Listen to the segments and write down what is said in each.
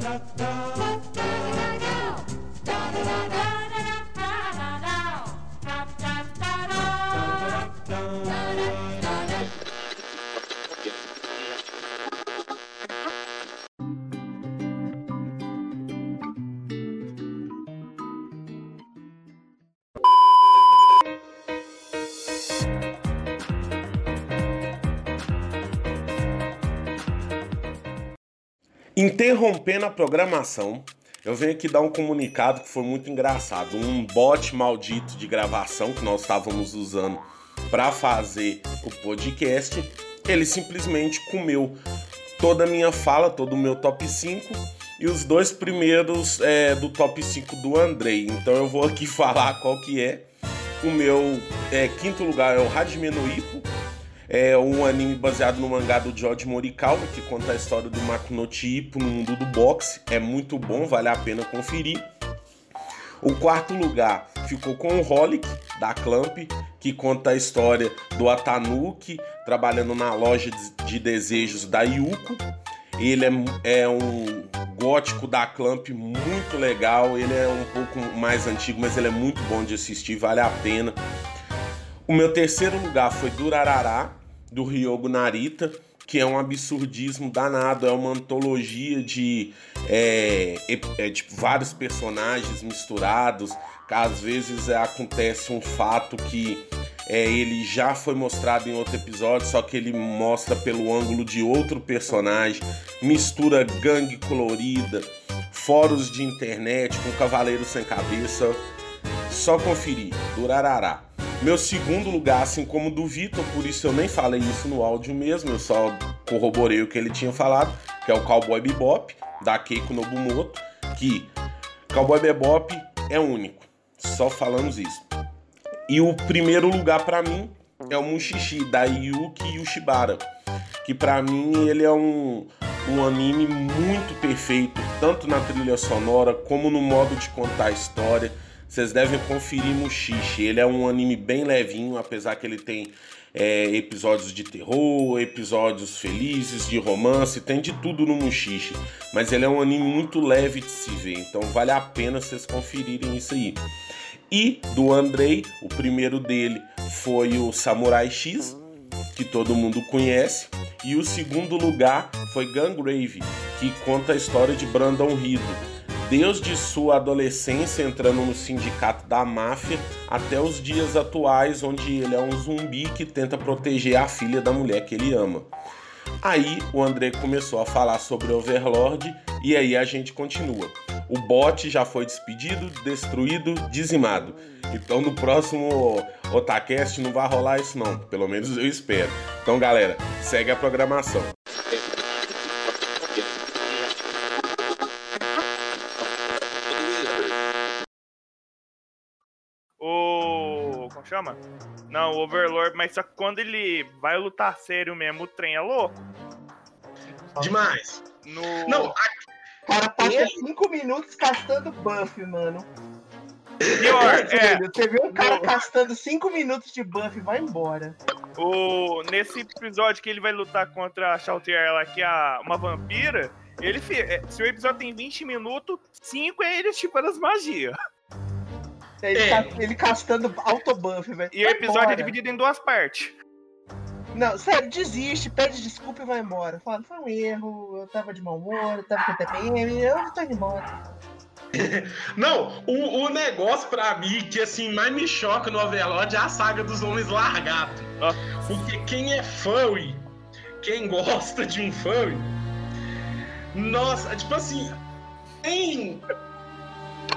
da, da. Interrompendo a programação, eu venho aqui dar um comunicado que foi muito engraçado. Um bot maldito de gravação que nós estávamos usando para fazer o podcast, ele simplesmente comeu toda a minha fala, todo o meu top 5 e os dois primeiros é, do top 5 do Andrei. Então eu vou aqui falar qual que é. O meu é, quinto lugar é o Hajime no Ippo, é um anime baseado no mangá do George Morikawa, que conta a história do Makunochi Ippo no mundo do boxe. É muito bom, vale a pena conferir. O quarto lugar ficou com o Holic, da Clamp, que conta a história do Atanuki trabalhando na loja de desejos da Yuko. Ele é, é um gótico da Clamp muito legal. Ele é um pouco mais antigo, mas ele é muito bom de assistir, vale a pena. O meu terceiro lugar foi Durarará, do Ryogo Narita, que é um absurdismo danado, é uma antologia de, é, é, de vários personagens misturados. Às vezes é, acontece um fato que é, ele já foi mostrado em outro episódio, só que ele mostra pelo ângulo de outro personagem, mistura gangue colorida, fóruns de internet com Cavaleiro Sem Cabeça. Só conferir, Durarará. Meu segundo lugar, assim como do Vitor, por isso eu nem falei isso no áudio mesmo, eu só corroborei o que ele tinha falado, que é o Cowboy Bebop, da Keiko Nobumoto, que Cowboy Bebop é único, só falamos isso. E o primeiro lugar para mim é o Mushishi, da Yuki Yushibara, que para mim ele é um, um anime muito perfeito, tanto na trilha sonora como no modo de contar a história vocês devem conferir Mushishi. Ele é um anime bem levinho, apesar que ele tem é, episódios de terror, episódios felizes, de romance, tem de tudo no Mushishi. Mas ele é um anime muito leve de se ver, então vale a pena vocês conferirem isso aí. E do Andrei, o primeiro dele foi o Samurai X, que todo mundo conhece. E o segundo lugar foi Gungrave, que conta a história de Brandon Rido desde sua adolescência entrando no sindicato da máfia até os dias atuais, onde ele é um zumbi que tenta proteger a filha da mulher que ele ama. Aí o André começou a falar sobre Overlord e aí a gente continua. O bot já foi despedido, destruído, dizimado. Então no próximo Otacast não vai rolar isso não, pelo menos eu espero. Então galera, segue a programação. Chama? Não, o Overlord, mas só que quando ele vai lutar sério mesmo, o trem é louco. Demais. No... Não, a... O cara passa 5 minutos castando buff, mano. Pior, é. Você viu um cara castando 5 minutos de buff vai embora. O... Nesse episódio que ele vai lutar contra a Shoutier lá, que é uma vampira, ele é, se o episódio tem 20 minutos, 5 é ele tipo as magias. Ele, é. Tá, ele castando autobuff, velho. E o episódio embora. é dividido em duas partes. Não, sério, desiste, pede desculpa e vai embora. Fala, foi um erro, eu tava de mau humor, eu tava com TPM, eu tô indo embora. Não, o, o negócio pra mim que assim mais me choca no Overlord é a saga dos homens largados. Porque quem é furry, quem gosta de um furry, nossa, tipo assim, tem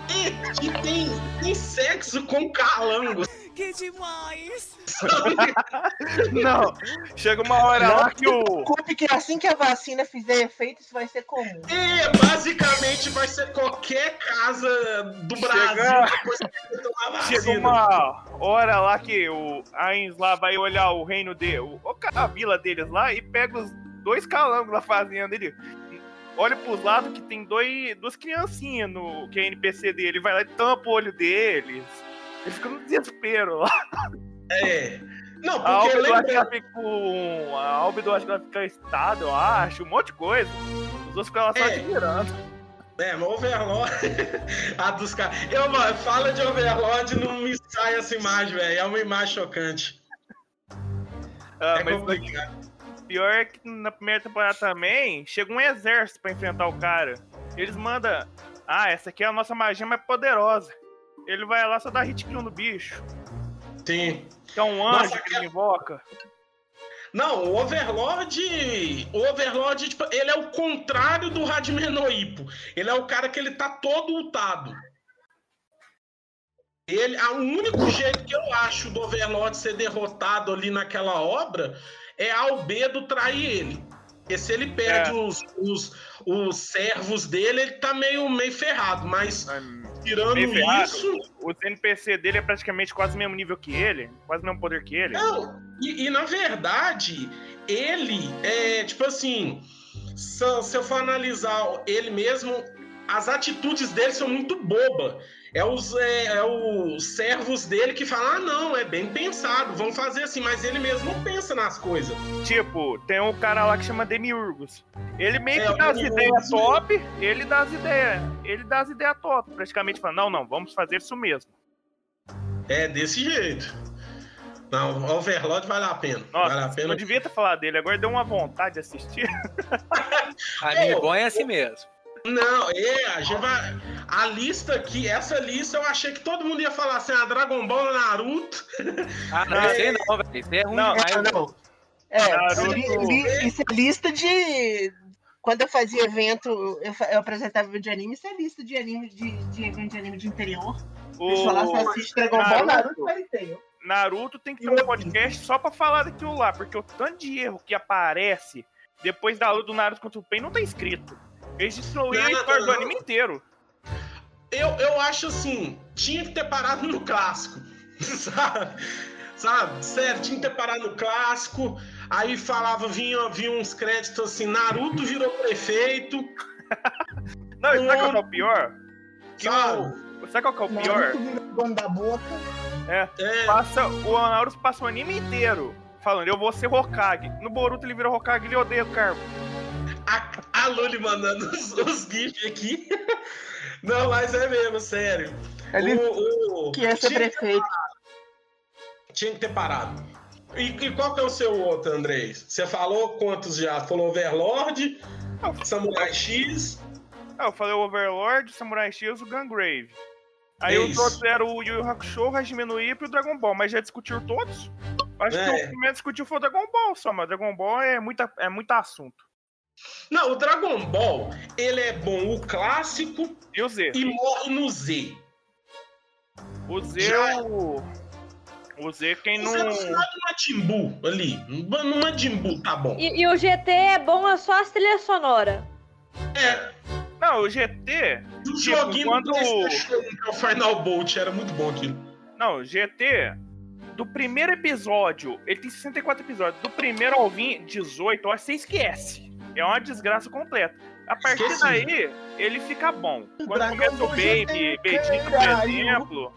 e, tem, tem sexo com calangos. Que demais! Não, chega uma hora Não, lá que o. Desculpe que assim que a vacina fizer efeito, isso vai ser comum. E basicamente vai ser qualquer casa do Brasil Chega- depois que tomar a Chega vacina. uma hora lá que o Ains lá vai olhar o reino dele, o- a vila deles lá e pega os dois calangos da fazenda dele. Olha pros lados que tem dois, duas criancinhas no que é NPC dele, vai lá e tampa o olho deles. Ele fica no desespero lá. É. Não, A porque Albedo acho que ela fica com. A Albedo acho que ela fica estável, eu acho, um monte de coisa. Os outros ficam lá só É. admirando. É, mas Overlord. a dos caras. Eu, mano, fala de Overlord não me sai essa imagem, velho. É uma imagem chocante. Ah, é mas complicado. Pior é que na primeira temporada também chega um exército pra enfrentar o cara. Eles mandam. Ah, essa aqui é a nossa magia mais poderosa. Ele vai lá só dar hit kill no bicho. Sim. Que é um Nossa, anjo que cara. ele invoca. Não, o Overlord. O Overlord, tipo, ele é o contrário do Radmenoipo. Ele é o cara que ele tá todo ultado. Ele, o único jeito que eu acho do Overlord ser derrotado ali naquela obra é Albedo trair ele. Porque se ele perde É. os, os, os servos dele, ele tá meio, meio ferrado. Mas tirando ferrado. isso. O NPC dele é praticamente quase o mesmo nível que ele, quase o mesmo poder que ele. Não, e, e, na verdade, ele é tipo assim. Se, se eu for analisar ele mesmo, as atitudes dele são muito boba. É os, é, é os servos dele que falam: ah, não, é bem pensado, vamos fazer assim, mas ele mesmo não pensa nas coisas. Tipo, tem um cara lá que chama Demiurgos. Ele meio É, que o dá as ideias mesmo. top, ele dá as ideias. Ele dá as ideias top, praticamente falando, não, não, vamos fazer isso mesmo. É desse jeito. Não, Overlord vale a pena. vale a Nossa, pena. eu devia ter falado dele, agora deu uma vontade de assistir. Ô. bom é assim mesmo. Não, é, a gente vai. A lista aqui, essa lista eu achei que todo mundo ia falar assim: a Dragon Ball, Naruto. Ah, não, aí não, velho. Isso é ruim Não, demais. É, não. É, Naruto. li- li- isso é lista de. Quando eu fazia evento, eu, eu apresentava vídeo de anime, isso é lista de anime de, de evento de anime de interior. Eles falavam, você O assiste Dragon Ball, Naruto. Naruto. Naruto tem que ter um podcast só pra falar daquilo lá, porque o tanto de erro que aparece depois da luta do Naruto contra o Pain não tá escrito. Eles destruíram Não, do não. anime inteiro. Eu, eu acho assim, tinha que ter parado no clássico. Sabe? Sabe? Sério, tinha que ter parado no clássico. Aí falava, vinha, vinha uns créditos assim, Naruto virou prefeito. Não, e sabe qual que é o pior? Que Sabe? o- sabe qual que é o pior? Naruto vira o dono da boca. É, Passa, o Naruto passa o anime inteiro falando, eu vou ser Hokage. No Boruto ele virou Hokage, ele odeia o cargo. a, a Luli mandando os, os GIFs aqui. Não, mas é mesmo, sério. Ele O, o- que ia ser tinha, prefeito. tinha que ter parado. E, e qual que é o seu outro, Andrei? Você falou quantos já? Falou Overlord, Samurai X. Ah, eu falei o Overlord, o Samurai X e o Gungrave. Aí É os isso. outros eram o Yu Yu Hakusho, o Hajime no Ippo e o Dragon Ball, mas já discutiu todos? Acho É. que o primeiro discutiu foi o Dragon Ball só, mas Dragon Ball é, muita, é muito assunto. Não, o Dragon Ball, ele é bom o clássico E o Z? e morre no Z. O Z Já- é o... O Z, quem não... Você no final do Majin Buu, ali. No Majin Buu, tá bom. E, e o GT é bom é só as trilhas sonoras. É, Não, o GT... o Tipo, joguinho quando- do PlayStation 1, que é o Final Bolt, era muito bom aquilo. Não, o GT... Do primeiro episódio, ele tem 64 episódios. Do primeiro ao 20, 18, eu acho que você esquece. É uma desgraça completa. A partir Esqueci. daí, ele fica bom. Quando Dragon começa o Baby, Vegeta, por exemplo,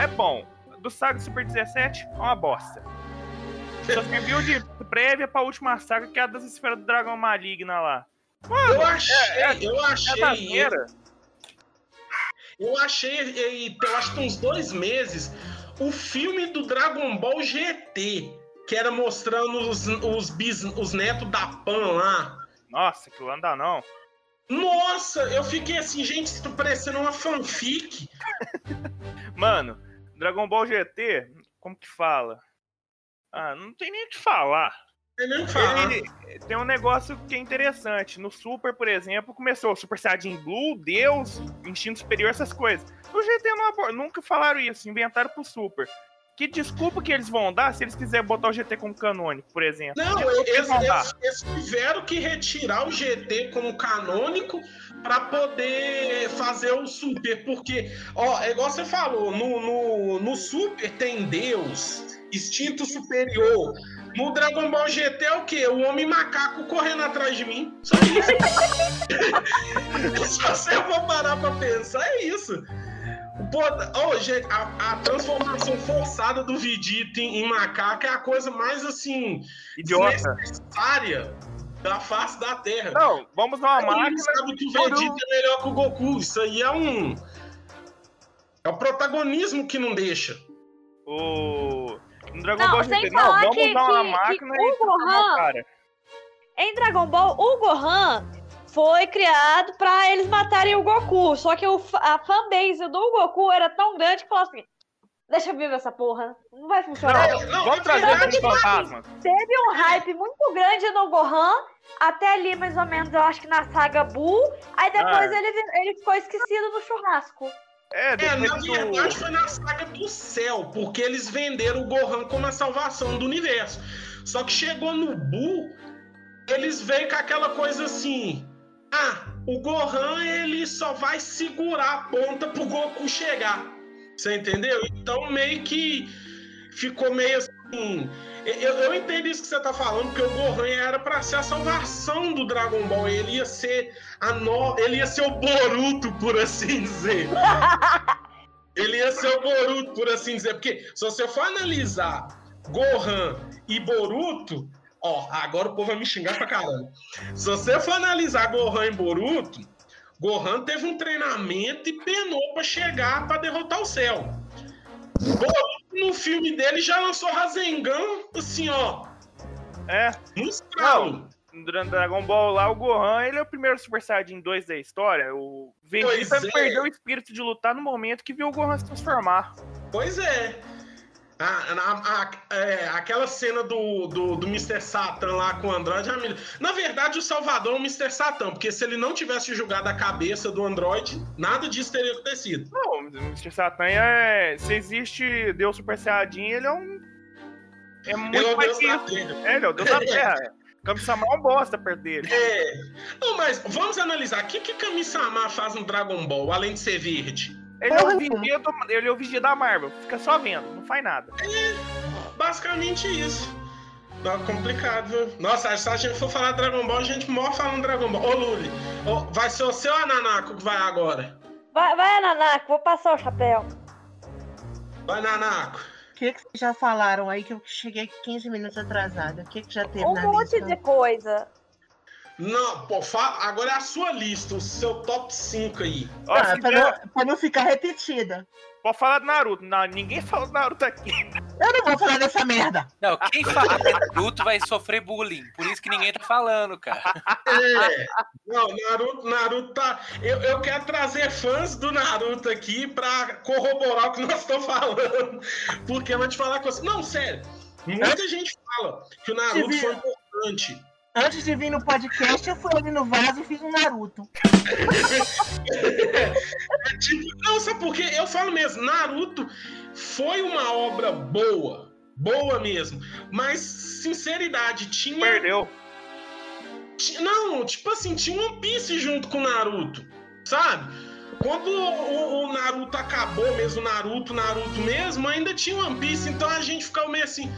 é bom. Do Saga Super 17, é uma bosta. Só que viu de prévia pra última saga, que é a das esferas do dragão maligna lá. Eu achei, eu É achei, zagueira. eu achei, e eu acho que uns dois meses, o filme do Dragon Ball GT, que era mostrando os, os, bis, os netos da Pan lá. Nossa, aquilo não dá não. Nossa, eu fiquei assim, gente, isso tá parecendo uma fanfic. Mano, Dragon Ball GT, como que fala? Ah, não tem nem o que falar. Tem nem o que falar. Ele tem um negócio que é interessante. No Super, por exemplo, começou Super Saiyajin Blue, Deus, Instinto Superior, essas coisas. No GT não nunca falaram isso, inventaram pro Super. Que desculpa que eles vão dar se eles quiserem botar o GT como canônico, por exemplo. Não, eles, eles- eles tiveram que retirar o GT como canônico para poder fazer o Super, porque, ó, é igual você falou, no, no, no Super tem Deus, instinto superior. No Dragon Ball GT é o quê? O homem macaco correndo atrás de mim. Só isso. Se você for parar pra pensar, é isso. Pô, ô, gente, a, a transformação forçada do Vegeta em, em macaco é a coisa mais assim Idiota. desnecessária. da face da Terra. Não, vamos numa Aí máquina. ele sabe que o Vegeta é melhor que o Goku. Isso aí é um. É o protagonismo que não deixa. O. No Dragon Não, Ball sem GT. Não, vamos que- usar uma que- máquina que e o transformar Gohan-. Em Dragon Ball, o Gohan foi criado pra eles matarem o Goku. Só que o, a fanbase do Goku era tão grande que falou assim: deixa eu viver essa porra. Não vai funcionar. Não, não, vamos trazer os fantasmas. Teve um hype muito grande no Gohan. Até ali, mais ou menos, eu acho que na saga Buu. Aí depois Ah. ele, ele ficou esquecido no churrasco. É, É, na do- verdade foi na saga do céu, porque eles venderam o Gohan como a salvação do universo. Só que chegou no Buu, eles veio com aquela coisa assim: ah, o Gohan ele só vai segurar a ponta pro Goku chegar. Você entendeu? Então meio que ficou meio assim. Eu, eu entendo isso que você tá falando, porque o Gohan era pra ser a salvação do Dragon Ball. Ele ia ser a no... ele ia ser o Boruto, por assim dizer. Ele ia ser o Boruto, por assim dizer. Porque se você for analisar Gohan e Boruto, ó, agora o povo vai me xingar pra caramba. Se você for analisar Gohan e Boruto, Gohan teve um treinamento e penou pra chegar pra derrotar o céu. Boruto, no filme dele, já lançou Rasengan, assim, ó, É, no estralo. durante Dragon Ball lá, o Gohan, ele é o primeiro Super Saiyajin 2 da história. O Vegeta é. perdeu o espírito de lutar no momento que viu o Gohan se transformar. Pois é. A- a- a- é, aquela cena do, do, do Mr. Satan lá com o Android. ah, Na verdade, o Salvador é o Mr. Satan, porque se ele não tivesse jogado a cabeça do Android, nada disso teria acontecido. Não, o Mr. Satan é. Se existe Deus Super Saiyajin, ele é um. É muito Ele é o Deus da. Terra. É, ele é o Deus da Terra. Kami-sama é um bosta perto dele. É. Não, mas vamos analisar. O que, que Kami-sama faz no Dragon Ball, além de ser verde? Ele é, o vigia do, ele é o vigia da Marvel. Fica só vendo, não faz nada. Basicamente isso. Tá complicado, viu? Nossa, se a gente for falar Dragon Ball, a gente morre falando Dragon Ball. Ô, Luli, ô, vai ser o seu Ananaco que vai agora. Vai, vai, Nanako, vou passar o chapéu. Vai, Nanaco. O que, que vocês já falaram aí que eu cheguei 15 minutos atrasada? O que, que já teve Um na monte lista? de coisa. Não, pô, agora é a sua lista, o seu top 5 aí. Ó, Ah, pra, der- não, pra não ficar repetida. Pode falar do Naruto. Não, ninguém fala do Naruto aqui. Eu não vou falar dessa merda. Não, quem fala de Naruto vai sofrer bullying. Por isso que ninguém tá falando, cara. É. Não, Naruto, Naruto tá. Eu, eu quero trazer fãs do Naruto aqui pra corroborar o que nós estamos falando. Porque eu vou te falar com você. Não, sério. Muita gente fala que o Naruto foi importante. Antes de vir no podcast, eu fui ali no vaso e fiz um Naruto. É tipo, não, sabe por quê? Eu falo mesmo, Naruto foi uma obra boa. Boa mesmo. Mas, sinceridade, tinha. Perdeu. Não, tipo assim, tinha One Piece junto com o Naruto, sabe? Quando o, o Naruto acabou mesmo, o Naruto, Naruto mesmo, ainda tinha One Piece, então a gente ficava meio assim,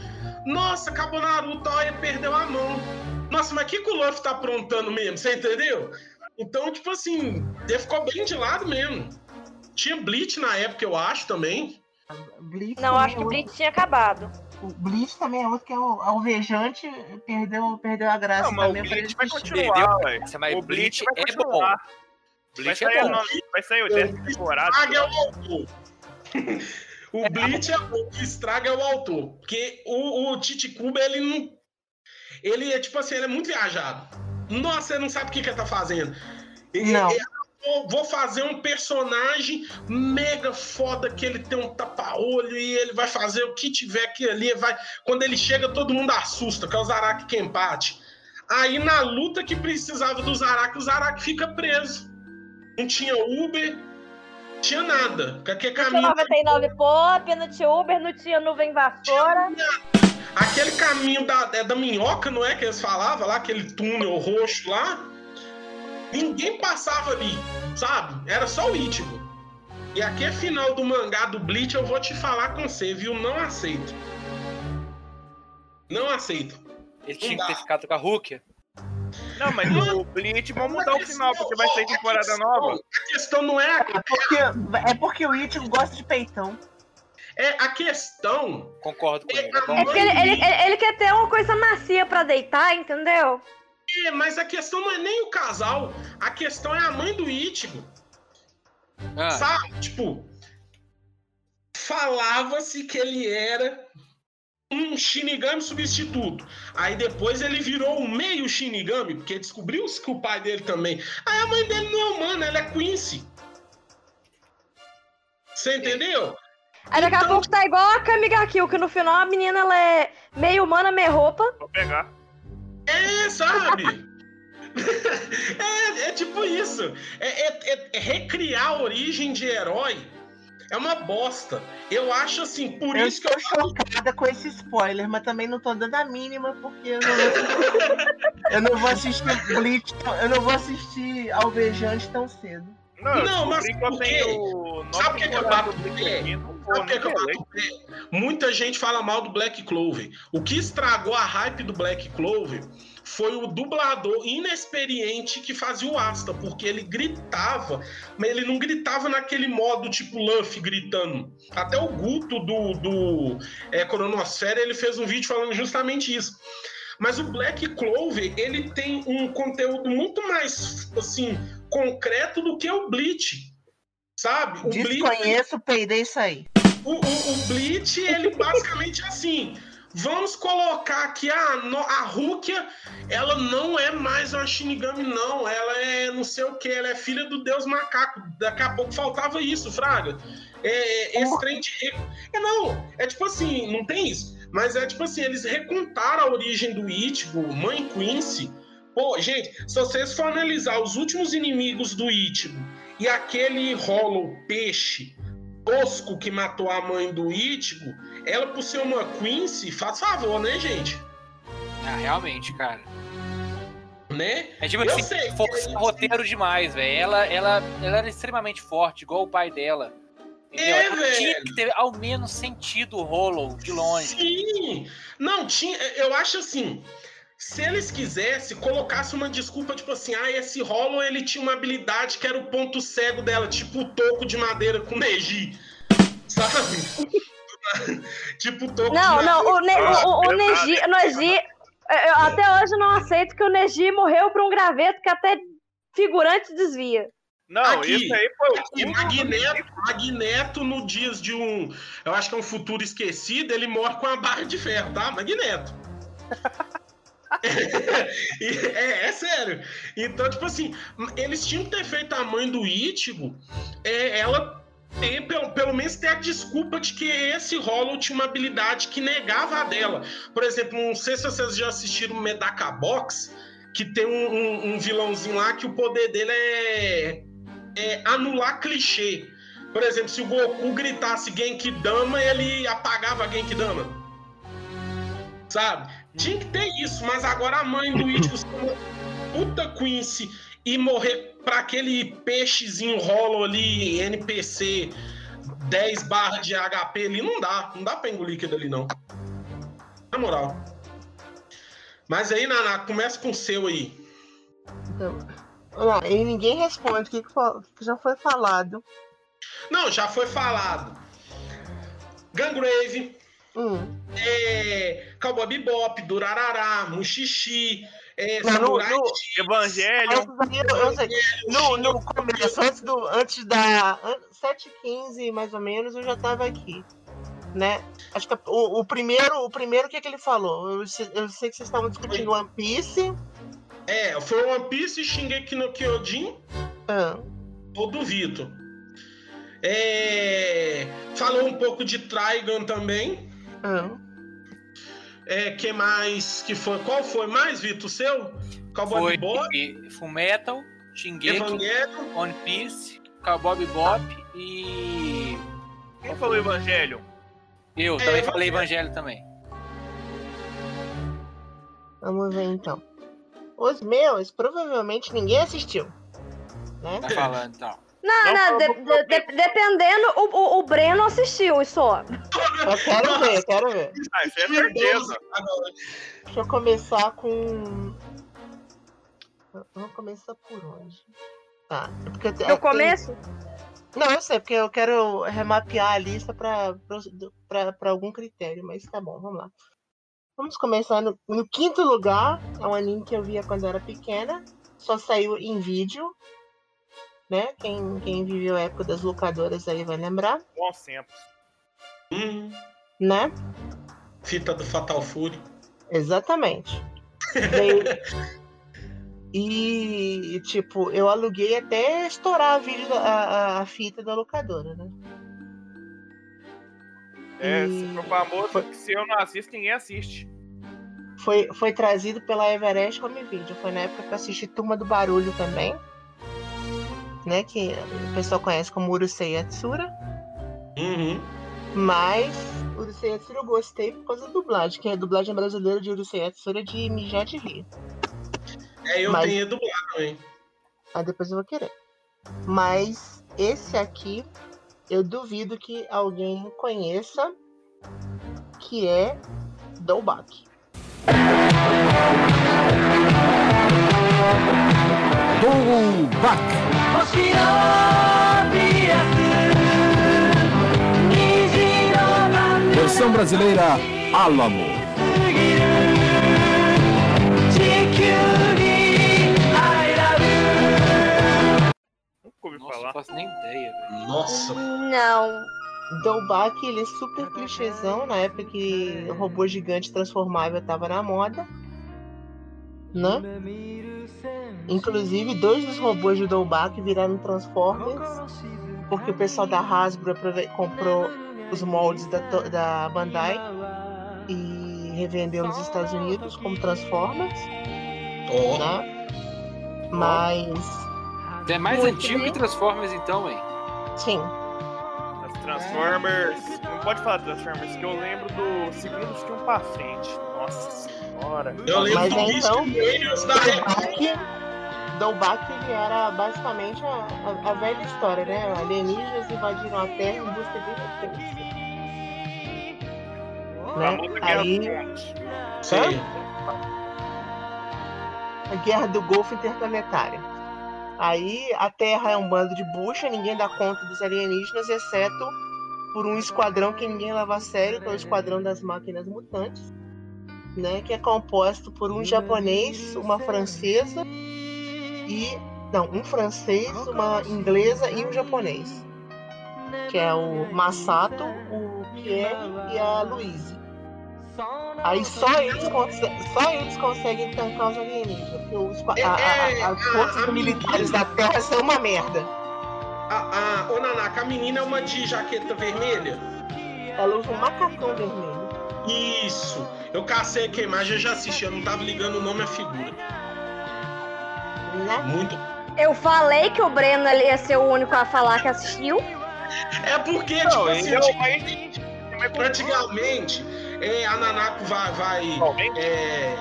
nossa, acabou Naruto, olha, perdeu a mão. Nossa, mas o que, que o Luffy tá aprontando mesmo, você entendeu? Então, tipo assim, ele ficou bem de lado mesmo. Tinha Bleach na época, eu acho, também. Bleach Não, acho que é o Blitz tinha acabado. O Bleach também é outro que é o alvejante, perdeu, perdeu a graça Não, mas o também. Bleach vai continuar. Essa, mas O Bleach Bleach vai é bom. continuar. Vai Bleach sair, é bom. vai sair o décimo temporada. Estraga é o autor. o Bleach é o que estraga é o autor. Porque o, o Titicuba, ele não. Ele é tipo assim, ele é muito viajado. Nossa, ele não sabe o que, que ele tá fazendo. Ele- Não. ele- vou- fazer um personagem mega foda que ele tem um tapa-olho e ele vai fazer o que tiver aqui ali. Vai... Quando ele chega, todo mundo assusta, que é o Zaraki Kenpachi. Aí na luta que precisava do Zaraki, o Zaraki fica preso. Não tinha Uber, tinha nada. Qualquer Não tinha caminho. 99 pop, não tinha Uber, não tinha nuvem vassoura. Aquele caminho da, é da minhoca, não é? Que eles falavam lá, aquele túnel roxo lá. Ninguém passava ali, sabe? Era só o Ichigo. E aqui é final do mangá do Bleach, eu vou te falar com você, viu? Não aceito. Não aceito. Ele tinha que ter ficado com a Rukia. Não, mas o Bleach, vamos mudar o final, porque vai sair temporada nova. A questão não é. É porque, é porque o Ichigo gosta de peitão. É a questão. Concordo com ele. É É bom. porque ele, ele, ele- ele quer ter uma coisa macia pra deitar, entendeu? É, mas a questão não é nem o casal, a questão é a mãe do Ichigo. Ah, Sabe? Tipo, falava-se que ele era um Shinigami substituto. Aí depois ele virou um meio Shinigami, porque descobriu-se que o pai dele também. Aí a mãe dele não é humana, ela é Quincy. Você entendeu? Aí daqui a Então- pouco tá igual a Kamiga Kill, que no final a menina ela é meio humana, meio roupa. Vou pegar. É, sabe? é, é tipo isso. É, é- é- é recriar a origem de herói é uma bosta. Eu acho assim, por Eu isso que estou eu chocada com esse spoiler, mas também não tô dando a mínima, porque eu não vou, eu não vou assistir Bleach, tão- eu não vou assistir Alvejante tão cedo. Não, Não, mas por quê? Sabe o que é que eu bato o pé? Sabe o que é que eu querer. bato o pé? Muita gente fala mal do Black Clover. O que estragou a hype do Black Clover foi o dublador inexperiente que fazia o Asta, porque ele gritava, mas ele não gritava naquele modo tipo Luffy gritando. Até o Guto do, do é, Cronosfera, ele fez um vídeo falando justamente isso. Mas o Black Clover, ele tem um conteúdo muito mais, assim, concreto do que o Bleach. Sabe? O Bleach Desconheço, peidei isso aí. o, o, o Bleach, ele basicamente é assim. Vamos colocar que a, a Rukia, ela não é mais uma Shinigami, não. Ela é não sei o que, ela é filha do deus macaco. Daqui a pouco faltava isso, Fraga. É, esse trem de. É não, é tipo assim, não tem isso. Mas é tipo assim, eles recontaram a origem do Ichigo, Mãe Quincy. Pô, gente, se vocês for analisar os últimos inimigos do Ichigo e aquele Hollow Peixe tosco que matou a mãe do Ichigo, ela por ser uma Quincy, faz favor, né, gente? ah, realmente, cara. Né? É tipo Eu assim, que força roteiro demais, velho. Ela, ela, ela era extremamente forte, igual o pai dela. Entendeu? É, velho. tinha que ter ao menos sentido o Hollow de longe. Sim! Não, tinha. Eu acho assim. Se eles quisessem, colocasse uma desculpa, tipo assim, ah, esse Hollow ele tinha uma habilidade que era o ponto cego dela, tipo o toco de madeira com Neji. Sabe? tipo o toco de Não, madeira. não, o, Ne- o, o, o Neji, o Neji, eu- eu até hoje não aceito que o Neji morreu por um graveto que até figurante desvia. Não, Aqui. isso aí foi o E Magneto, Magneto, no dias de um. Eu acho que é um futuro esquecido, ele morre com uma barra de ferro, tá? Magneto. E é, é sério. Então, tipo assim, eles tinham que ter feito a mãe do Ichigo, é, ela ter, pelo, pelo menos ter a desculpa de que esse Hollow tinha uma habilidade que negava a dela. Por exemplo, não sei se vocês já assistiram Medaka Box, que tem um, um- um vilãozinho lá que o poder dele é, é anular clichê. Por exemplo, se o Goku gritasse Genkidama, ele apagava Genkidama. Sabe? Tinha que ter isso, mas agora a mãe do Ichigo ser uma puta Quincy e morrer pra aquele peixezinho rolo ali, NPC 10 barras de HP ali, não dá. Não dá pra engolir aquilo ali, não. Na moral. Mas aí, Naná, começa com o seu aí. Então, e ninguém responde o que, que já foi falado. Não, já foi falado. Gangrave, Hum. é, Cowboy Bebop, Durarará, Mushishi, é, Não, no- Samurai no- X, Evangelho. No, no começo, antes, do, antes da. an- 7h15, mais ou menos, eu já tava aqui. Né? Acho que o, o primeiro, o primeiro, o que, que ele falou? Eu, eu sei que vocês estavam discutindo One Piece. É, foi One Piece e Shingeki no Kyojin, Ah, eu duvido. É, falou um pouco de Trigun também. Ah. É, que mais que foi? Qual foi mais, Vitor? O seu? Cowboy Bebop, Full Metal, Shingeki, Evangelion. One Piece, Cowboy Bebop e. Quem falou Evangelho? Eu É, também eu- falei Evangelho também. Vamos ver então. Os meus, provavelmente ninguém assistiu. Né? Tá falando então. Não, Não, não, eu de- de- de- dependendo, o, o, o Breno assistiu isso só. Eu quero ver, quero ver. Ah, isso é certeza. Deixa eu começar com. Eu vou começar por onde? Tá. é porque eu eu tenho- começo? Não, eu sei, porque eu quero remapear a lista para algum critério, mas tá bom, vamos lá. Vamos começar no, no quinto lugar. É um anime que eu via quando eu era pequena. Só saiu em vídeo. Né? Quem, quem viveu a época das locadoras aí vai lembrar. Bons tempos. Hum, Né? fita do Fatal Fury. Exatamente. Veio- E, tipo, eu aluguei até estourar a, vídeo, da- a, a- fita da locadora, né? É, E- famoso, foi- que se eu não assisto, ninguém assiste. Foi, foi trazido pela Everest Home Video. Foi na época que eu assisti Turma do Barulho também. Né? Que o pessoal conhece como Urusei Yatsura. Uhum. Mas Urusei Yatsura eu gostei por causa da dublagem. Que a dublagem brasileira de Urusei Yatsura é de mijar de rir. É, eu Mas- tenho dublado também. Aí depois eu vou querer. Mas esse aqui, eu duvido que alguém conheça, que é Dolbach. Versão brasileira Álamo. Nossa, não faço nem ideia, velho. Nossa. Não. Dolbach, ele é super clichêzão, na época que o robô gigante transformável tava na moda. Né? Inclusive, dois dos robôs de Dolbach viraram Transformers, porque o pessoal da Hasbro comprou os moldes da, da Bandai e revendeu nos Estados Unidos como Transformers, Ó, né? Mas, É mais Muito, antigo né? que Transformers, então, hein? sim, As Transformers. Não pode falar Transformers, que eu lembro do segundo filme pra frente. Nossa eu lembro Mas do é, então, Warriors da Dolbach ele era basicamente a, a- a velha história, né? Alienígenas invadiram a Terra em busca de recursos. Né? Aí. Sei. a guerra do Golfo Interplanetário. Aí a Terra é um bando de bucha, ninguém dá conta dos alienígenas, exceto por um esquadrão que ninguém leva a sério, que é o Esquadrão das Máquinas Mutantes, né? Que é composto por um japonês, uma francesa e. Não, um francês, uma inglesa e um japonês. Que é o Masato, o Pierre e a Louise. Aí só eles, só eles conseguem tancar os alienígenas. Porque os, a- a- a- as forças a- a militares da Terra são uma merda. A, a, ô, Nanaka, a menina é uma de jaqueta vermelha? Ela usa um macacão vermelho. Isso. Eu cacei aqui a imagem, eu já assisti, eu não tava ligando o nome à figura. Né? Muito. Eu falei que o Breno ia ser o único a falar que assistiu. É porque, Não, tipo assim, é o antig- mais. ele é mais antigamente, é, a Nanako vai, vai é,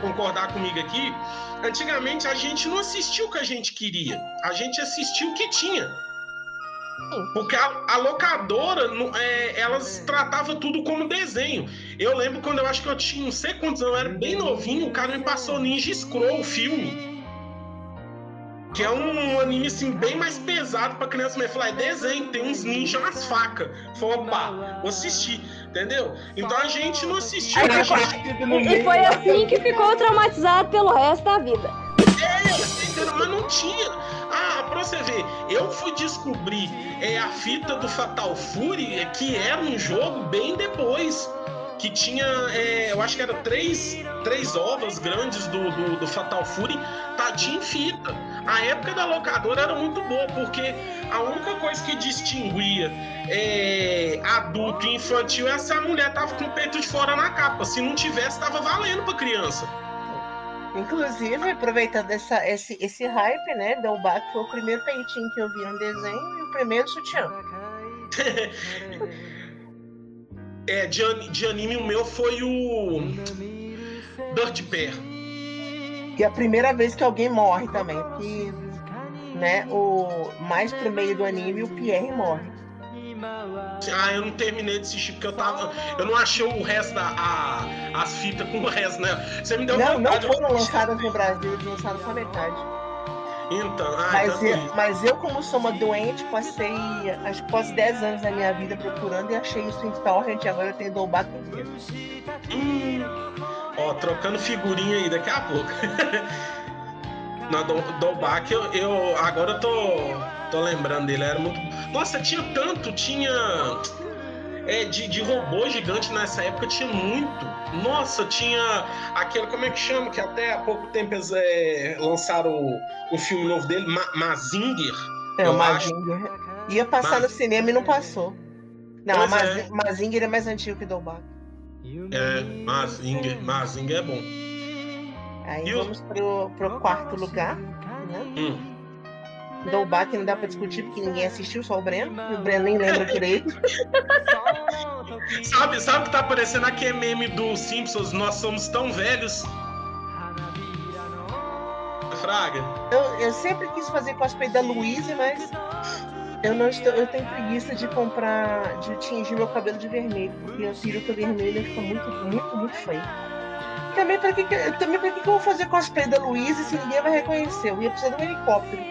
concordar comigo aqui. Antigamente a gente não assistiu o que a gente queria, a gente assistiu o que tinha. Porque a, a locadora, é, elas tratavam tudo como desenho. Eu lembro quando eu acho que eu tinha não sei quantos anos, eu era bem novinho, o cara me passou Ninja Scroll, o filme. Que é um anime assim, bem mais pesado pra criança, mas falar, é desenho, tem uns ninjas nas facas. Falei, opa, vou assistir, entendeu? Então a gente não assistiu. E foi assim que ficou traumatizado pelo resto da vida. É, entendeu? Mas não tinha. Ah, pra você ver, eu fui descobrir é, a fita do Fatal Fury, é, que era um jogo bem depois. Que tinha, é, eu acho que era três, três ovas grandes do, do, do Fatal Fury, tadinho em fita. A época da locadora era muito boa, porque a única coisa que distinguia é, adulto e infantil é se a mulher tava com o peito de fora na capa. Se não tivesse, tava valendo pra criança. Inclusive, aproveitando essa, esse, esse hype, né? Dolbach foi o primeiro peitinho que eu vi no desenho e o primeiro sutiã. É, de, de anime o meu foi o Dirt Bear. E é a primeira vez que alguém morre também. Que, né, o, mais pro meio do anime, o Pierre morre. Ah, eu não terminei de assistir porque eu tava. Eu não achei o resto da. a- as fitas com o resto, né? Você me deu Não, não vontade. foram lançadas no Brasil, eles lançaram só metade. Então, ah, Mas então eu, mas eu, como sou uma doente, passei acho que quase 10 anos da minha vida procurando e achei isso em torrent e agora eu tenho Dolbach inteiro. Hum, Ó, trocando figurinha aí daqui a pouco. Na do, Dobak, eu, eu agora eu tô, tô lembrando dele, era muito. Nossa, tinha tanto, tinha. É, de, de robô gigante nessa época tinha muito. Nossa, tinha aquele, como é que chama? Que até há pouco tempo eles é, lançaram o, o filme novo dele, Ma Mazinger. É, o acho. Mazinger. Ia passar no cinema e não passou. Não, Pois Maz... é. Mazinger é mais antigo que Dolbach. É, Mazinger, Mazinger é bom. Aí E vamos pro, pro quarto lugar. Né? Hum. Dolbach não dá pra discutir porque ninguém assistiu, só o Breno. E o Breno nem lembra direito. Sabe, sabe o que tá aparecendo aqui é meme do Simpsons? Nós somos tão velhos. Fraga. Eu, eu sempre quis fazer cosplay da Louise, mas eu não estou. Eu tenho preguiça de comprar, de tingir meu cabelo de vermelho, porque a peruca vermelha fica muito, muito, muito feio. Também pra que, também pra que, que eu vou fazer cosplay da Louise se ninguém vai reconhecer? Eu ia precisar de um helicóptero.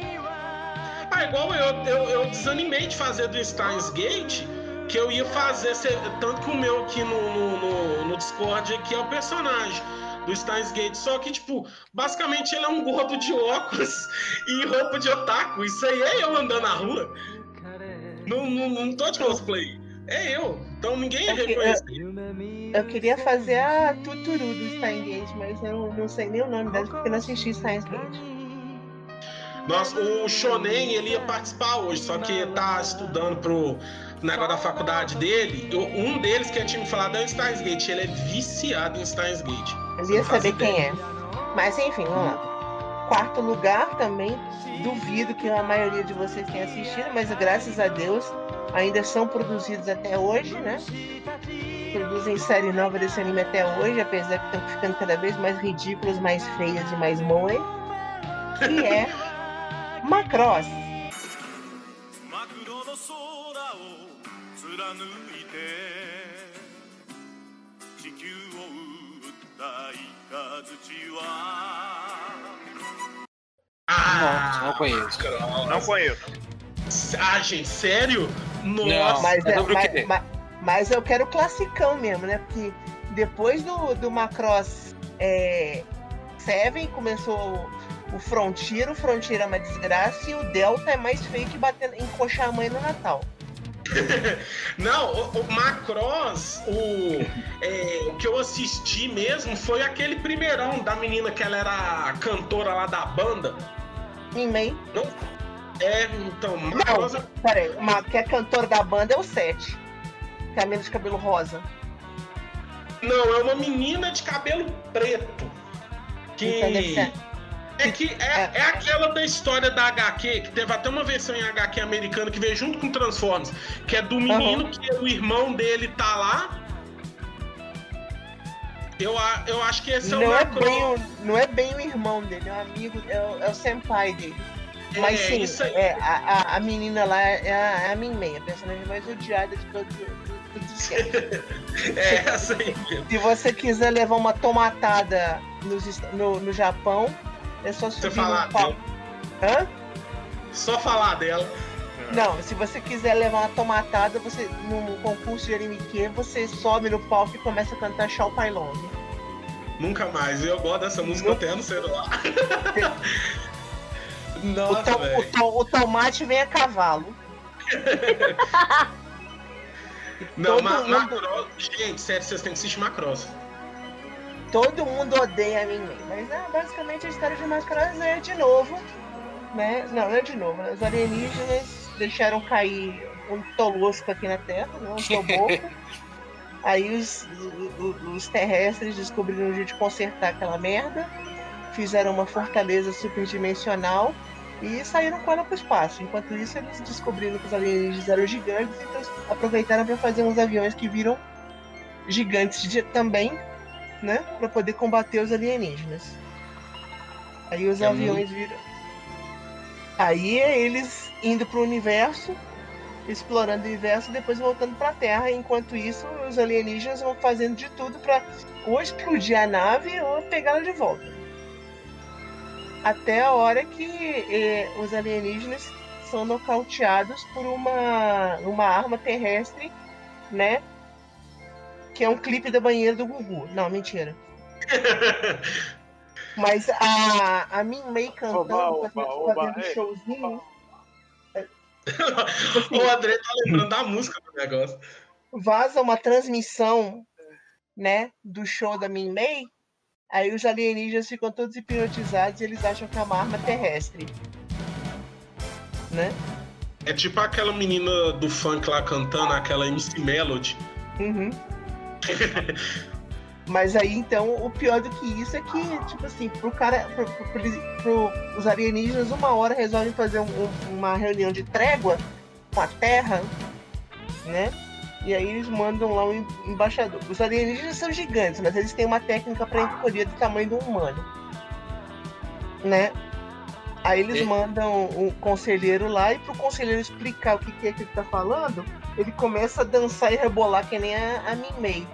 Ah, igual eu, eu, eu desanimei de fazer do Steins Gate, que eu ia fazer, tanto que o meu aqui no, no, no, no Discord aqui é o personagem do Steins Gate, só que, tipo, basicamente ele é um gordo de óculos e roupa de otaku, isso aí é eu andando na rua. Não, não, não tô de cosplay, é eu, então ninguém ia É que- reconhecer. Eu queria fazer a Tuturu do Steins Gate, mas eu não sei nem o nome dela porque não assisti Steins Gate. Nossa, o Shonen ele ia participar hoje, só que tá estudando pro negócio da faculdade dele. Eu- Um deles que eu tinha me falado é o Steins Gate. Ele é viciado em Steins Gate. Eu ia saber quem ideia. é. Mas enfim, vamos lá. Quarto lugar também, duvido que a maioria de vocês tenha assistido, mas graças a Deus ainda são produzidos até hoje, né? produzem série nova desse anime até hoje, apesar que estão ficando cada vez mais ridículas, mais feias e mais moe, que é Macross. Ah, não, conheço. Não conheço. Ah, gente, sério? Nossa, é, não, mas, é, mas, mas, mas eu quero o classicão mesmo, né? Porque depois do, do Macross é, Seven começou o, Frontier, o Frontier é uma desgraça e o Delta é mais feio que bater, encoxar a mãe no Natal. Não, o, o Macross, o, é, o que eu assisti mesmo foi aquele primeirão da menina que ela era cantora lá da banda. Em meio. É, então, Macross Não, peraí, que é cantora da banda é o 7. Que é de cabelo rosa. Não, é uma menina de cabelo preto. Que. Então É que é, é aquela da história da HQ, que teve até uma versão em HQ americana que veio junto com Transformers, que é do menino que o irmão dele tá lá. Eu, eu acho que esse é o Não é, bem o, não é bem o irmão dele, é um amigo, é o, é o senpai dele. Mas É, sim, é, a, a, menina lá é a, é a Min Mei, a personagem mais odiada de todo do, do disquete. É essa aí mesmo. Se você quiser levar uma tomatada nos no, no Japão, é só Você subir falar no pau. dela. Hã? Só falar dela. Não, se você quiser levar uma tomatada, você num concurso de anime você sobe no palco e começa a cantar Shao Pai Long. Nunca mais. Eu gosto dessa música até no celular. O, Nossa, to- o to- o tomate vem a cavalo. Não, todo Ma mundo- Macross. Gente, sério, vocês têm que assistir Macross. Todo mundo odeia a mas é, basicamente a história de Macross é de novo, né? Não, não é de novo. né? Os alienígenas deixaram cair um tolosco aqui na Terra, né? um toboco. Aí os, o- o- os terrestres descobriram um jeito de consertar aquela merda, fizeram uma fortaleza superdimensional e saíram com ela para o espaço. Enquanto isso, eles descobriram que os alienígenas eram gigantes, então aproveitaram para fazer uns aviões que viram gigantes de- também, né? Para poder combater os alienígenas. Aí os É aviões viram. Aí é eles indo pro universo, explorando o universo e depois voltando pra Terra. Enquanto isso, os alienígenas vão fazendo de tudo pra ou explodir a nave ou pegá-la de volta. Até a hora que eh, os alienígenas são nocauteados por uma, uma arma terrestre, né? Que é um clipe da banheira do Gugu. Não, mentira. Mas a, a Min May cantando, Oba, fazendo, oba, fazendo oba, ei, showzinho. o André tá lembrando da música do negócio. vaza uma transmissão, né, do show da Min May, aí os alienígenas ficam todos hipnotizados e eles acham que é uma arma terrestre. Né? É tipo aquela menina do funk lá cantando, aquela MC Melody. Uhum. Mas aí, então, o pior do que isso é que, tipo assim, pro cara, pro, pro- pro os alienígenas, uma hora resolvem fazer um- um- uma reunião de trégua com a Terra, né? E aí eles mandam lá um em- embaixador. Os alienígenas são gigantes, mas eles têm uma técnica para encolher do tamanho do humano, né? Aí eles É. mandam um conselheiro lá e pro conselheiro explicar o que, que é que ele tá falando, ele começa a dançar e rebolar que nem a, a Min May.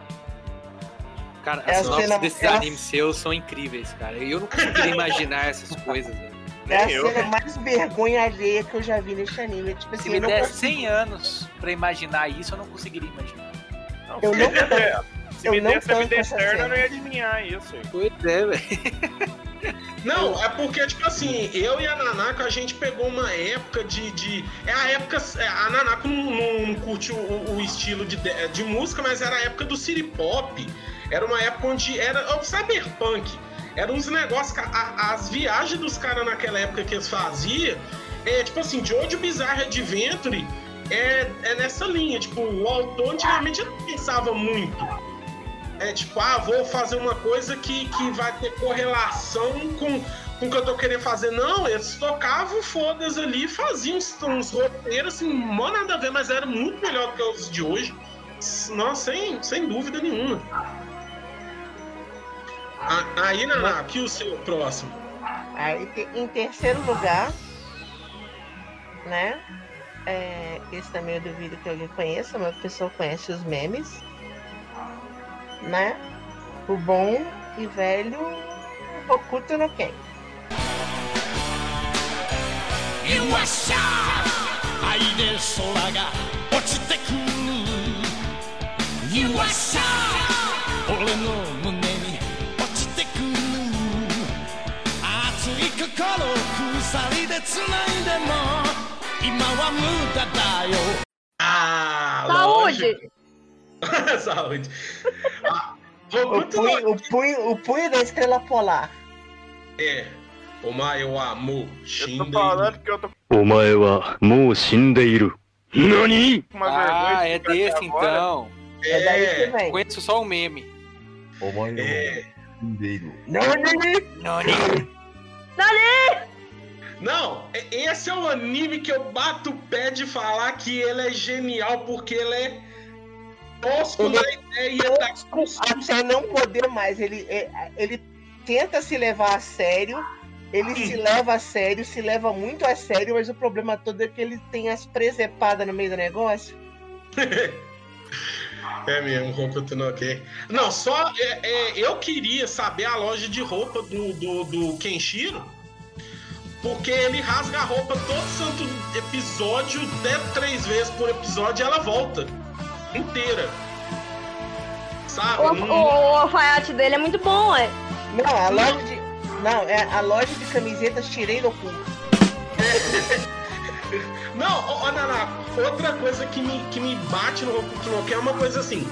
Cara, É as sinopses desses é animes seus são incríveis, cara. Eu não conseguiria imaginar essas coisas. Velho. É a Nem cena mais vergonha alheia que eu já vi neste anime. Tipo Se assim, me eu não der consigo- 100 anos pra imaginar isso, eu não conseguiria imaginar. Não, Eu se não me der- se eu me não desse a vida eterna, eu não ia adivinhar isso. aí. Pois é, velho. Não, é porque, tipo assim, eu e a Nanako, a gente pegou uma época de. de é a época. é, A Nanako não, não, não curte o, o estilo de, de, de música, mas era a época do city pop. Era uma época onde era o cyberpunk. Eram uns negócios. as viagens dos caras naquela época que eles faziam, é tipo assim, Jojo Bizarre Adventure é, é nessa linha. Tipo, o autor antigamente não pensava muito. É tipo, ah, vou fazer uma coisa que, que vai ter correlação com, com o que eu tô querendo fazer. Não, eles tocavam fodas ali, faziam uns, uns roteiros assim, mó nada a ver, mas era muito melhor do que os de hoje. Nossa, sem, sem dúvida nenhuma. A- Aí, Naná, aqui o seu próximo. Aí, te- em terceiro lugar, né? é, esse também eu duvido que alguém conheça, mas a pessoa conhece os memes. Né? O bom e velho Hokuto no Ken. よ熱い心を鎖で繋いでも今は無駄だよ Ah, Saúde! lógico. Saúde. Ah, O Hokuto punho, no o, punho, o punho da estrela polar. É. O Maio Amo Eu tô Shinden. falando que eu tô お前はもう死んでいる。何 com uma vergonha. Ah, de é ficar aqui desse agora. então. É, daí que É. vem. Conheço só o meme. お前は É. 死んで いる。Não, e- esse é o anime que eu bato o pé de falar que ele é genial, porque ele é tosco Ele na é ideia da Até não poder mais. Ele, é- ele tenta se levar a sério. Ele se leva a sério, se leva muito a sério, mas o problema todo é que ele tem as presepadas no meio do negócio. É mesmo, Hokuto no Ken. Não, só é, é, eu queria saber a loja de roupa do, do, do Kenshiro, porque ele rasga a roupa todo santo episódio, até três vezes por episódio, e ela volta inteira. Sabe? O, Não- o, o alfaiate dele é muito bom, é. Não, a loja de. Não, é a loja de camisetas tirei no cu. Não, outra coisa que me, que me bate no Ken é uma coisa assim.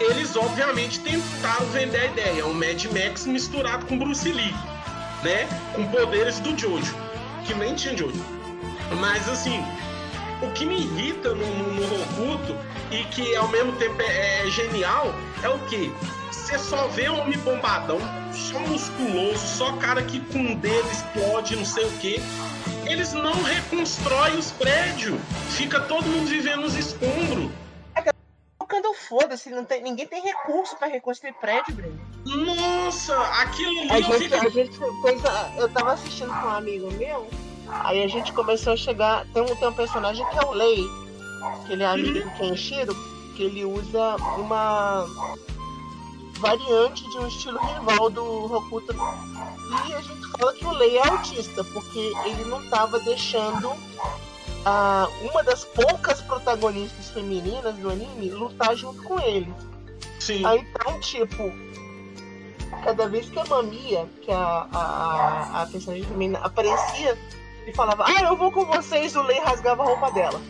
Eles, obviamente, tentaram vender a ideia. O Mad Max misturado com Bruce Lee, né? Com poderes do Jojo. Que nem tinha Jojo. Mas, assim, o que me irrita no, no, no Hokuto e que, ao mesmo tempo, é, é genial é o quê? Você só vê homem bombadão, só musculoso, só cara que com o dedo explode, não sei o quê eles não reconstroem os prédios. Fica todo mundo vivendo nos escombros. Tocando foda-se, não tem, ninguém tem recurso pra reconstruir prédio, Breno. Nossa, aquilo A ali eu gente, fico... a gente fez. a- eu tava assistindo com um amigo meu, aí a gente começou a chegar. Tem um, tem um personagem que é o Lei, que ele é amigo do Kenshiro, que ele usa uma variante de um estilo rival do Hokuto. E a gente fala que o Lei é autista, porque ele não tava deixando a, uma das poucas protagonistas femininas do anime lutar junto com ele. Sim. Aí então, tipo, cada vez que a Mamia, que é a, a, a, a personagem feminina, aparecia e falava, ah, eu vou com vocês, o Lei rasgava a roupa dela.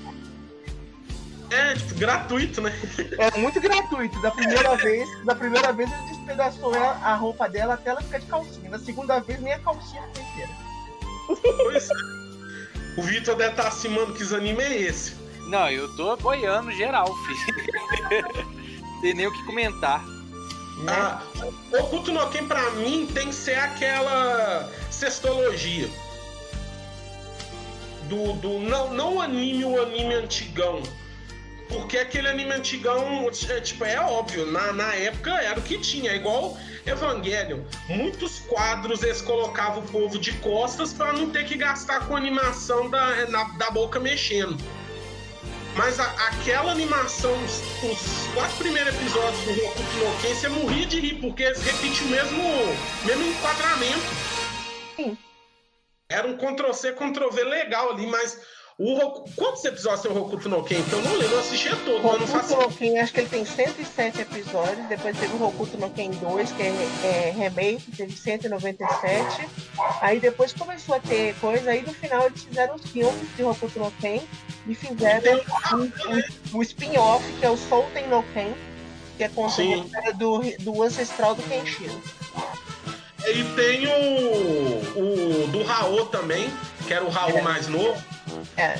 É, tipo, gratuito, né? É muito gratuito. Da primeira vez, da primeira vez ele despedaçou ela- a roupa dela até ela ficar de calcinha. Da segunda vez nem a calcinha foi inteira. Pois é. O Vitor deve estar assim, mano, que anime é esse? Não, eu tô boiando geral, filho. Tem nem o que comentar. Né? Ah, Oculto no Ken, pra mim, tem que ser aquela sextologia. Do, do, não, não o anime, o anime antigão. Porque aquele anime antigão, é, tipo, é óbvio, na, na época era o que tinha, é igual Evangelion. Muitos quadros eles colocavam o povo de costas pra não ter que gastar com animação da, na- da boca mexendo. Mas a- aquela animação, os, quatro primeiros episódios do no Ken, você morria de rir, porque eles repetem o mesmo, mesmo enquadramento. Sim. Era um Ctrl-C, Ctrl-V legal ali, mas o Hoku... Quantos episódios tem o Hokuto no Ken? Então eu não lembro, eu assistia todo, mas não faço... No Ken, acho que ele tem 107 episódios. Depois teve o Hokuto no Ken 2, que é, é remake, teve 197. Aí depois começou a ter coisa, aí no final eles fizeram os filmes de Hokuto no Ken e fizeram o, o- o spin-off, que é o Souten no Ken, que é conta a Sim. história do, do ancestral do Kenshiro. E tem o, o do Raul também, que era o Raul É. mais novo. É,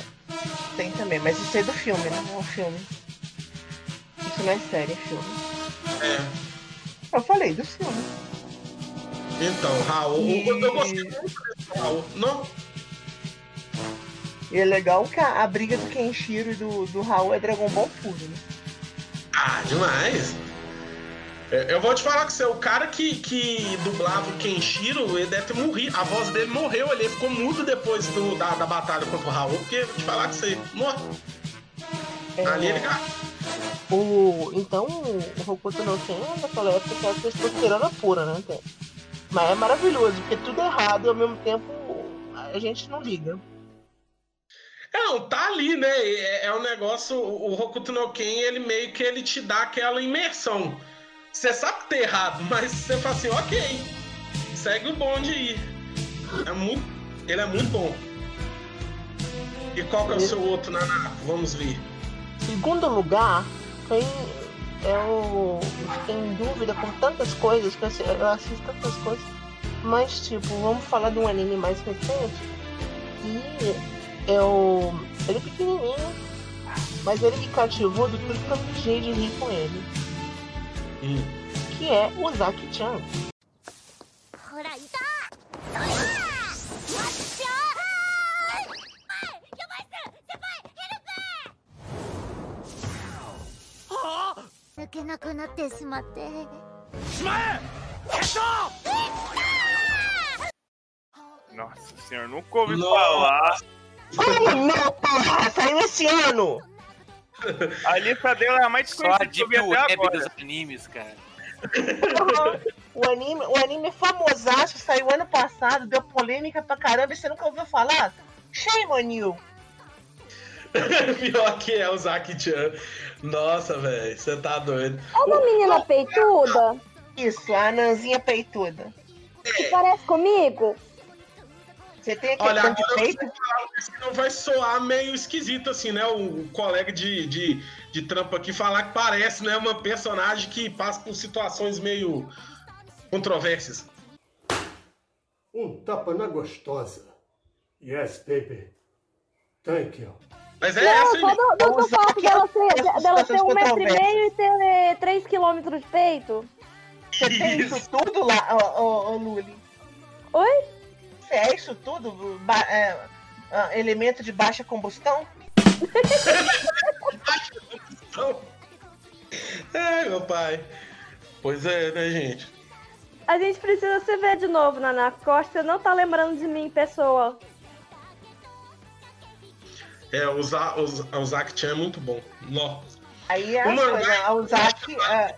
tem também, mas isso é do filme, né? É um filme. Isso não é série, é filme. É. Eu falei do filme. Então, Raul, E- eu, gostei muito desse Raul. Não, E é legal que a, a briga do Kenshiro e do, do Raul é Dragon Ball puro, né? Ah, demais. É, Eu vou te falar que você, o cara que, que dublava o Kenshiro, ele deve ter morrido. A voz dele morreu, ele ficou mudo depois do- da, da batalha contra o Raul, porque vou te falar que você morre. É, Ali ele o, então, o Hokuto no Ken naquela época era testosterona pura, né? Mas é maravilhoso, porque tudo é errado e ao mesmo tempo a gente não liga. Não, tá ali, né? É, é um negócio. O o Hokuto no Ken, ele meio que ele te dá aquela imersão. Você sabe que tá errado, mas você fala assim, ok. Segue o bonde aí. É muito, ele é muito bom. E qual que é o seu outro, Nanako? Vamos ver. Segundo lugar, tem. Eu fiquei em dúvida com tantas coisas, que eu assi- eu assisto tantas coisas. Mas, tipo, vamos falar de um anime mais recente. E eu. Ele é pequenininho, mas ele me cativou do tudo que eu mijei de rir com ele. Que é o Zaki-chan. Ah! Nossa senhora, nunca ouvi falar. Ai, não, porra! Saiu esse ano! A lista dela é a mais Só a desconhecida que eu Deep Web agora. dos animes, cara. O anime, o anime famosaço, saiu ano passado, deu polêmica pra caramba e você nunca ouviu falar? Shame on you! Pior que é o Zaki-chan. Nossa, velho, você tá doido. É uma menina peituda Isso, a anãzinha peituda. que parece comigo. Você tem aquele Olha, de agora peito? não vai soar meio esquisito assim, né? O colega de, de, de trampo aqui falar que parece, né? Uma personagem que passa por situações meio controversas. Um tapa na gostosa. Yes, baby. Thank you. Mas é Não, essa só do, do, do fato dela, ser, dela ter situações um metro e meio e ter é, 3 quilômetros de peito. Você tem isso tudo lá, ô, ô, ô Luli? Oi? É isso tudo? Ba- é, ah, elemento de baixa combustão? Então... É, meu pai. Pois é, né, gente? A gente precisa se ver de novo, Naná, você não tá lembrando de mim, pessoa. É, o, Za, o, o Zaki-chan é muito bom. Nossa. Aí é O o Zack, ah,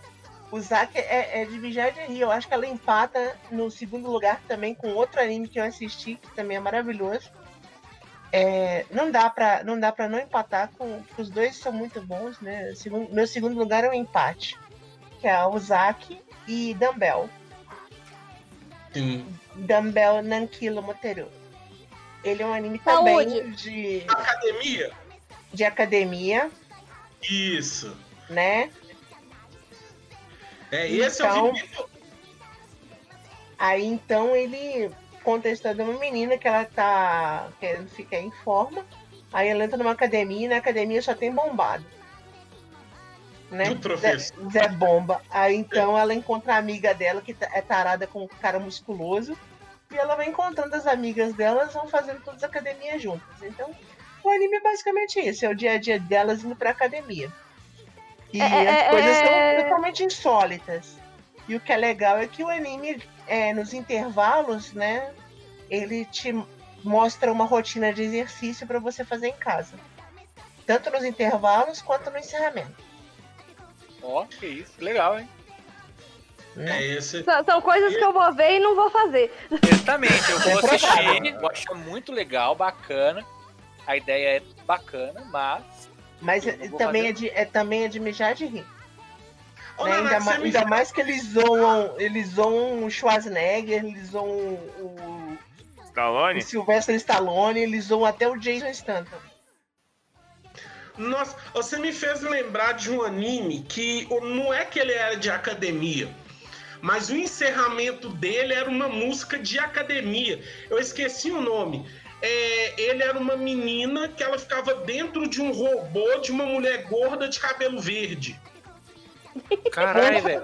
o Zack é, é de mijar de rir. Eu acho que ela empata no segundo lugar também com outro anime que eu assisti, que também é maravilhoso. É, não dá pra não dá para não empatar com porque os dois são muito bons, né? Segundo- meu segundo lugar é um empate, que é o Zack e Dumbbell. Sim. Dumbbell Nankilo Motero. Ele é um anime Saúde. também de, Academia? de academia, Isso. né? É, esse Então- eu vi. Aí então ele de uma menina que ela tá querendo ficar em forma. Aí ela entra numa academia e na academia só tem bombado. Né? Do professor. Zé, Zé Bomba. Aí então ela encontra a amiga dela que tá- é tarada com um cara musculoso. E ela vai encontrando as amigas delas, vão fazendo todas as academias juntas. Então, o anime é basicamente isso, é o dia a dia delas indo pra academia. E É, as é, coisas é. são totalmente insólitas. E o que é legal é que o anime, é, nos intervalos, né, ele te mostra uma rotina de exercício para você fazer em casa. Tanto nos intervalos quanto no encerramento. Ó, que isso, legal, hein? né? É esse. São, são coisas que eu vou ver e não vou fazer. Exatamente, eu vou É assistir, vou achar muito legal, bacana. A ideia é bacana, mas. Mas é- também, fazer. é de, é também é de mijar de rir. Ô, né? Naná, ainda, ma- ainda mais que eles zoam, eles zoam o Schwarzenegger, eles zoam o, o Stallone? Sylvester Stallone, eles zoam até o Jason Statham. Nossa, você me fez lembrar de um anime que o- não é que ele era de academia, mas o encerramento dele era uma música de academia. Eu esqueci o nome. É, ele era uma menina que ela ficava dentro de um robô de uma mulher gorda de cabelo verde. Caralho, velho.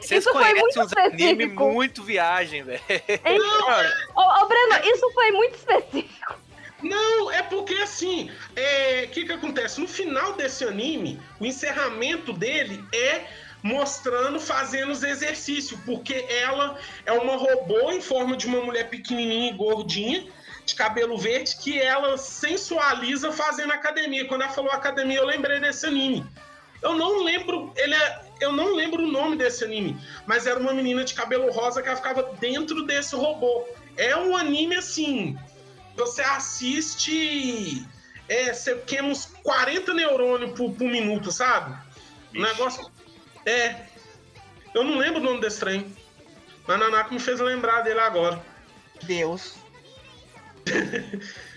Vocês Isso foi conhecem muito uns específico. muito viagem, velho. Hein? Ô, ô, Breno, isso foi muito específico. Não, é porque assim, é, o que que acontece? No final desse anime, o encerramento dele é mostrando, fazendo os exercícios, porque ela é uma robô em forma de uma mulher pequenininha e gordinha, de cabelo verde, que ela sensualiza fazendo academia. Quando ela falou academia, eu lembrei desse anime. Eu não lembro, ele é, eu não lembro o nome desse anime, mas era uma menina de cabelo rosa que ela ficava dentro desse robô. É um anime assim, você assiste, é, você queima uns 40 neurônios por, por minuto, sabe? O negócio. É. Eu não lembro o nome desse trem. Mas a Nanako me fez lembrar dele agora. Deus.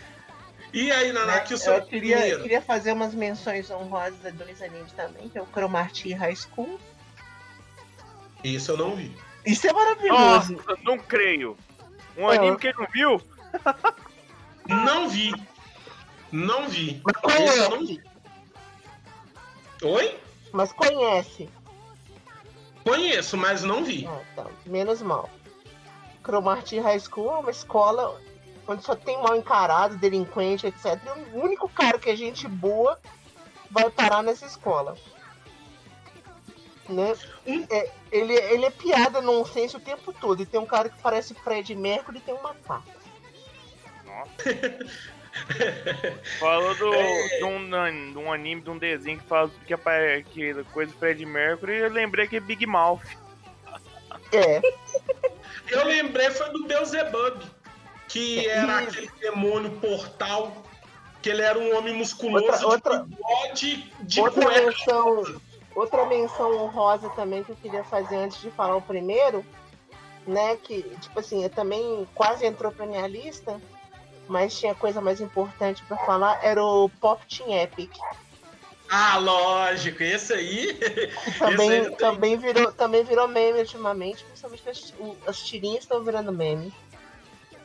E aí, Nanako, que o seu Eu queria, primeiro? queria fazer umas menções honrosas a dois animes também, que é o Cromarty High School. Isso eu não vi. Isso é maravilhoso. Nossa, não creio. Um É. anime que ele não viu? Não vi. Não vi. Mas Esse eu não conhece. vi. Oi? Mas conhece. Conheço, mas não vi. Ah, tá. Menos mal. Cromarty High School é uma escola onde só tem mal encarado, delinquente, etc. E o único cara que é gente boa vai parar nessa escola. Né? É, ele, ele é piada nonsense o tempo todo. E tem um cara que parece Fred Mercury e tem um macaco. Falou do, É. de, um, de um anime, de um desenho que fala que, que coisa do Fred Mercury, eu lembrei que é Big Mouth. É. Eu lembrei foi do Beelzebub, que era aquele demônio portal, que ele era um homem musculoso Outra- de outra- bigode, de outra cueca. menção, outra menção honrosa também que eu queria fazer antes de falar o primeiro, né? Que, tipo assim, eu também quase entrou pra minha lista, mas tinha coisa mais importante pra falar, era o Pop Team Epic. Ah, lógico, esse aí. Também, esse aí também, virou, também virou meme ultimamente, principalmente as, o- as tirinhas estão virando meme.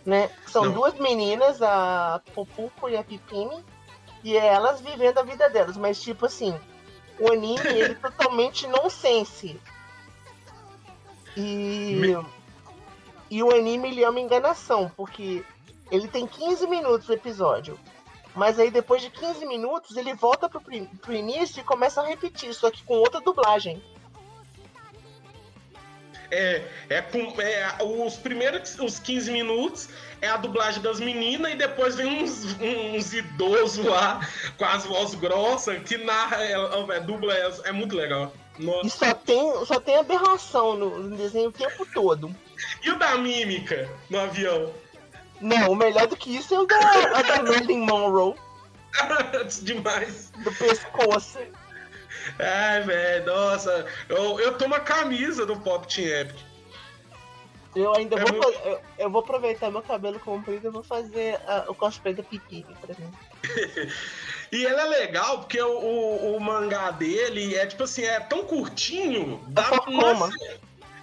Né? São Não. duas meninas, a Popuco e a Pipini, e é elas vivendo a vida delas, mas tipo assim, o anime ele é totalmente nonsense. E, e o anime ele é uma enganação, porque ele tem 15 minutos o episódio. Mas aí depois de 15 minutos ele volta pro, pro início e começa a repetir, só que com outra dublagem. É, é com é, os primeiros os 15 minutos é a dublagem das meninas e depois vem uns, uns idosos lá com as vozes grossas que narra, é, é, dubla, é, é muito legal. E Nossa. só tem, só tem aberração no, no desenho o tempo todo. E o da mímica no avião? Não, o melhor do que isso é o da, da Marilyn Monroe, Demais. do pescoço. Ai, velho, nossa. Eu, eu tomo a camisa do Pop Team Epic. Eu ainda É vou, muito- eu, eu vou aproveitar meu cabelo comprido e vou fazer ah, o cosplay da Pipi, por exemplo. E ele é legal porque o, o, o mangá dele é tipo assim, é tão curtinho. Dá só coma.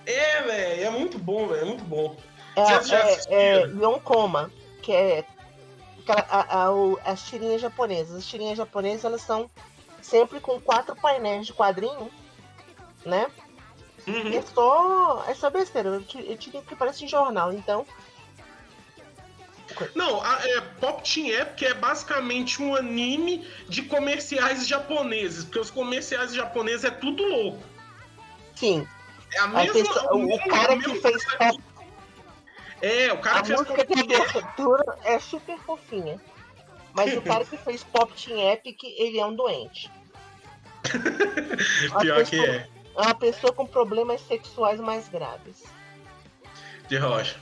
É, velho, é muito bom, velho, é muito bom. É, é, é Leon Coma, que é a- a- o- as tirinhas japonesas. As tirinhas japonesas, elas são sempre com quatro painéis de quadrinho, né? Uhum. E é só, é só besteira. ti- é Tirinha que parece em jornal, então... Não, a, é, Pop Team Epic é basicamente um anime de comerciais japoneses, porque os comerciais japoneses é tudo louco. Sim. É a A mesma. pessoa- o, mesmo- cara mesmo- que fez pop, É, o cara a que fez música Pop de Team abertura é super fofinha. Mas o cara que fez Pop Team Epic, ele é um doente. Uma Pior que pessoa- é, É uma pessoa com problemas sexuais mais graves. de rocha.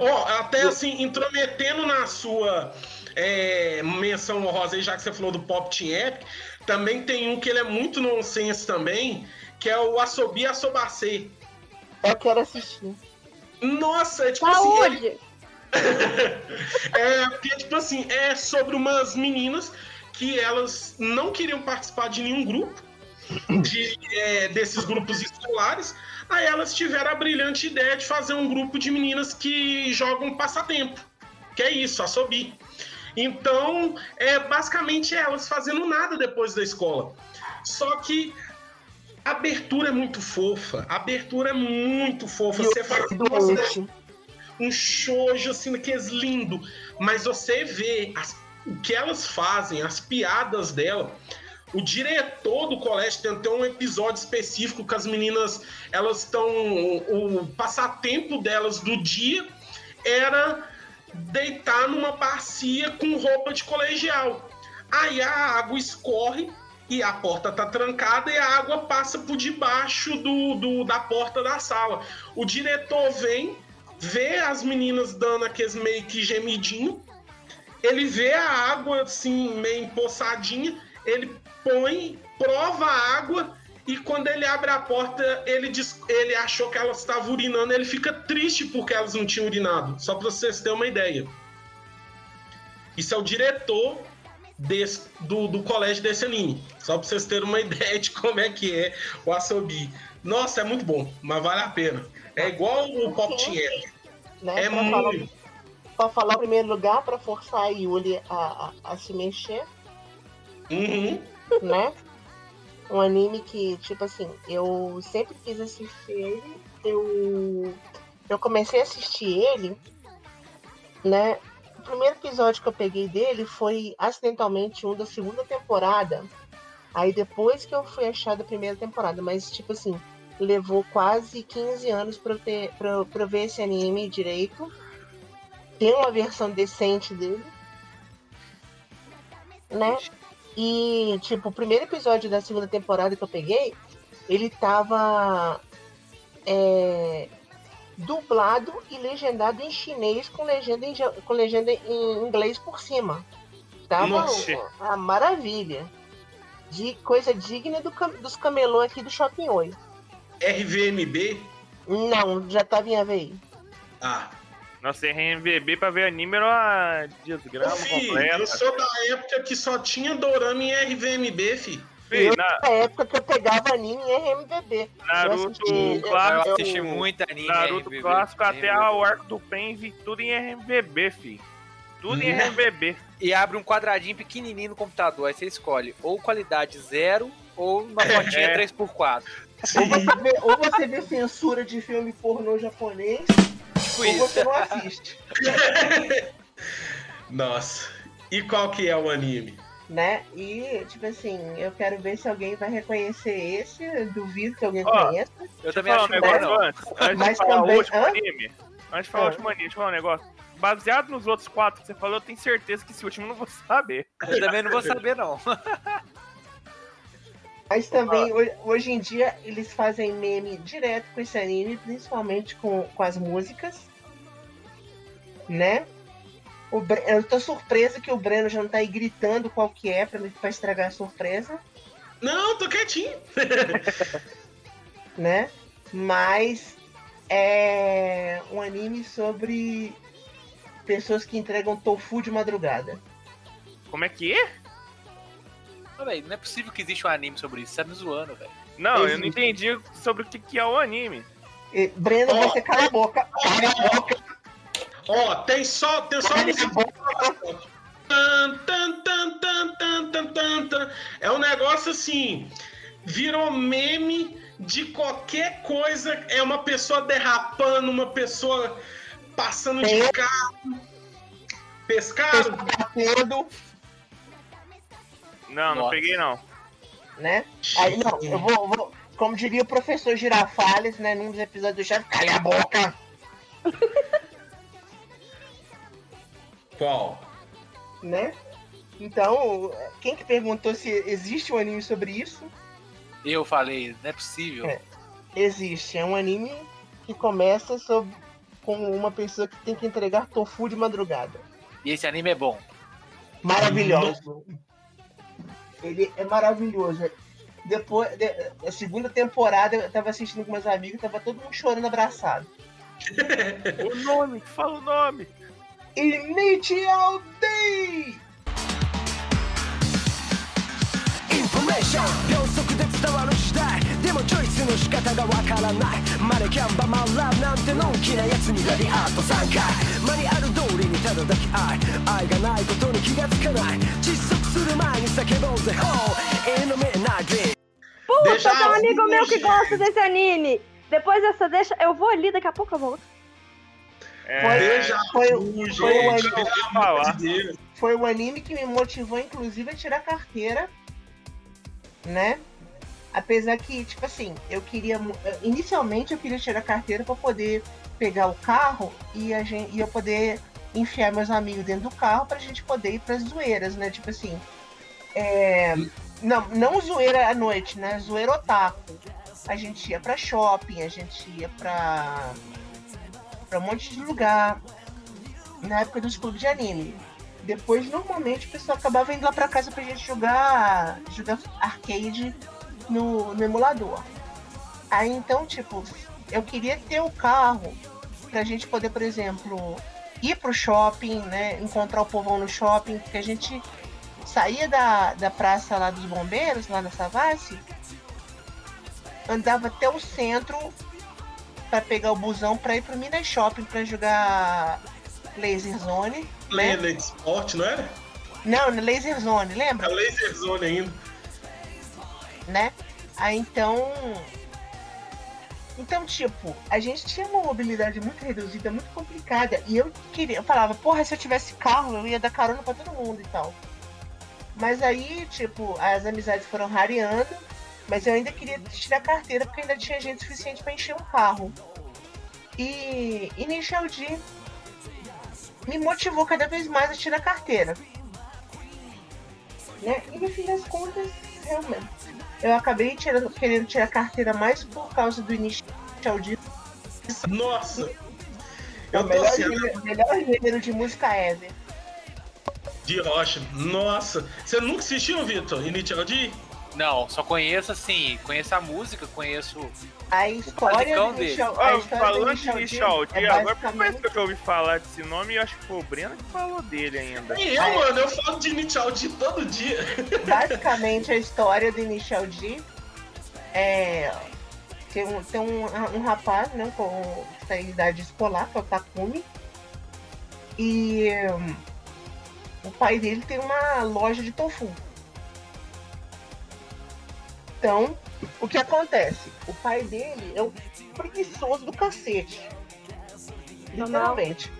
Ó, até assim, intrometendo na sua é, menção honrosa aí, já que você falou do Pop Team Epic, também tem um que ele é muito nonsense também, que é o Asobi Asobase. Eu quero assistir. Nossa, é tipo assim. ele- Saúde! É, porque, tipo assim, é sobre umas meninas que elas não queriam participar de nenhum grupo, de, é, desses grupos escolares. Aí elas tiveram a brilhante ideia de fazer um grupo de meninas que jogam passatempo. Que é isso, a Sobi. Então, é basicamente elas fazendo nada depois da escola. Só que a abertura é muito fofa. A abertura é muito fofa. Você fala, nossa, Doente. Um shoujo assim, daqueles lindo. Mas você vê as- o que elas fazem, as piadas dela. O diretor do colégio tem até um episódio específico que as meninas elas estão. O, o passatempo delas do dia era deitar numa bacia com roupa de colegial. Aí a água escorre e a porta tá trancada e a água passa por debaixo do, do- da porta da sala. O diretor vem, vê as meninas dando aqueles meio que gemidinho, ele vê a água assim, meio empoçadinha, ele põe, prova a água e quando ele abre a porta, ele, diz, ele achou que elas estavam urinando, ele fica triste porque elas não tinham urinado. Só pra vocês terem uma ideia. Isso é o diretor desse- do, do colégio desse anime. Só pra vocês terem uma ideia de como é que é o Asobi. Nossa, é muito bom, mas vale a pena. É igual o Pop Epic. Né? É pra, falar, muito. pra falar em primeiro lugar, pra forçar a Yuli a, a, a se mexer, Uhum. né? Um anime que, tipo assim, eu sempre quis assistir ele. Eu, eu comecei a assistir ele, né? O primeiro episódio que eu peguei dele foi acidentalmente um da segunda temporada. Aí depois que eu fui achar da primeira temporada, mas tipo assim, levou quase 15 anos ter, pra, ver esse anime direito. Tem uma versão decente dele. Né? E, tipo, o primeiro episódio da segunda temporada que eu peguei, ele tava é, dublado e legendado em chinês com legenda em, com legenda em inglês por cima. Tava Nossa. uma maravilha. De coisa digna do dos camelô aqui do Shopping Oi. RVMB? Não, já tava em AVI. Ah. Nossa, RMVB pra ver anime era uma desgrama Fih, completa. eu sou da época que só tinha dorama em RVMB, fi. Fih, Eu, na- na época que eu pegava anime em RMVB. Naruto eu assisti- clássico. Eu assisti muito anime. Naruto RMVB. clássico até o arco do Pen, vi tudo em RMVB, fi. Tudo em Né? RMVB. E abre um quadradinho pequenininho no computador. Aí você escolhe ou qualidade zero ou uma fotinha É. 3x4. Ou você, vê, ou você vê censura de filme pornô japonês, Tipo ou isso. você não assiste. Nossa. E qual que é o anime? Né? E, tipo assim, eu quero ver se alguém vai reconhecer esse. Duvido que alguém Ó, conheça. Eu também falar acho um negócio não. antes. Antes Mas de falar também- o último hã? anime. Antes de falar o último anime, deixa eu falar um negócio. Baseado nos outros quatro que você falou, eu tenho certeza que esse último eu não vou saber. Eu também não vou saber, não. Mas também, ho- hoje em dia, eles fazem meme direto com esse anime, principalmente com, com as músicas. Né? O Bre- eu tô surpresa que o Breno já não tá aí gritando qual que é pra, pra estragar a surpresa. Não, tô quietinho. né? Mas é um anime sobre pessoas que entregam tofu de madrugada. Como é que é? Não, véi, não é possível que exista um anime sobre isso. Você tá me zoando, velho. Não, eu Existe. não entendi sobre o que, que é o anime. E, Breno, Ó. você cala a boca. Cala a boca. Ó, tem só, tem só Cala a boca. Tan, tan, tan, tan, tan, tan, tan, tan. É um negócio assim, virou meme de qualquer coisa. É uma pessoa derrapando, uma pessoa passando de carro. Pescado? Batendo, Não, não Nossa. peguei não. né? Aí, não, eu vou, vou- como diria o professor Girafales, né, num dos episódios do chefe, cala a boca. Qual? né? Então, quem que perguntou se existe um anime sobre isso? Eu falei, não é possível. É. Existe. É um anime que começa sobre, com uma pessoa que tem que entregar tofu de madrugada. E esse anime é bom. Maravilhoso. Ele é maravilhoso. Depois, de- a segunda temporada, eu tava assistindo com meus amigos, tava todo mundo chorando abraçado. O nome, fala o nome. Initial D! インフォメーション秒速で伝わる時代でもチョイスの仕方がわからないマネキャンバマンラブなんてのんきなやつにラリアート3回マニュアル通りにただ抱き愛愛がないことに気がつかない窒息 Puta, tem um amigo meu que gosta desse anime. Depois dessa deixa, eu vou ali, daqui a pouco eu volto. É, foi, o foi, foi, um anime, foi um anime que me motivou, inclusive, a tirar carteira, né? Apesar que, tipo assim, eu queria. Eh, inicialmente eu queria tirar carteira para poder pegar o carro e, a gente, e eu poder enfiar meus amigos dentro do carro pra gente poder ir pras zoeiras, né? Tipo assim. É, não, não zoeira à noite, né? Zoeira otaku. A gente ia pra shopping, a gente ia pra. pra um monte de lugar. Na época dos clubes de anime. Depois, normalmente, o pessoal acabava indo lá pra casa pra gente jogar, jogar arcade no, no emulador. Aí, então, tipo, eu queria ter o carro pra gente poder, por exemplo, ir pro shopping, né? Encontrar o povão no shopping, porque a gente saía da, da praça lá dos bombeiros, lá na Savassi, andava até o centro pra pegar o busão pra ir pro Minas Shopping pra jogar Laser Zone. né? Lenda Sport, não era? Não, na Laser Zone, É lembra? Laser Zone ainda. Né? Aí então. Então, tipo, a gente tinha uma mobilidade muito reduzida, muito complicada. E eu queria, eu falava, porra, se eu tivesse carro, eu ia dar carona pra todo mundo e tal. Mas aí, tipo, as amizades foram rareando, mas eu ainda queria tirar carteira porque ainda tinha gente suficiente pra encher um carro. E Initial D me motivou cada vez mais a tirar carteira. Né? E no fim das contas, realmente, eu acabei tirando, querendo tirar carteira mais por causa do Initial D. Nossa! É o Eu tô melhor, assim, gênero, melhor gênero de música ever. de rocha. Nossa! Você nunca assistiu, Vitor? Initial D? Não, só conheço assim, conheço a música, conheço. A história basicão do dele. Initial, Ó, a história do falando de Initial D é agora basicamente- que eu ouvi falar desse nome eu acho que foi o Breno que falou dele ainda. E eu, mano, eu falo de Initial D todo dia. basicamente a história do Initial D é tem um, tem um, um rapaz né, com tá idade escolar, que é o Takumi, e hum, o pai dele tem uma loja de tofu. Então, o que acontece? O pai dele é um preguiçoso do cacete. Literalmente.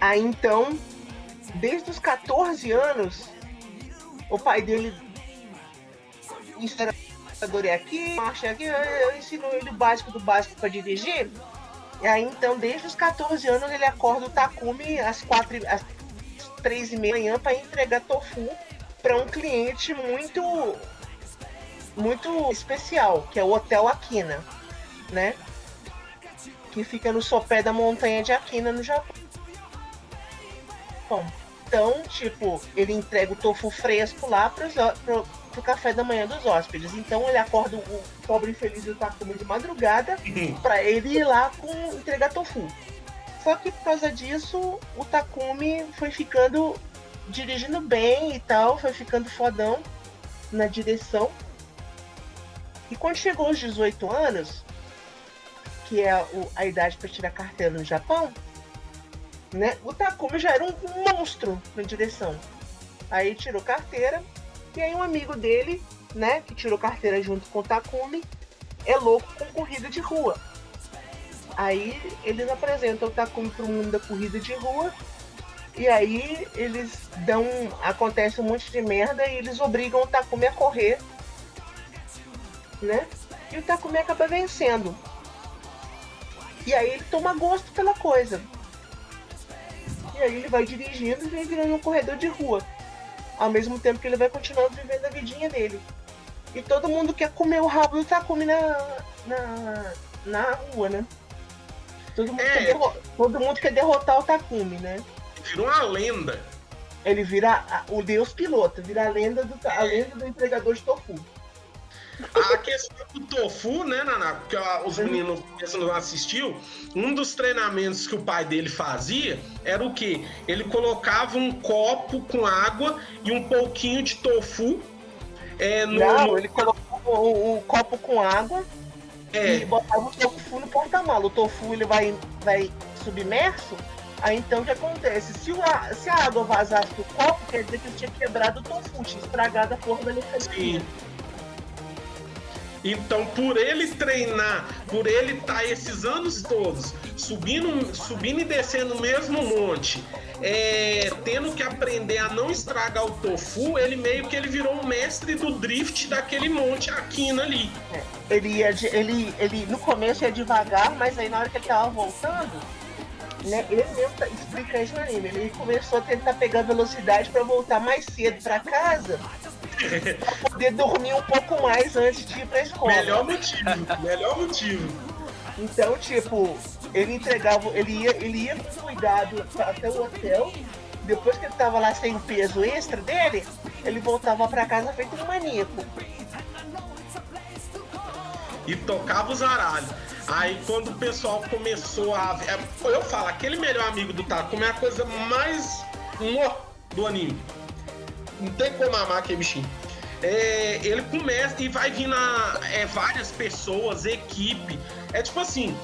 Aí então, desde os 14 anos, o pai dele é aqui, marcha aqui, eu- ensino ele o básico do básico para dirigir. E aí então, desde os 14 anos, ele acorda o Takumi às quatro, às três e meia da manhã para entregar tofu para um cliente muito muito especial, que é o Hotel Aquina, né? Que fica no sopé da montanha de Aquina, no Japão. Bom, então, tipo, ele entrega o tofu fresco lá para pro café da manhã dos hóspedes. Então ele acorda o pobre infeliz do Takumi de madrugada pra ele ir lá com entregar tofu. Só que por causa disso, o Takumi foi ficando dirigindo bem e tal, foi ficando fodão na direção. E quando chegou aos 18 anos, que é a idade para tirar carteira no Japão, né? O Takumi já era um monstro na direção. Aí tirou carteira, e aí um amigo dele, né, que tirou carteira junto com o Takumi, é louco com corrida de rua. Aí eles apresentam o Takumi pro mundo da corrida de rua, e aí eles dão. acontece um monte de merda e eles obrigam o Takumi a correr. Né? E o Takumi acaba vencendo. E aí ele toma gosto pela coisa. E aí ele vai dirigindo e vem virando um corredor de rua. Ao mesmo tempo que ele vai continuando vivendo a vidinha dele. E todo mundo quer comer o rabo do Takumi na, na, na rua, né? Todo mundo, quer derro- todo mundo quer derrotar o Takumi, né? Virou uma lenda. Ele vira a- o deus piloto, vira a lenda do, a lenda do entregador de tofu. A questão do tofu, né, Naná? Porque ó, os meninos que não assistiu, um dos treinamentos que o pai dele fazia era o quê? Ele colocava um copo com água e um pouquinho de tofu é, no. Não, ele colocou o, o copo com água É. e botava o tofu no porta-mala. O tofu ele vai, vai submerso. Aí então o que acontece? Se, o a- se a água vazasse do copo, quer dizer que ele tinha quebrado o tofu, tinha estragado a forma da mercadoria. Então, por ele treinar, por ele estar esses anos todos subindo, subindo e descendo o mesmo monte, é, tendo que aprender a não estragar o tofu, ele meio que ele virou um mestre do drift daquele monte Aquina ali. Ele ia ele, ele no começo ia devagar, mas aí na hora que ele tava voltando, né, ele mesmo tá- explica isso no anime. Ele começou a tentar pegar velocidade pra voltar mais cedo pra casa, pra poder dormir um pouco mais antes de ir pra escola. Melhor motivo, melhor motivo. Então, tipo, ele entregava, ele ia, ele ia com cuidado até o hotel. Depois que ele tava lá sem o peso extra dele, ele voltava pra casa feito um maníaco. e tocava os aralhos. Aí quando o pessoal começou a. é, Eu falo, aquele melhor amigo do Takumi é a coisa mais do anime. Não tem como amar aquele bichinho. É, ele começa e vai vindo a, é, várias pessoas, equipe. É tipo assim.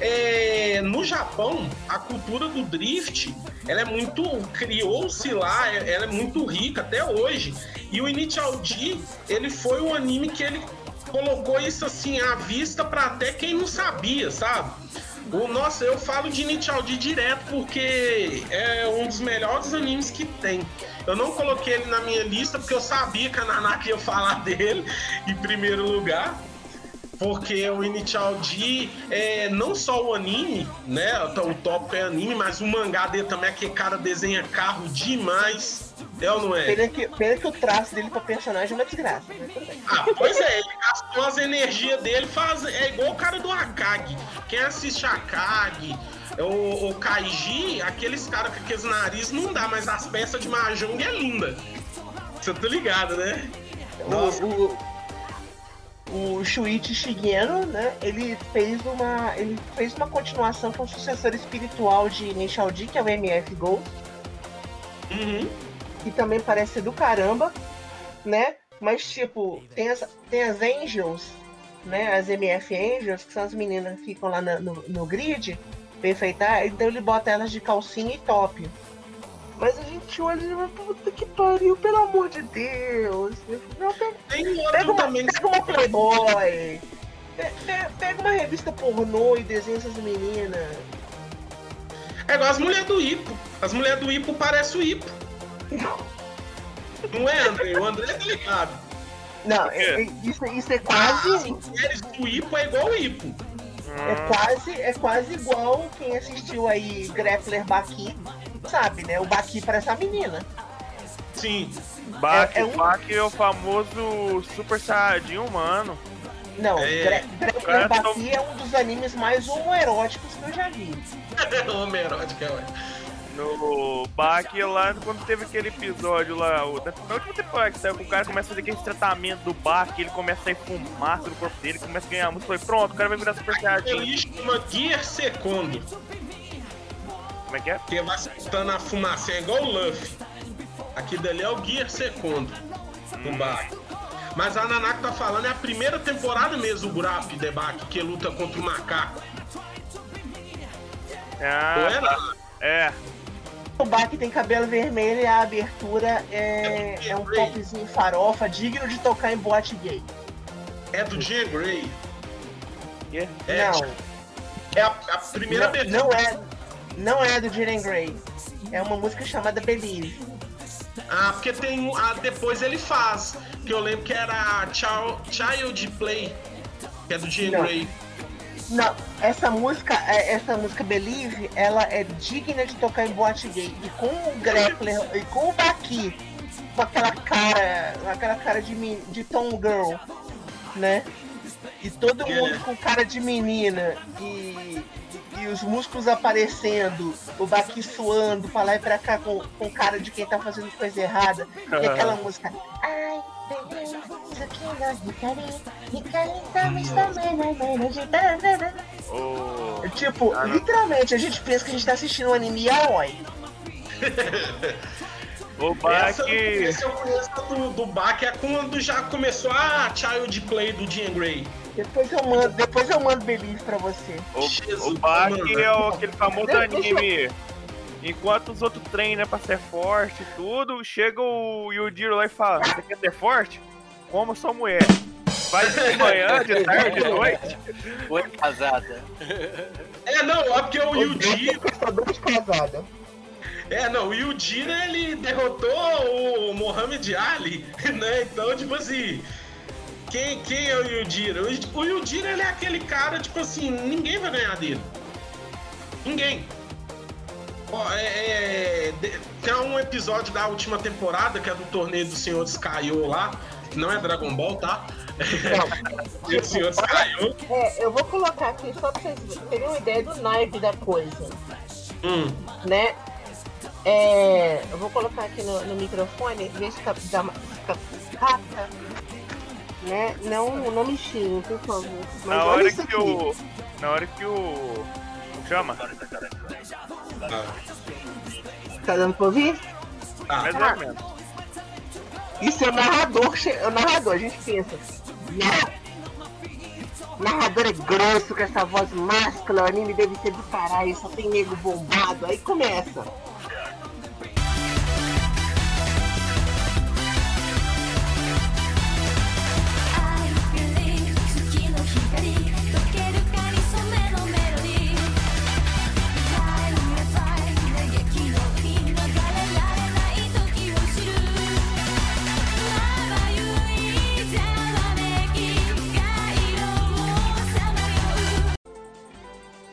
é, no Japão, a cultura do drift, ela é muito. criou-se lá, é- ela é muito rica até hoje. E o Initial D, ele foi um anime que ele colocou isso assim à vista pra até quem não sabia, sabe? O, nossa, eu falo de D direto porque é um dos melhores animes que tem. Eu não coloquei ele na minha lista porque eu sabia que a Nanaka ia falar dele em primeiro lugar. Porque o Initial D é não só o anime, né? O tópico é anime, mas o mangá dele também é que cara desenha carro demais. É ou não é? Pena que, pena que o traço dele pra personagem é uma desgraça. Ah, pois é, ele gastou as energias dele, faz, é igual o cara do Akagi. Quem assiste Akagi, o, o Kaiji, aqueles caras com aqueles narizes não dá, mas as peças de Mahjong é linda. Você tá ligado, né? Nossa. O, o, o Shuichi Shigeno, né? Ele fez uma. Ele fez uma continuação com o sucessor espiritual de Initial D, que é o MF Ghost. Que também parece ser do caramba, né? Mas tipo, tem as, tem as Angels, né? As MF Angels, que são as meninas que ficam lá na- no, no grid, pra enfeitar, então ele bota elas de calcinha e top. Mas a gente olha e fala, puta que pariu, pelo amor de Deus. Não, pega, uma, pega uma Playboy. Pe- pe- Pega uma revista pornô e desenha essas meninas. É igual as mulheres do Ipo. As mulheres do Ipo parecem o Ipo. Não é, André? O André tá ligado. Não, é- é- isso, isso é quase. As mulheres do Ipo é igual o Ipo. É quase, é quase igual quem assistiu aí Grappler Baki, sabe, né? O Baki parece a menina. Sim. Baki, É- é um- Baki é o famoso Super Saiyajin humano. Não, É. Gra- Grappler Baki é um dos animes mais homoeróticos que eu já vi. Homerótica, ué. No Bach lá, quando teve aquele episódio lá, o, na última temporada que saiu, que o cara começa a fazer aquele tratamento do Bach, ele começa a sair fumaça no corpo dele, começa a ganhar músculo, foi pronto, o cara vai virar super saiyajin. Ele chama Gear Secondo. Como é que é? Que vai soltando a fumaça, é igual o Luffy. Aqui dali é o Gear Secondo do Bach. Mas a Nanako tá falando, é a primeira temporada mesmo, o Burap de Bach, que luta contra o macaco. Ah, Ou era? É. O Bach tem cabelo vermelho e a abertura é, é um popzinho farofa digno de tocar em boate gay. É do Jean Grey. É? É, não, é a, a primeira não, abertura. não é, não é do Jiren Grey. É uma música chamada Believe. Ah, porque tem um. Ah, depois ele faz. Que eu lembro que era Child, Child Play. Que é do Jean Não. Não, essa música, é- essa música Believe, ela é digna de tocar em boate gay. E com o Grappler e com o Baki, com aquela cara, aquela cara de, de Tom Girl, né? E todo mundo com cara de menina e, e os músculos aparecendo, o Baki suando pra lá e pra cá com, com cara de quem tá fazendo coisa errada. E aquela música. Ai, O... Tipo, Ah, literalmente, a gente pensa que a gente tá assistindo um anime yaoi. O Bach. essa eu conheço do, do Bach, é quando já começou a Child Play do Jean Grey. Depois eu mando, depois eu mando Believe pra você. O, Jesus, o Bach é o, aquele famoso anime. Enquanto os outros treinam pra ser forte e tudo, chega o Yujiro lá e fala: Você quer ser forte? Como sua mulher. Vai de manhã, de tarde, de noite. Foi casada. É, não, é porque o Yujiro. Pensador de casada. É, não, o Yujiro ele derrotou o Mohamed Ali, né? Então, tipo assim. Quem, quem é o Yujiro? O o Yujiro ele é aquele cara, tipo assim, ninguém vai ganhar dele. Ninguém. Ó, é, é, tem um episódio da última temporada, que é do torneio do Senhor Skyo lá. Não é Dragon Ball, tá? É o Senhor Skyo. É, eu vou colocar aqui só pra vocês terem uma ideia do naipe da coisa, Hum. né? É, eu vou colocar aqui no, no microfone, ver se cap- capta. Né? Não, não me xingue, por favor. Mas Na hora que aqui. o. Na hora que o. Como chama? Tá dando pra ouvir? Ah, Mais ou menos. Isso é o narrador, é o narrador, a gente pensa. "Nah, O narrador é grosso, com essa voz máscula, o anime deve ser do caralho, só tem nego bombado. Aí começa.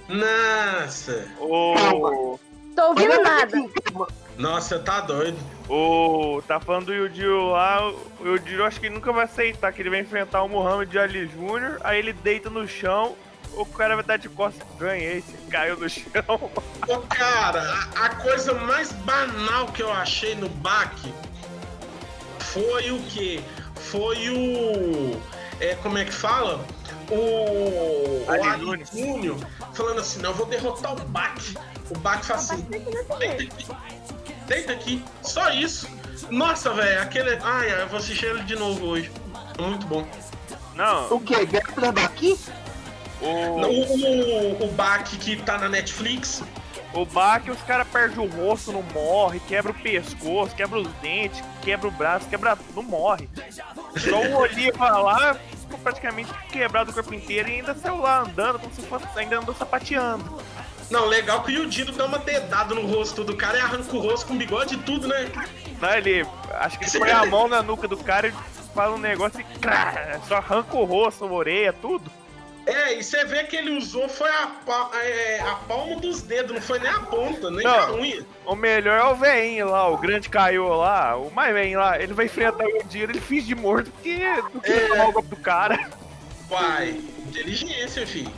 Nossa! O. Tô ouvindo Olha nada. aqui, Nossa, tá doido. O. Tá falando do Yujiro lá. O Yujiro acho que nunca vai aceitar que ele vai enfrentar o Muhammad Ali Jr. Aí ele deita no chão. O cara vai dar de costas. Ganhei, você caiu no chão. Ô, cara, a, a coisa mais banal que eu achei no baque foi o quê? Foi o. É, como é que fala? O. O Ali Júnior. Falando assim: não, eu vou derrotar o Bach. O Bach fala assim: deita aqui, deita aqui, só isso. Nossa, velho, aquele. Ai, eu vou assistir ele de novo hoje. Muito bom. Não, O que? Dentro daqui? o. O, o, o Bach que tá na Netflix. O Bach, os caras perdem o rosto, não morre, quebra o pescoço, quebra os dentes, quebra o braço, quebra tudo, não morre. Só o Oliva lá ficou praticamente quebrado o corpo inteiro e ainda saiu lá andando como se fosse, ainda andou sapateando. Não, legal que o Yudiro dá uma dedada no rosto do cara e arranca o rosto com bigode e tudo, né? Não, ele, acho que ele põe a mão na nuca do cara e fala um negócio e crá, só arranca o rosto, a orelha, tudo. É, e você vê que ele usou foi a, pa- é, a palma dos dedos, não foi nem a ponta, nem Não. a unha. O melhor é o veinho lá, o grande caiu lá, o mais velho lá, ele vai enfrentar o Yudiro, ele finge de morto porque não queria É. tomar o golpe do cara. Pai, inteligência, filho.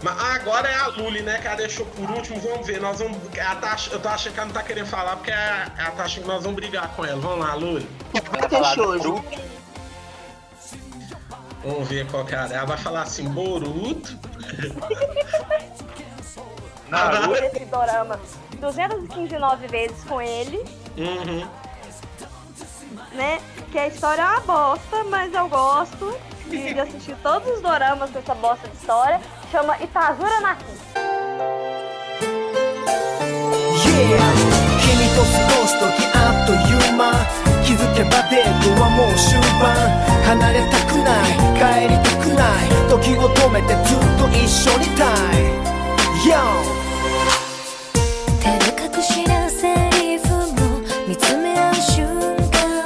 Mas agora é a Luli, né? Que ela deixou por último. Vamos ver. Nós vamos. Ela tá, ach- eu tô achando que ela não tá querendo falar porque ela, ela tá achando que nós vamos brigar com ela. Vamos lá, Luli. Vai ter shoujo. Vamos ver qual que é. a- Ela vai falar assim, Boruto. Naruto. esse dorama 259 vezes com ele, Uhum. né? Que a história é uma bosta, mas eu gosto de, de assistir todos os doramas com essa bosta de história. Chama Itazura Naki. Yeah 君と過ごす時あっという間気づけばデートはもう終盤 離れたくない帰りたくない時を止めてずっと一緒にいたい Yo 照れ隠しなセリフも見つめ合う瞬間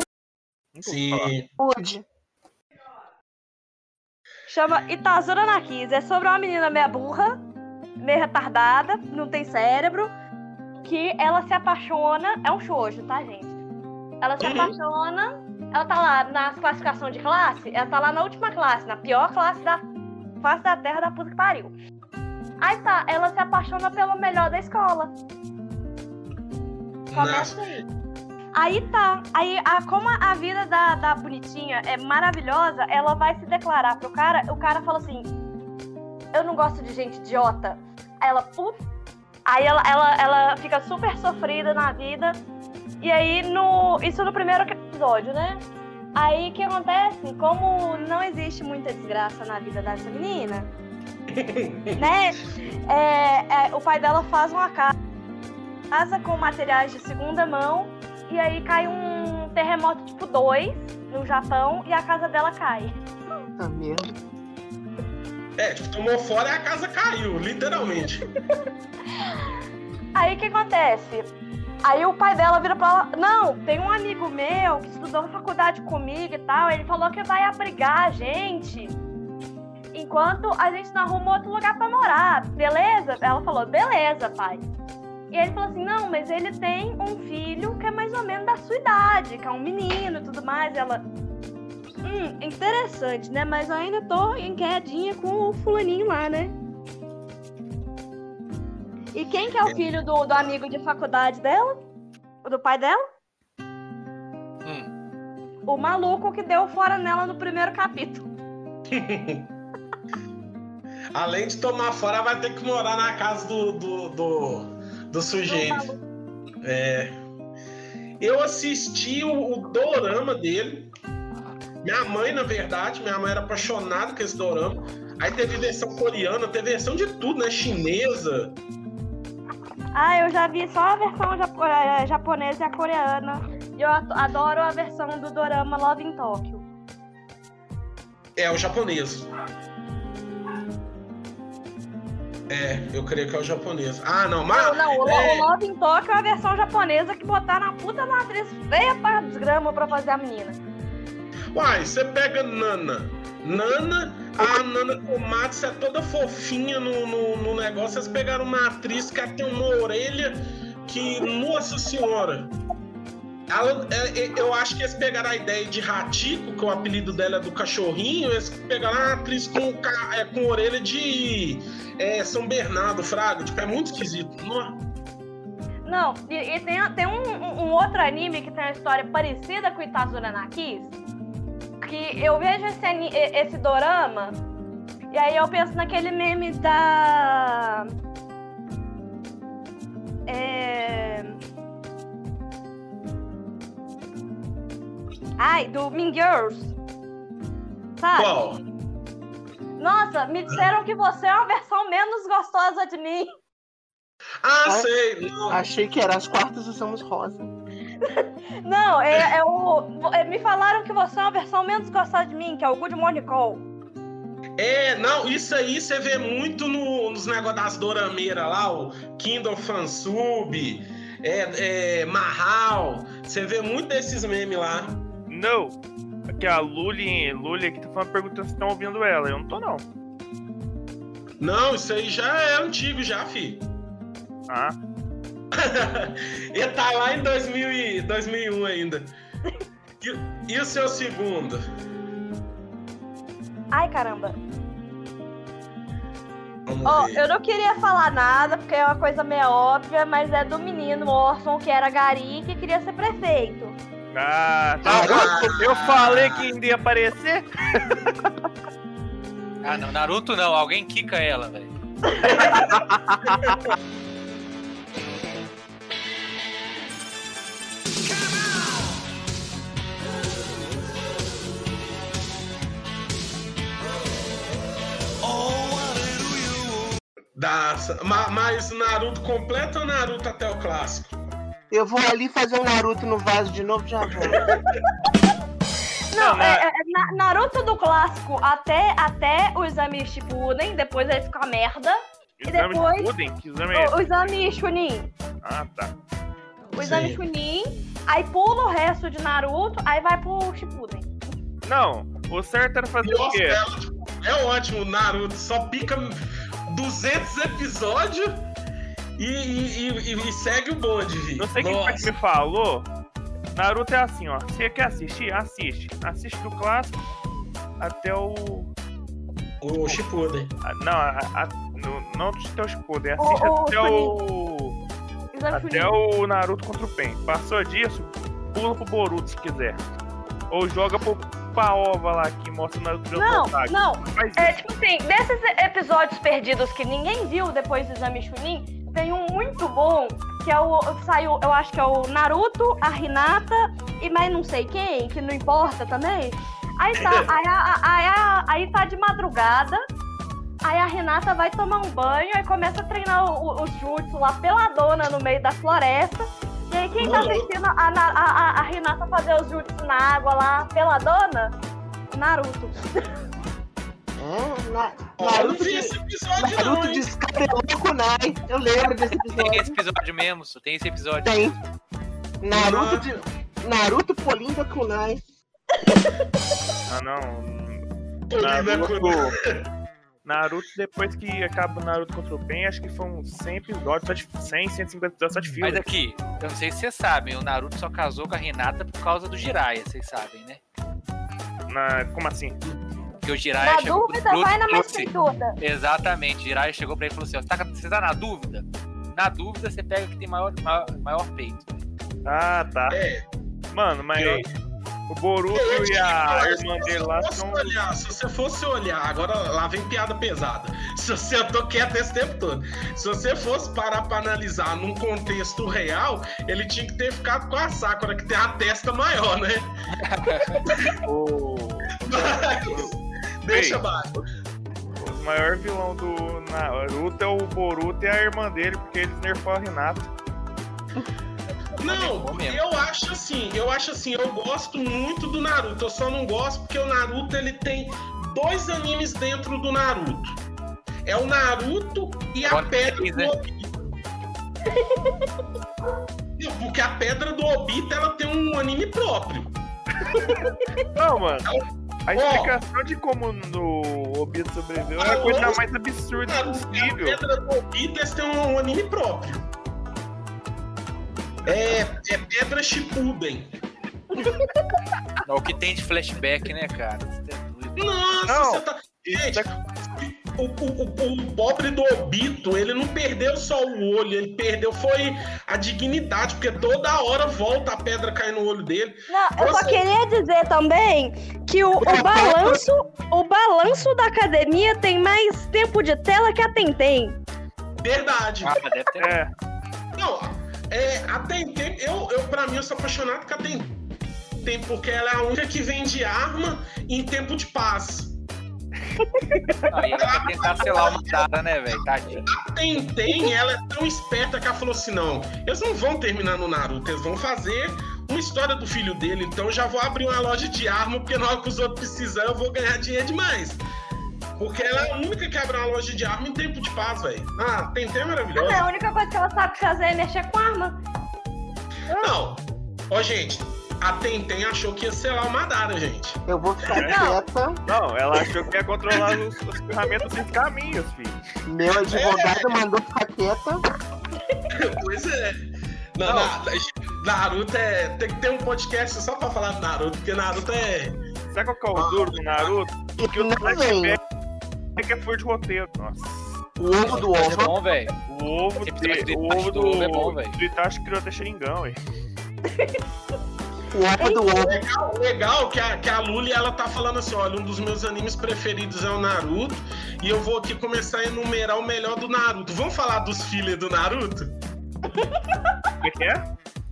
Sim. Pude. Chama Itazura Nakis. É sobre uma menina meia burra, meio retardada, não tem cérebro, que ela se apaixona. É um shoujo, tá, gente? Ela se Uhum. apaixona, ela tá lá nas classificações de classe, ela tá lá na última classe, na pior classe da face da terra da puta que pariu. Aí tá, ela se apaixona pelo melhor da escola. Começa aí. Aí tá. Aí, a, como a vida da, da bonitinha é maravilhosa, ela vai se declarar pro cara. O cara fala assim: Eu não gosto de gente idiota. Aí ela, puf. Aí ela, ela, ela fica super sofrida na vida. E aí, no, isso no primeiro episódio, né? Aí o que acontece? Como não existe muita desgraça na vida dessa menina, né? É, é, o pai dela faz uma ca- casa com materiais de segunda mão e aí cai um terremoto tipo 2 no Japão e a casa dela cai. Puta merda. É, tipo, tomou fora e a casa caiu, literalmente. Aí o que acontece? Aí o pai dela vira pra ela, não, tem um amigo meu que estudou na faculdade comigo e tal, ele falou que vai abrigar a gente enquanto a gente não arruma outro lugar pra morar, beleza? Ela falou, beleza, pai. E ele falou assim, não, mas ele tem um filho que é mais ou menos da sua idade, que é um menino e tudo mais. E ela, hum, interessante, né? Mas eu ainda tô em quedinha com o fulaninho lá, né? E quem que é o filho do, do amigo de faculdade dela? Do pai dela? O maluco que deu fora nela no primeiro capítulo. Além de tomar fora, vai ter que morar na casa do, do, do, do sujeito. É. Eu assisti o, o dorama dele. Minha mãe, na verdade, minha mãe era apaixonada com esse dorama. Aí teve versão coreana, teve versão de tudo, né? Chinesa. Ah, eu já vi só a versão japo- eh, japonesa e a coreana. E eu adoro a versão do dorama Love in Tokyo. É, o japonês. É, eu creio que é o japonês. Ah, não, mas. Não, não, o, é, o Love in Tokyo é a versão japonesa que botaram a puta na atriz feia pra desgrama pra fazer a menina. Uai, você pega Nana. Nana, a Nana Tomates é toda fofinha no, no, no negócio. Vocês pegaram uma atriz que tem uma orelha que, nossa senhora. Ela, é, é, eu acho que eles pegaram a ideia de Ratico, que o apelido dela é do cachorrinho, eles pegaram uma atriz com, é, com orelha de é, São Bernardo, Fraga. Tipo, é muito esquisito. Nó. Não, e, e tem, tem um, um- um outro anime que tem uma história parecida com Itazura Nakis. Que eu vejo esse, e- esse dorama e aí eu penso naquele meme da. É. Ai, do Mean Girls. Sabe? Qual? Nossa, me disseram que você é uma versão menos gostosa de mim. Ah, Ah, sei. Não. Achei que era as quartas e somos rosa. Não, é, é o. é, me falaram que você é uma versão menos gostosa de mim, que é o Good Morning Call. É, não, isso aí você vê muito no- nos negócios das dorameiras lá, o Kindle Fansub, é, é, Mahal. Você vê muito desses memes lá. Não. Aqui a Luli, Luli aqui tá falando, perguntando se estão ouvindo ela. Eu não tô, não. Não, isso aí já é antigo, já, fi. Ah. Ele tá lá em 2000 e 2001 ainda. E, e o seu segundo? Ai, caramba. Ó, ver. eu não queria falar nada, porque é uma coisa meio óbvia, mas é do menino órfão que era gari que queria ser prefeito. Ah, tá. Eu, eu falei que ainda ia aparecer. Ah, não, Naruto não, alguém quica ela, velho. Da, ma- mas Naruto completo ou Naruto até o clássico? Eu vou ali fazer um Naruto no vaso de novo, já vou. Não, é, é, Na- Naruto do clássico até, até o exame Shippuden, depois ele fica uma merda. E Exame depois- de Pudim? Que exame é O, o exame Chunin. Ah, tá. O exame Sim. Chunin, aí pula o resto de Naruto, aí vai pro Shippuden. Não, o certo era fazer o Nossa, quê? é, ótimo. é ótimo, Naruto só pica 200 episódios e, e- e- e segue o bonde, Vi. Não sei quem foi que me falou. Naruto é assim, ó. Você quer assistir? Assiste. Assiste do clássico até o. O Shippuden. a- não, a, a- no- não até o Shippuden. Assiste O- o até o. Exame Até o Naruto contra o Pen. Passou disso, pula pro Boruto se quiser. Ou joga pro Paova lá que mostra virando Não, não. É tipo assim, desses episódios perdidos que ninguém viu depois do exame Chunin, tem um muito bom, que é o. Saiu, eu acho que é o Naruto, a Hinata e mais não sei quem, que não importa também. Aí tá, aí, a- aí, a- aí tá de madrugada. Aí a Renata vai tomar um banho e começa a treinar os jutsu lá peladona no meio da floresta. E aí quem tá assistindo a, a, a, a Renata fazer os jutsu na água lá peladona? Naruto. É, na, não Naruto, esse episódio não, Naruto hein? descabelou o Kunai. Eu lembro desse Tem episódio. esse episódio mesmo, só tem esse episódio. Tem. Naruto de. Naruto Polinda Kunai. Ah, não. Polinda Naruto. Naruto, depois que acaba o Naruto contra o Pen, acho que foram 100 episódios, só de 100, 150 episódios só de filme. Mas aqui, eu não sei se vocês sabem, o Naruto só casou com a Renata por causa do Jiraiya, vocês sabem, né? Na- como assim? Porque o Jiraiya Na chegou dúvida, Naruto vai e na falou mais assim, peituda. Exatamente, Jiraiya chegou pra ele e falou assim, ó, você tá, você tá na dúvida? Na dúvida, você pega que tem maior, maior, maior peito. Ah, tá. É. Mano, mas Eu- o Boruto Eu e a irmã dele lá são. olhar, se você fosse olhar, agora lá vem piada pesada. Se você eu tô quieto esse tempo todo. Se você fosse parar pra analisar num contexto real, ele tinha que ter ficado com a Sakura, que tem a testa maior, né? O, Mas, deixa Ei. baixo. o maior vilão do Naruto é o Boruto e a irmã dele, porque eles nerfou a Renata. Não, eu acho assim, eu acho assim, eu gosto muito do Naruto, eu só não gosto porque o Naruto ele tem dois animes dentro do Naruto. É o Naruto e a Pedra do né? Obito. Porque a Pedra do Obito ela tem um anime próprio. Não, mano. A Ó. explicação de como no Obito sobreviveu é a coisa mais absurda Naruto e a possível. Pedra do Obito eles têm um anime próprio. É, é Pedra Shippuden. É o que tem de flashback, né, cara? Você é. Nossa, Não. você tá. Gente, é- o, o, o- o pobre do Obito, ele não perdeu só o olho, ele perdeu foi a dignidade, porque toda hora volta a pedra cair no olho dele. Não, eu só queria dizer também que o, o balanço, o balanço da academia tem mais tempo de tela que a Tentem. Verdade. Ah, deve ter. É, Não, é, a Tentem, eu, eu, pra mim, eu sou apaixonado com a Tentem, porque ela é a única que vende arma em tempo de paz. Aí ela vai tentar selar uma data, né, velho? Tadinho. A Tentem, ela é tão esperta que ela falou assim: não, eles não vão terminar no Naruto, eles vão fazer uma história do filho dele, então eu já vou abrir uma loja de arma, porque na hora que os outros precisam, eu vou ganhar dinheiro demais. Porque ela é a única que abre uma loja de arma em tempo de paz, velho. Ah, Tentem é É, maravilhosa. a única coisa que ela sabe fazer é mexer com arma. Não, ó, gente, a Tentem achou que ia selar o Madara, gente. Eu vou ficar Não. quieta. não, ela achou que ia controlar os, as ferramentas dos caminhos, filho. Meu advogado mandou ficar quieta. Pois é. Na- Não. na- Naruto é. Tem que ter um podcast só pra falar do Naruto, porque Naruto é. Sabe qual que é o duro do Naruto? Que o não vem. flashback é que é fora de roteiro. Nossa. O ovo do É ovo. bom, velho. O ovo, de, do o ovo do do, ovo é bom, velho. do Itachi criou até xeringão, ué. O ovo do ovo. Legal, legal que a, que a Luli ela tá falando assim: olha, um dos meus animes preferidos é o Naruto. E eu vou aqui começar a enumerar o melhor do Naruto. Vamos falar dos filhos do Naruto? O que que é?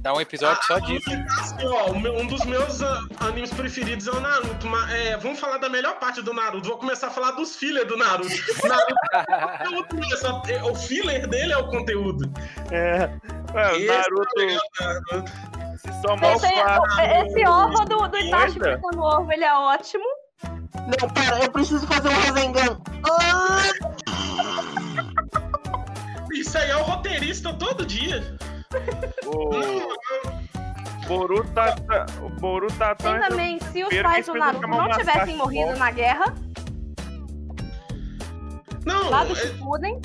Dá um episódio só A disso. Tá assim, ó, o um dos meus ah, animes preferidos é o Naruto. Mas, é, vamos falar da melhor parte do Naruto. Vou começar a falar dos filhos do Naruto. O Naruto é o mesmo, é- o filler dele é o conteúdo. É. O é o Naruto. se somar Esse, quatro. esse ovo do, do Itachi Eita. fritando ovo, ele é ótimo. Não, para, eu preciso fazer um Rasengan. Ah, Isso aí é o roteirista todo dia. O Boruto tá, tá- o Boruto tá também, se os pais do Naruto não tivessem morrido na guerra, Não, lá do é- Shippuden,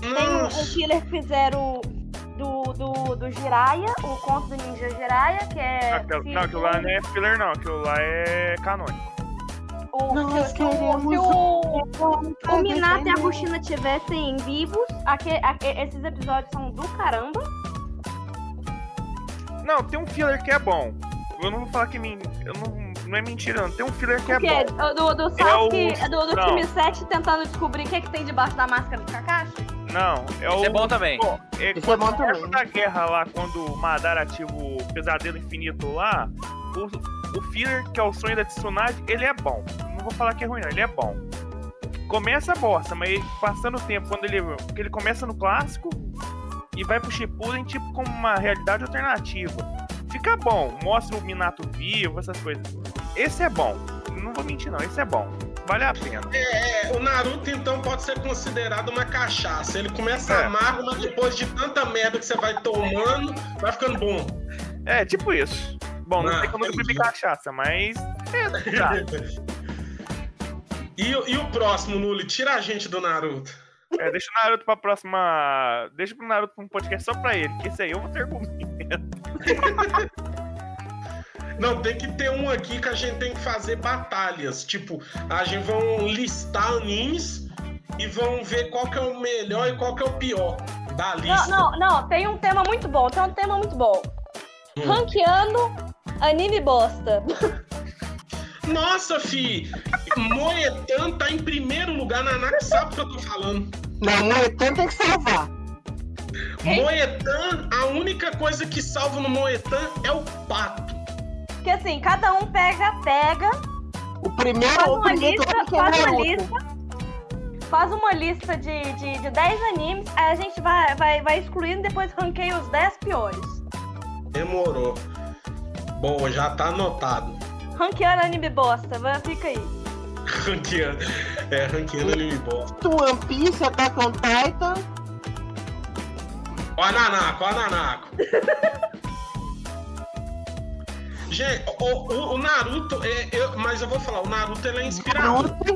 tem um, um killer que fizeram do, do, do Jiraiya, o conto do ninja Jiraiya, que é... Aquilo, se não, aquilo lá não é filler, não. Aquilo lá é canônico. o, Nós se, se o- queremos se o, o Minato e a. Kushina tivessem vivos, aque- esses episódios são do caramba. Não, tem um filler que é bom. Eu não vou falar que min... eu não, não é mentira, não. Tem um filler que é bom. é do, do Sasuke, o- do, do não. time 7 tentando descobrir o que, é que tem debaixo da máscara do Kakashi. Não, é o. Isso é bom também. Pô, é Isso é quando bom também. da guerra lá, quando o Madara ativa o pesadelo infinito lá, o, o filler, que é o sonho da Tsunade, ele é bom. Não vou falar que é ruim, não, ele é bom. Começa a bosta, mas passando o tempo, quando ele. Porque ele começa no clássico e vai pro Shippuden, tipo, como uma realidade alternativa. Fica bom, mostra o Minato vivo, essas coisas. Esse é bom. Não vou mentir, não, esse é bom. Vale a pena. É, o Naruto então pode ser considerado uma cachaça. Ele começa É. amargo, mas depois de tanta merda que você vai tomando, vai ficando bom. É, tipo isso. Bom, não Ah, sei como eu bebi cachaça, mas. É, tá. e, o- e o próximo, Nuli? Tira a gente do Naruto. É, deixa o Naruto pra próxima. Deixa pro Naruto pra um podcast só pra ele, que esse aí eu vou ter argumento. Não, tem que ter um aqui que a gente tem que fazer batalhas. Tipo, a gente vão listar animes e vão ver qual que é o melhor e qual que é o pior da Não, lista. não, não, tem um tema muito bom, tem um tema muito bom. Hum. Ranqueando anime bosta. Nossa, fi! Moetan tá em primeiro lugar, Nanak sabe o que eu tô falando. Não, Moetan tem que salvar. Moetan, a única coisa que salva no Moetan é o pato. Porque assim, cada um pega, pega, O primeiro, faz o uma lista, faz uma lista, faz uma lista de, de, de 10 animes, aí a gente vai, vai, vai excluindo e depois ranqueia os 10 piores. Demorou. Boa, já tá anotado. Ranqueando anime bosta, vai, fica aí. Ranqueando. É, ranqueando anime bosta. One Piece, Attack on Titan. Ó a Nanako, ó a Nanako. Gente, o, o- o Naruto, é, eu- mas eu vou falar, o Naruto ele é inspirador. Naruto.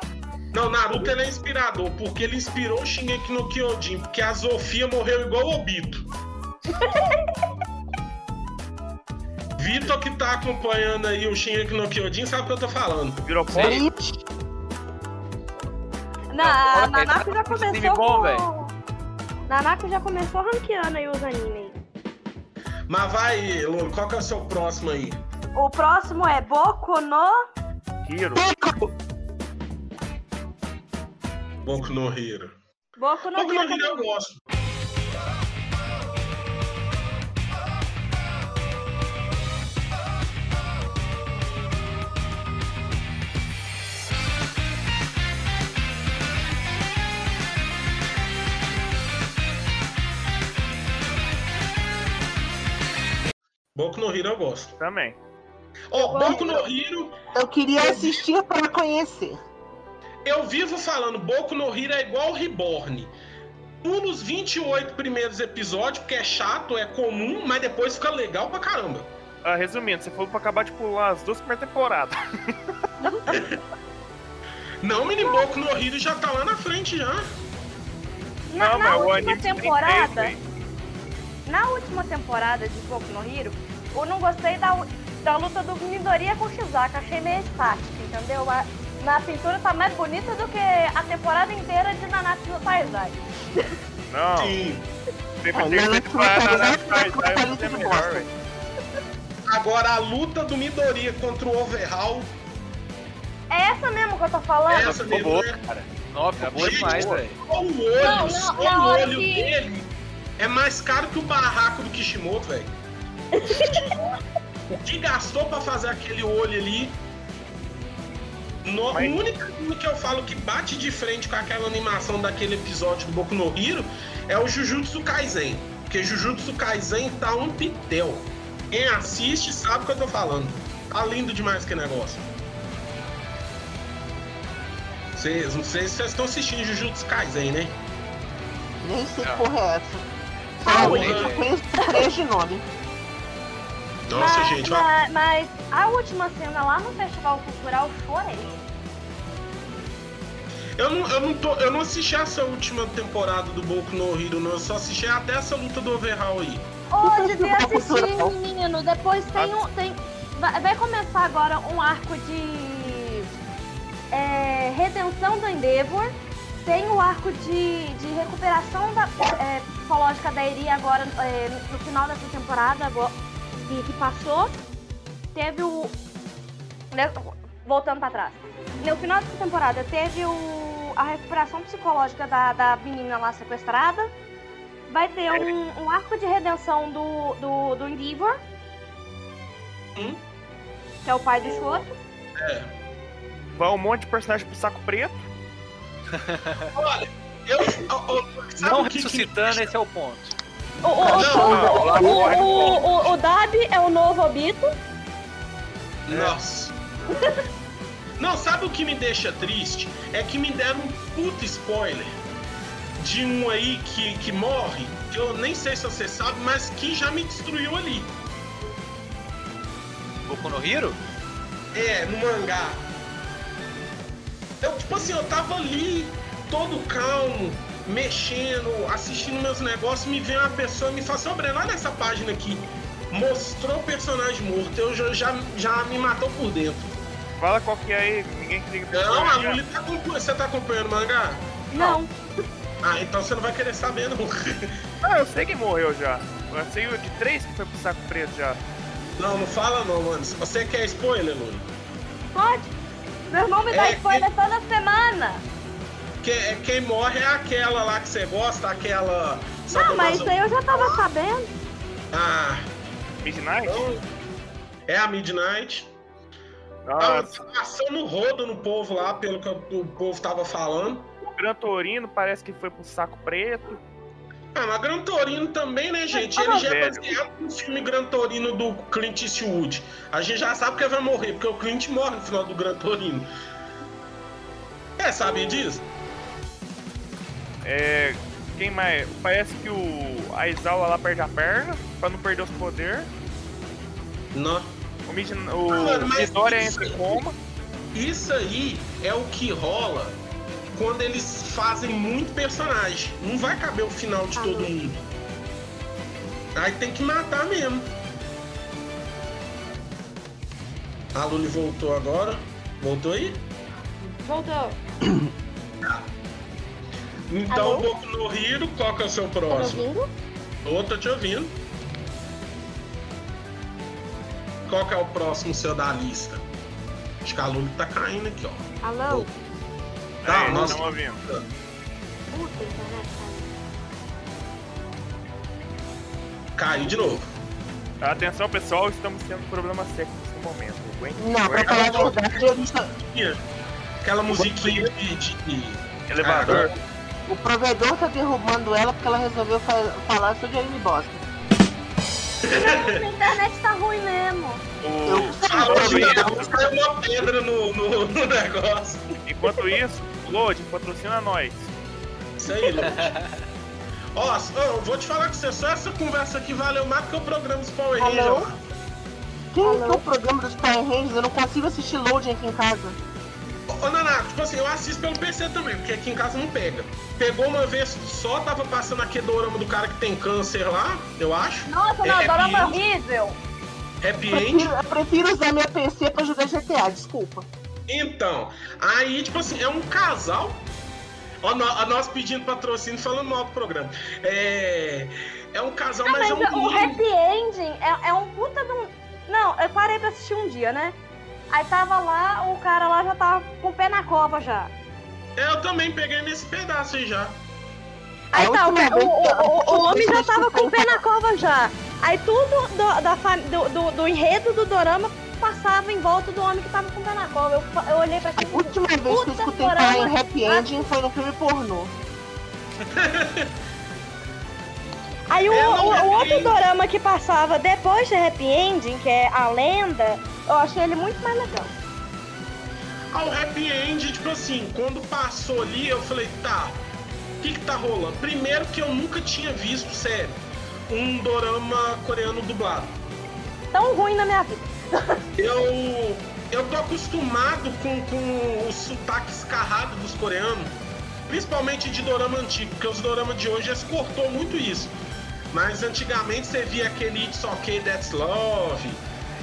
Não, o Naruto ele é inspirador, porque ele inspirou o Shingeki no Kyojin, porque a Zofia morreu igual o Obito. Vitor que tá acompanhando aí o Shingeki no Kyojin sabe o que eu tô falando. Virou. Na, Olha, Nanako já tá começou bom, com... Nanako já começou ranqueando aí os animes. Mas vai, Lulu, qual que é o seu próximo aí? O próximo é Boku no... Hiro. Boku no Hero. Boku no Boku no Hero eu gosto. Boku no Hero eu gosto. Também. Ó, Boku no Hero, Eu queria assistir para conhecer. eu vivo falando, Boku no Hero é igual Reborn. Pula os 28 primeiros episódios, porque é chato, é comum, mas depois fica legal pra caramba. Ah, resumindo, você falou pra acabar de pular as duas primeiras temporadas. Não, mini Boku no Hero já tá lá na frente já. Na, Não, na mas o última temporada, na última temporada de Boku no Hero, eu não gostei da, da luta do Midoriya com o Shizaka, achei meio estática, entendeu? A- na pintura tá mais bonita do que a temporada inteira de Nanatsu no Taizai. Não. Sim. Ah, tem Nanatsu que no Taizai no é é de melhor, velho. Agora a luta do Midoriya contra o Overhaul. É essa mesmo que eu tô falando? Essa Ficou mesmo, boa, né? cara. Nossa, ficou boa demais, velho. Só o olho, Não, não, só o olho que- dele é mais caro que o barraco do Kishimoto, velho. o que gastou pra fazer aquele olho ali? No, Mas- O único que eu falo que bate de frente com aquela animação daquele episódio do Boku no Hero é o Jujutsu Kaisen. Porque Jujutsu Kaisen tá um pitel. Quem assiste sabe o que eu tô falando. Tá lindo demais que negócio. Vocês, não sei se vocês estão assistindo Jujutsu Kaisen, né? Nem sei que Não. porra é essa. Ah, eu conheço três de nome. Nossa, mas, gente, mas, mas a última cena lá no Festival Cultural chorei. Eu não, eu, não tô, eu não assisti essa última temporada do Boku no Hero, não. Eu só assisti até essa luta do Overhaul aí. Ô, devia Festival Cultural. assistir, menino. Depois tem um. Tem, vai, vai começar agora um arco de. é, redenção do Endeavor. Tem o arco de, de recuperação da, é, psicológica da Eri agora é, no final dessa temporada agora, que, que passou. Teve o. né, Voltando pra trás. No final dessa temporada teve o, a recuperação psicológica da, da menina lá sequestrada. Vai ter um, um arco de redenção do, do, do Endeavor. Hum? Que é o pai do Shoto. Vai um monte de personagem pro saco preto. Olha, eu. ó, sabe Não o que ressuscitando, esse é o ponto. O, o, Não, o, não, o, o, o, o Dab é o novo Obito. Nossa. Não, sabe o que me deixa triste? É que me deram um puto spoiler de um aí que, que morre, que eu nem sei se você sabe, mas que já me destruiu ali. Boku no Hero? É, no mangá. Eu, tipo assim, eu tava ali, todo calmo, mexendo, assistindo meus negócios, me vem uma pessoa e me fala assim, ô Breno, olha essa página aqui. Mostrou o personagem morto, eu já, já, já me matou por dentro. Fala qual que é aí, ninguém que liga pra Não, a? Luli tá acompanhando. Você tá acompanhando o mangá? Não. Ah, então você não vai querer saber, não. Ah, eu sei quem morreu já. Eu sei o de três que foi pro saco preto já. Não, não fala não, mano. Se você quer spoiler, Luli. Pode. Meu irmão me dá É, spoiler toda semana. Que, quem morre é aquela lá que você gosta, aquela. Não, mas isso aí eu já tava sabendo. Ah, Midnight? então. É a Midnight. Nossa, Tá passando rodo no povo lá, pelo que o povo tava falando. o Gran Torino parece que foi pro saco preto. Ah, mas Gran Torino também, né, gente? tava Ele já é baseado no filme Gran Torino do Clint Eastwood. A gente já sabe que ele vai morrer, porque o Clint morre no final do Gran Torino. É, sabia disso? É. Quem mais? Parece que o Aizawa lá perde a perna pra não perder os poderes. Não. O, Mid, o Ah, mano, Midoriya isso entra em aí- coma. Isso aí é o que rola quando eles fazem muito personagem. Não vai caber o final de todo mundo. Aí tem que matar mesmo. A Luli voltou agora. Voltou aí? Voltou. Então, Alô? Boku no Hiro, qual que é o seu Tá me próximo? ouvindo? Ô, tô te ouvindo. Qual que é o próximo seu da lista? Acho que a Luli tá caindo aqui, ó. Alô? Tá, é, nossa. não ouvindo. Internet Caiu de novo. Atenção, pessoal, estamos tendo problemas técnicos no momento. Aguente- Não, pra falar a verdade, eu só- Aquela musiquinha de, de- Elevador. O provedor tá derrubando ela porque ela resolveu fa- falar sobre anime bosta. A internet tá ruim mesmo. O- Ah, enquanto, hoje isso, caiu uma pedra no, no, no negócio. enquanto isso, Load, patrocina nós. Isso aí, Lute. Ó, eu vou te falar que você só essa conversa aqui valeu mais que o programa dos Power Rangers. Quem que é o programa dos Power Rangers? Eu não consigo assistir Loading aqui em casa. Ô, Naná, tipo assim, eu assisto pelo PC também, porque aqui em casa não pega. Pegou uma vez só, tava passando aquele dorama do cara que tem câncer lá, eu acho. Nossa, não, É, dorama é horrível. Happy Prefiro, End. eu prefiro usar minha PC pra jogar GTA, desculpa. Então, aí, tipo assim, é um casal. Ó, nó- ó, nós pedindo patrocínio falando mal do programa. É. É um casal, Ah, mas, mas é um o menino. happy ending é, é um puta de um. Não, eu parei pra assistir um dia, né? Aí tava lá, o cara lá já tava com o pé na cova já. Eu também peguei nesse pedaço aí já. Aí A tá, o, última o, vez que eu- o, o, homem já tava com o pé na cova já. Aí tudo do, da, do, do, do enredo do dorama passava em volta do homem que tava com o pé na cova. Eu, eu olhei pra A aquilo e última vez que eu Puta escutei dorama. falar em happy ending foi no filme pornô. Aí o, o- o outro dorama que passava depois de Happy Ending, que é A Lenda, eu achei ele muito mais legal. Ah, o happy end, tipo assim, quando passou ali, eu falei, tá, o que que tá rolando? Primeiro que eu nunca tinha visto, sério, um dorama coreano dublado. Tão ruim na minha vida. Eu, eu tô acostumado com, com o sotaque escarrado dos coreanos, principalmente de dorama antigo, porque os doramas de hoje eles cortou muito isso. Mas antigamente você via aquele It's Okay That's Love.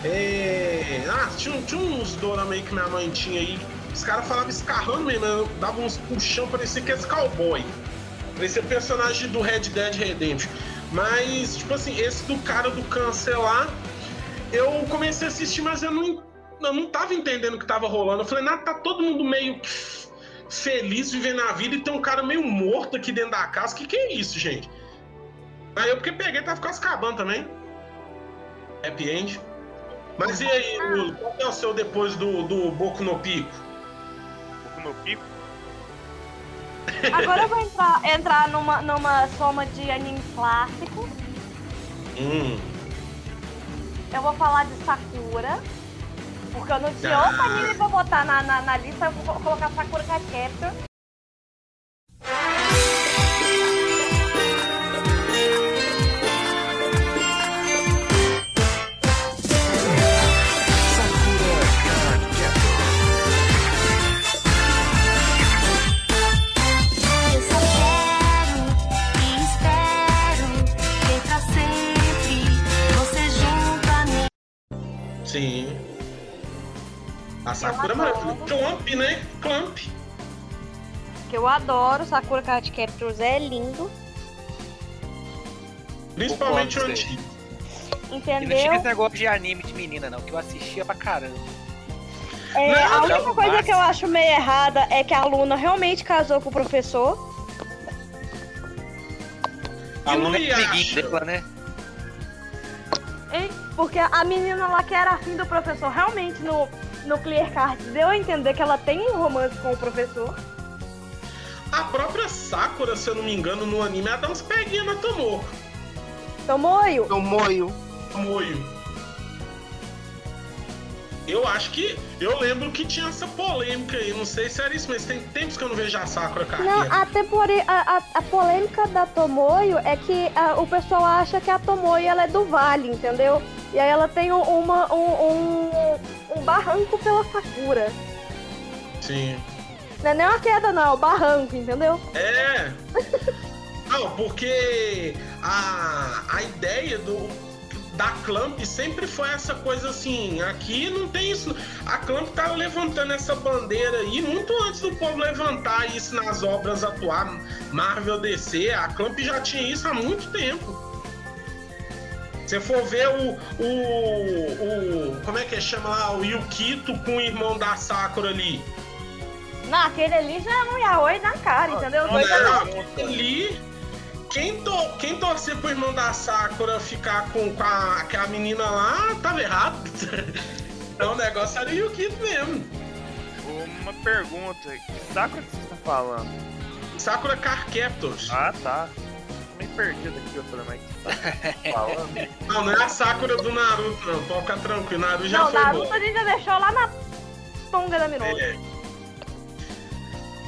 É... Ah, tinha, tinha uns dorama aí que minha mãe tinha aí. Os caras falavam escarrando mesmo, dava uns puxão, parecia que esse cowboy. Parecia personagem do Red Dead Redemption. Mas, tipo assim, esse do cara do cancelar, eu comecei a assistir, mas eu não, eu não tava entendendo o que tava rolando. Eu falei, nada, tá todo mundo meio feliz vivendo a vida e tem um cara meio morto aqui dentro da casa. Que que é isso, gente? Aí eu porque peguei tava quase acabando também. Happy end. Mas e aí, Lula, qual que é o seu depois do, do Boku no Pico? Pouco no pico. Agora eu vou entrar, entrar numa, numa soma de anime clássico. Hum. Eu vou falar de Sakura. Porque eu não tinha Ah. outro anime pra botar na, na, na lista, eu vou colocar Sakura Card Captor. Adoro, Sakura Card Captors é lindo. Principalmente o antigo. E não Entendeu? tinha esse negócio de anime de menina, não, que eu assistia pra caramba. É, Não, a não, única coisa mas- que eu acho meio errada é que a aluna realmente casou com o professor. E A no Luna é amiguinho Yasha? dela, né? hein? Porque a menina lá que era afim do professor realmente no, no Clear Card deu a entender que ela tem um romance com o professor. A própria Sakura, se eu não me engano, no anime, ela dá uns peguinhos na Tomoko. Tomoio, Eu moio. Moio. Eu acho que. Eu lembro que tinha essa polêmica aí. Não sei se era isso, mas tem tempos que eu não vejo a Sakura Não, carreira. a, tempori- a, a, a polêmica da Tomoyo é que ah, o pessoal acha que a Tomoyo ela é do Vale, entendeu? E aí ela tem um- uma, um, um, um barranco pela Sakura. Sim. Não é nem uma queda, não, é um barranco, entendeu? É. Não, porque a, a ideia do, da Clamp sempre foi essa coisa assim. Aqui não tem isso. A Clamp tá levantando essa bandeira aí muito antes do povo levantar isso nas obras atuais, Marvel DC. A Clamp já tinha isso há muito tempo. Se for ver o, o, o. Como é que chama lá? O Yukito com o irmão da Sakura ali. Não, aquele ali já é um yaoi na cara, entendeu? Não, yaoi. ali, quem, to, quem torcer pro irmão da Sakura ficar com, com a, aquela menina lá, tava errado. Então o negócio era Yukito mesmo. Uma pergunta. Que Sakura que vocês estão falando? Sakura Car Captors. Ah, tá. Tô meio perdido aqui, eu falei, mas que falando? Não, não é a Sakura do Naruto, não. Pode ficar tranquilo. Naruto já Não, foi Naruto bom. a gente já deixou lá na tonga da Minoru. É.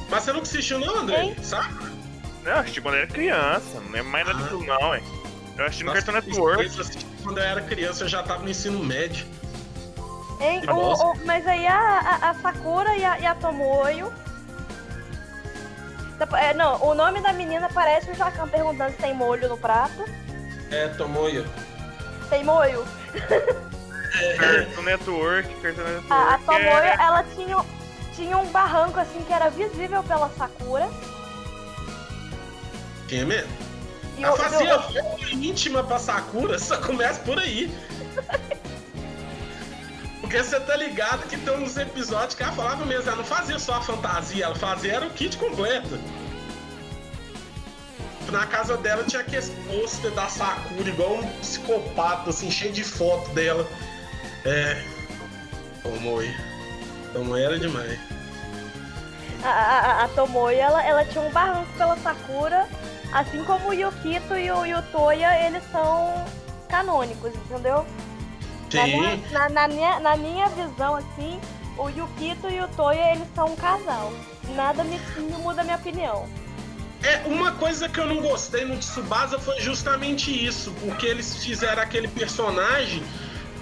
Mas você nunca assistiu não, André? Hein? Sakura? Não, eu assisti quando eu era criança. Não lembro mais nada Ah. daquilo, não, ué. Eu assisti no Nossa, Cartoon Network. eu assisti Quando eu era criança, eu já tava no ensino médio. Hein? O- o- mas aí a, a- a Sakura e a, e a Tomoyo. É, não, o nome da menina parece o Jacan perguntando se tem molho no prato. É, Tomoyo. Tem molho? Cartoon Network, Cartoon Network. A, a Tomoyo, é... ela tinha. Tinha um barranco assim que era visível pela Sakura. Tinha mesmo? E Ela o- fazia roupa íntima pra Sakura, só começa por aí. Porque você tá ligado que tem uns episódios que ela falava mesmo, ela não fazia só a fantasia, ela fazia era o kit completo. Na casa dela tinha aquele pôster da Sakura, igual um psicopata, assim, cheio de foto dela. É. Tomoe. Tomoe era demais. A, a, a Tomoe, ela, ela tinha um barranco pela Sakura, assim como o Yukito e o, e o Toya, eles são canônicos, entendeu? Na Sim. na, na minha, na minha visão, assim, o Yukito e o Toya, eles são um casal. Nada me, me muda a minha opinião. É, uma coisa que eu não gostei no Tsubasa foi justamente isso, porque eles fizeram aquele personagem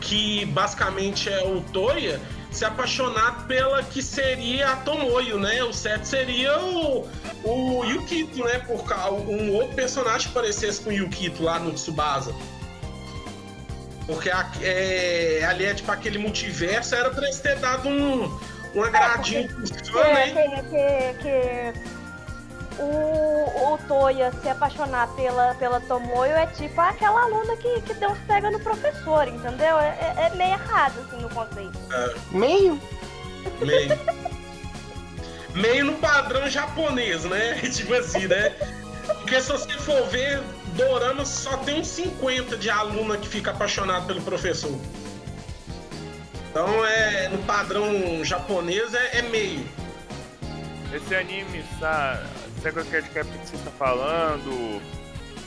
que basicamente é o Toya se apaixonar pela que seria a Tomoyo, né? O certo seria o, o Yukito, né? Por um outro personagem que parecesse com o Yukito lá no Tsubasa. Porque a- é, ali é tipo aquele multiverso, era pra eles ter dado um, um agradinho pro Que, fã, né? que, que, que o, o Toya se apaixonar pela, pela Tomoyo é tipo aquela aluna que, que Deus pega no professor, entendeu? É, é- é meio errado, assim, no conceito. Meio? Meio. Meio no padrão japonês, né? Tipo assim, né? Porque se você for ver, Dorama só tem uns 50 de aluna que fica apaixonado pelo professor. Então é no padrão japonês é, é meio. Esse anime, sa- Sakura Card Captor que você está falando,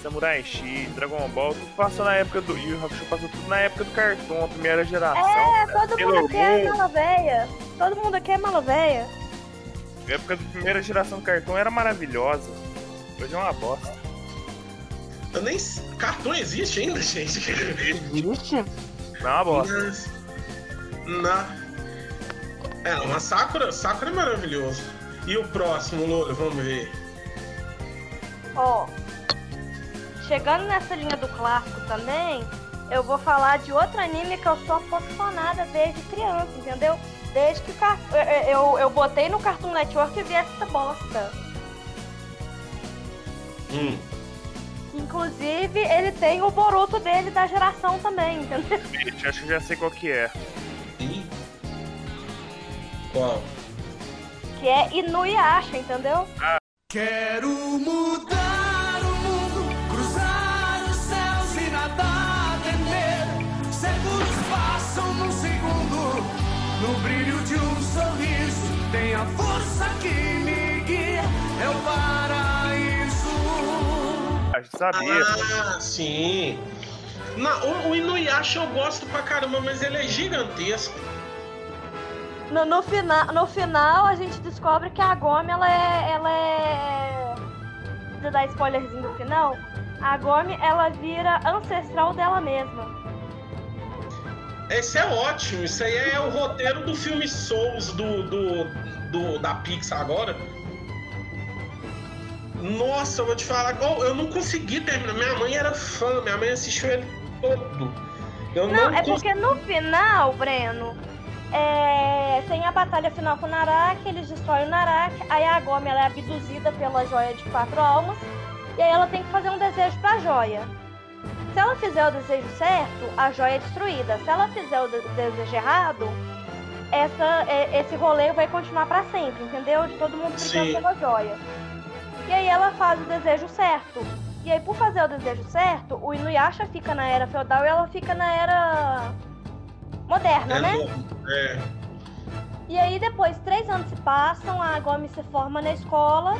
Samurai X, Dragon Ball, tudo passou na época do. Yu Hakusho passou tudo na época do cartão, a primeira geração. É, cara. todo mundo aqui é Moon, mala véia. Todo mundo aqui é mala véia. A época da primeira geração do cartão era maravilhosa. Hoje é uma bosta. Eu nem. Cartão existe ainda, gente? Existe? Não é uma bosta. Mas- Na. É, uma Sakura. Sakura é maravilhoso. E o próximo, Louro, vamos ver. Ó, chegando nessa linha do clássico também, eu vou falar de outro anime que eu sou apaixonada desde criança, entendeu? Desde que eu, eu, eu botei no Cartoon Network e vi essa bosta. Hum. Inclusive, ele tem o Boruto dele da geração também, entendeu? Gente, acho que já sei qual que é. Qual? Que é Inuyasha, entendeu? Quero mudar o mundo, cruzar os céus e nada temer. Segundos passam num segundo, no brilho de um sorriso. Tem a força que me guia, é o paraíso. A gente sabia. Ah, sim. Na, o, o Inuyasha eu gosto pra caramba, mas ele é gigantesco. No, no, fina, no final, a gente descobre que a Gomi, ela é. Ela é. Vou dar spoilerzinho do final. A Gomi, ela vira ancestral dela mesma. Esse é ótimo. Isso aí é o roteiro do filme Souls do, do, do- da Pixar agora. Nossa, eu vou te falar. oh, eu não consegui terminar. Minha mãe era fã, minha mãe assistiu ele todo. Eu Não, não, é porque no final, Breno, é, tem a batalha final com o Naraki, eles destroem o Naraki, aí a Gomi ela é abduzida pela joia de quatro almas, e aí ela tem que fazer um desejo pra joia. Se ela fizer o desejo certo, a joia é destruída. Se ela fizer o de- desejo errado, essa, é- esse rolê vai continuar pra sempre, entendeu? De todo mundo brigando pela joia. E aí ela faz o desejo certo. E aí, por fazer o desejo certo, o Inuyasha fica na era feudal e ela fica na era moderna, É, né? é. E aí depois, três anos se passam, a Gomi se forma na escola,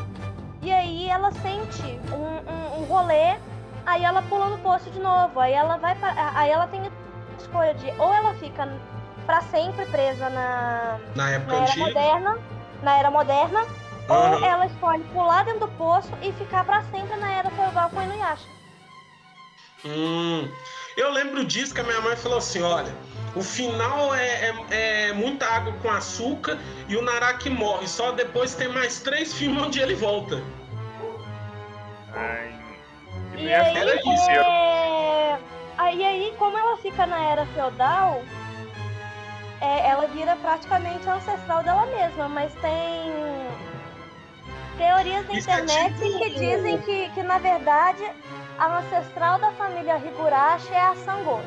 e aí ela sente um, um, um rolê, aí ela pula no poço de novo, aí ela vai pra, aí ela tem a escolha de ou ela fica pra sempre presa na, Na época na era antiga. moderna, na era moderna, ou Aham. ela escolhe pular dentro do poço e ficar pra sempre na era feudal com o Inuyasha. Hum, eu lembro disso que a minha mãe falou assim: olha, o final é, é- é muita água com açúcar e o Naraki morre. Só depois tem mais três filmes onde ele volta. Ai, E Inuyasha aí, era isso, era- é... aí, aí, como ela fica na era feudal, é, ela vira praticamente ancestral dela mesma, mas tem teorias é internet que dizem que, que, na verdade, a ancestral da família Higurashi é a Sango.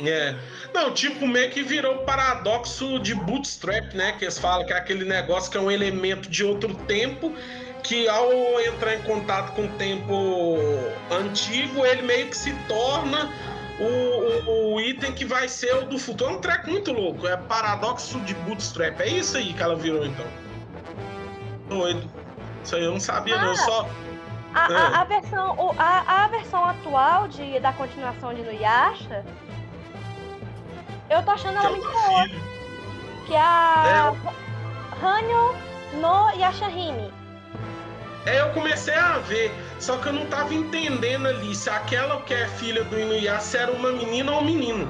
É. Não, tipo, meio que virou paradoxo de bootstrap, né? Que eles falam que é aquele negócio que é um elemento de outro tempo, que ao entrar em contato com o tempo antigo, ele meio que se torna o, o, o item que vai ser o do futuro. É um treco muito louco. É paradoxo de bootstrap. É isso aí que ela virou, então. Doido. Isso aí eu não sabia, não. Eu só. A, É. a- a versão, a, a versão atual de, da continuação de Nuyasha, eu tô achando ela muito boa. Que é a Hanyo no Yashahime. É, eu comecei a ver, só que eu não tava entendendo ali se aquela que é filha do Inuyasha era uma menina ou um menino.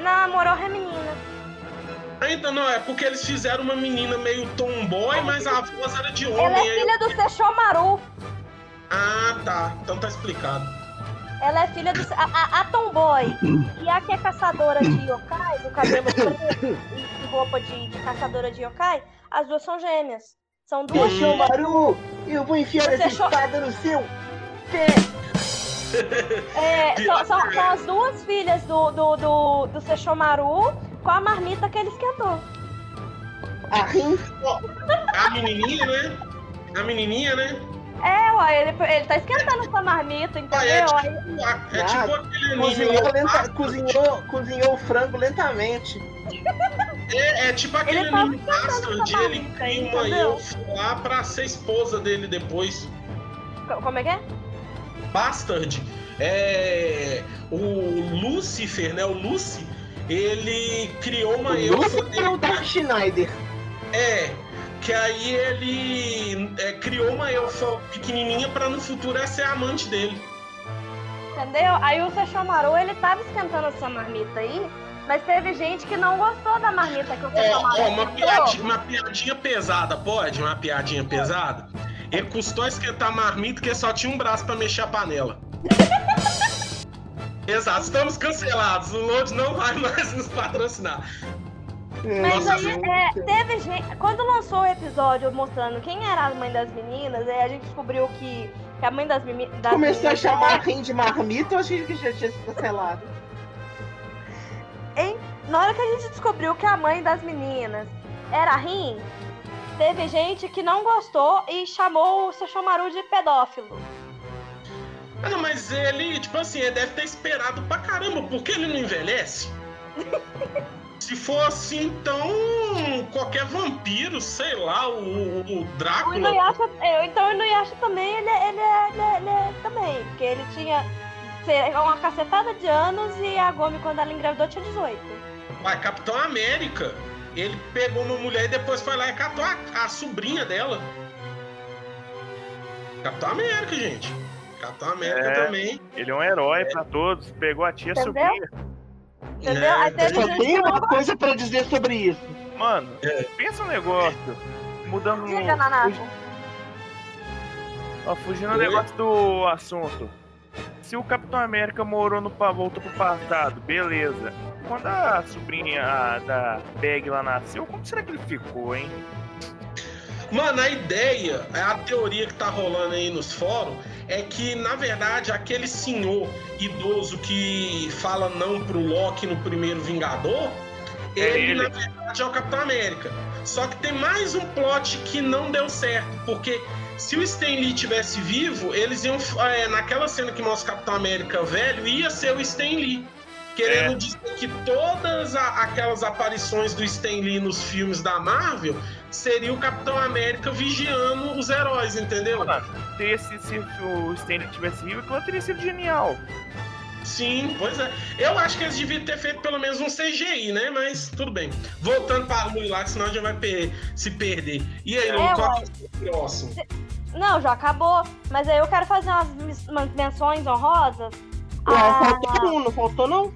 Na Moroha é menina. Ainda não, é porque eles fizeram uma menina meio tomboy, mas a voz era de homem. Ela é filha eu- do Sesshomaru. Ah, tá. Então tá explicado. Ela é filha do. A, a, a Tomboy. E a que é caçadora de yokai, do cabelo preto e, roupa de, de caçadora de yokai, as duas são gêmeas. São duas. Maru, eu vou enfiar essa espada no seu pé. É, são, são- são as duas filhas do, do, do, do Sesshomaru com a marmita que ele esquentou. A menininha, né? A menininha, né? É, uai, ele, ele tá esquentando essa marmita, entendeu? é tipo- É tipo aquele anime. Cozinhou, lá, lenta- cozinhou, cozinhou o frango lentamente. É, é tipo aquele Ele anime Master de ele uma entendeu? elfa lá pra ser esposa dele depois. Co- Como é que é? Bastard. É. O Lucifer, né? O Lucy, ele criou uma O elfa Lucifer é o Dark Schneider. É. Que aí ele é, criou uma elfa pequenininha pra no futuro essa ser a amante dele. Entendeu? Aí o Sesshomaru, ele tava esquentando essa marmita aí, mas teve gente que não gostou da marmita que o Sesshomaru ó, uma, piadinha, uma piadinha pesada, pode? Uma piadinha pesada? Ele custou esquentar a marmita porque só tinha um braço pra mexer a panela. Exato, estamos cancelados. O Load não vai mais nos patrocinar. Mas Nossa, aí, é, teve gente. Quando lançou o episódio mostrando quem era a mãe das meninas, aí a gente descobriu que, que a mãe das, meni- das Começou a meninas. chamar a Ren de marmita, eu achei que já tinha sido cancelado. Hein? Na hora que a gente descobriu que a mãe das meninas era a Rin, teve gente que não gostou e chamou o Sesshomaru de pedófilo. Ah, não, mas ele, tipo assim, ele deve ter esperado pra caramba, porque ele não envelhece. Se for assim, então qualquer vampiro, sei lá, o, o O Drácula. Inuyasha, é, então o Inuyasha também, ele, é- ele, é, ele, é- ele é também, porque ele tinha uma cacetada de anos e a Gomi, quando ela engravidou, tinha 18. Uai, Capitão América. Ele pegou uma mulher e depois foi lá e catou a, a sobrinha dela. Capitão América, gente. Capitão América É, também. Ele é um herói pra todos. Pegou a tia Entendeu? sobrinha. Entendeu? Aí teve Só tem uma coisa pra dizer sobre isso. Mano, pensa um negócio. Mudando. Diga, Nanato. Ó, fugindo do Oi? negócio do assunto. Se o Capitão América morou no voltou pro passado, beleza. Quando a sobrinha a- da Peg lá nasceu, como será que ele ficou, hein? Mano, a ideia, a teoria que tá rolando aí nos fóruns é que, na verdade, aquele senhor idoso que fala não pro Loki no primeiro Vingador, É ele, ele. na verdade, é o Capitão América. Só que tem mais um plot que não deu certo, porque se o Stan Lee tivesse vivo, eles iam. é, naquela cena que mostra o Capitão América velho, ia ser o Stan Lee. Querendo É. dizer que todas a- aquelas aparições do Stan Lee nos filmes da Marvel seria o Capitão América vigiando os heróis, entendeu? Se, esse, se o Stanley tivesse vivo, aquilo teria sido genial. Sim, pois é. Eu acho que eles deviam ter feito pelo menos um CGI, né? Mas tudo bem. Voltando para a Lui lá, senão a gente vai per- se perder. E aí, Lu, É, qual que é o próximo? Não, já acabou. Mas aí eu quero fazer umas, umas menções honrosas. Ué, Ah, faltou um, não faltou não?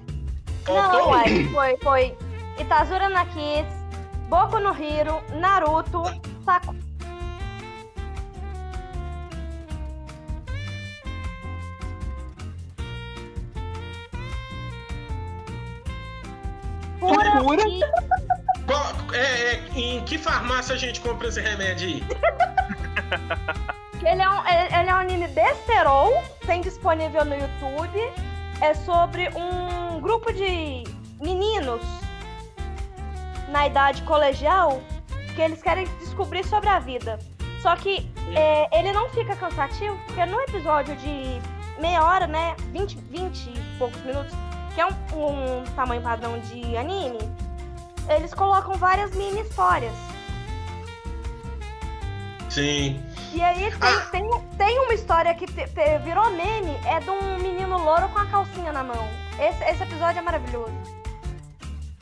Não, uai, foi, foi Itazura na Kids, Boku no Hero, Naruto, Saku. Sakura cura. Qual- é, é, em que farmácia a gente compra esse remédio aí? Ele é, um, ele ele é um anime besterol, tem disponível no YouTube. É sobre um grupo de meninos na idade colegial que eles querem descobrir sobre a vida. Só que é, ele não fica cansativo, porque no episódio de meia hora, né? 20, 20 e poucos minutos, que é um, um tamanho padrão de anime, eles colocam várias mini histórias. Sim. E aí tem, tem, tem uma história que te- te- virou meme, é de um menino louro com a calcinha na mão. Esse, esse episódio é maravilhoso.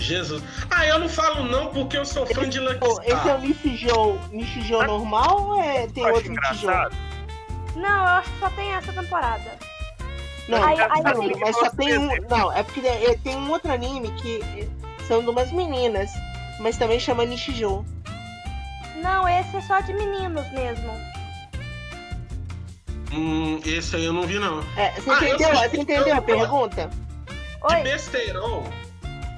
Jesus. Ah, eu não falo não porque eu sou fã de Lucky Pô, esse é Star. o Nishijou, normal ou é, tem outro Nishijou? engraçado. Não, eu acho que só tem essa temporada. Não, Aí- aí não, tem- mas só tem um. Não, é porque é- tem um outro anime que são de umas meninas, mas também chama Nishijou. Não, esse é só de meninos mesmo. Hum, esse aí eu não vi não. É, você Ah, eu entendeu? Você entendeu a pergunta? De Oi, besteirol?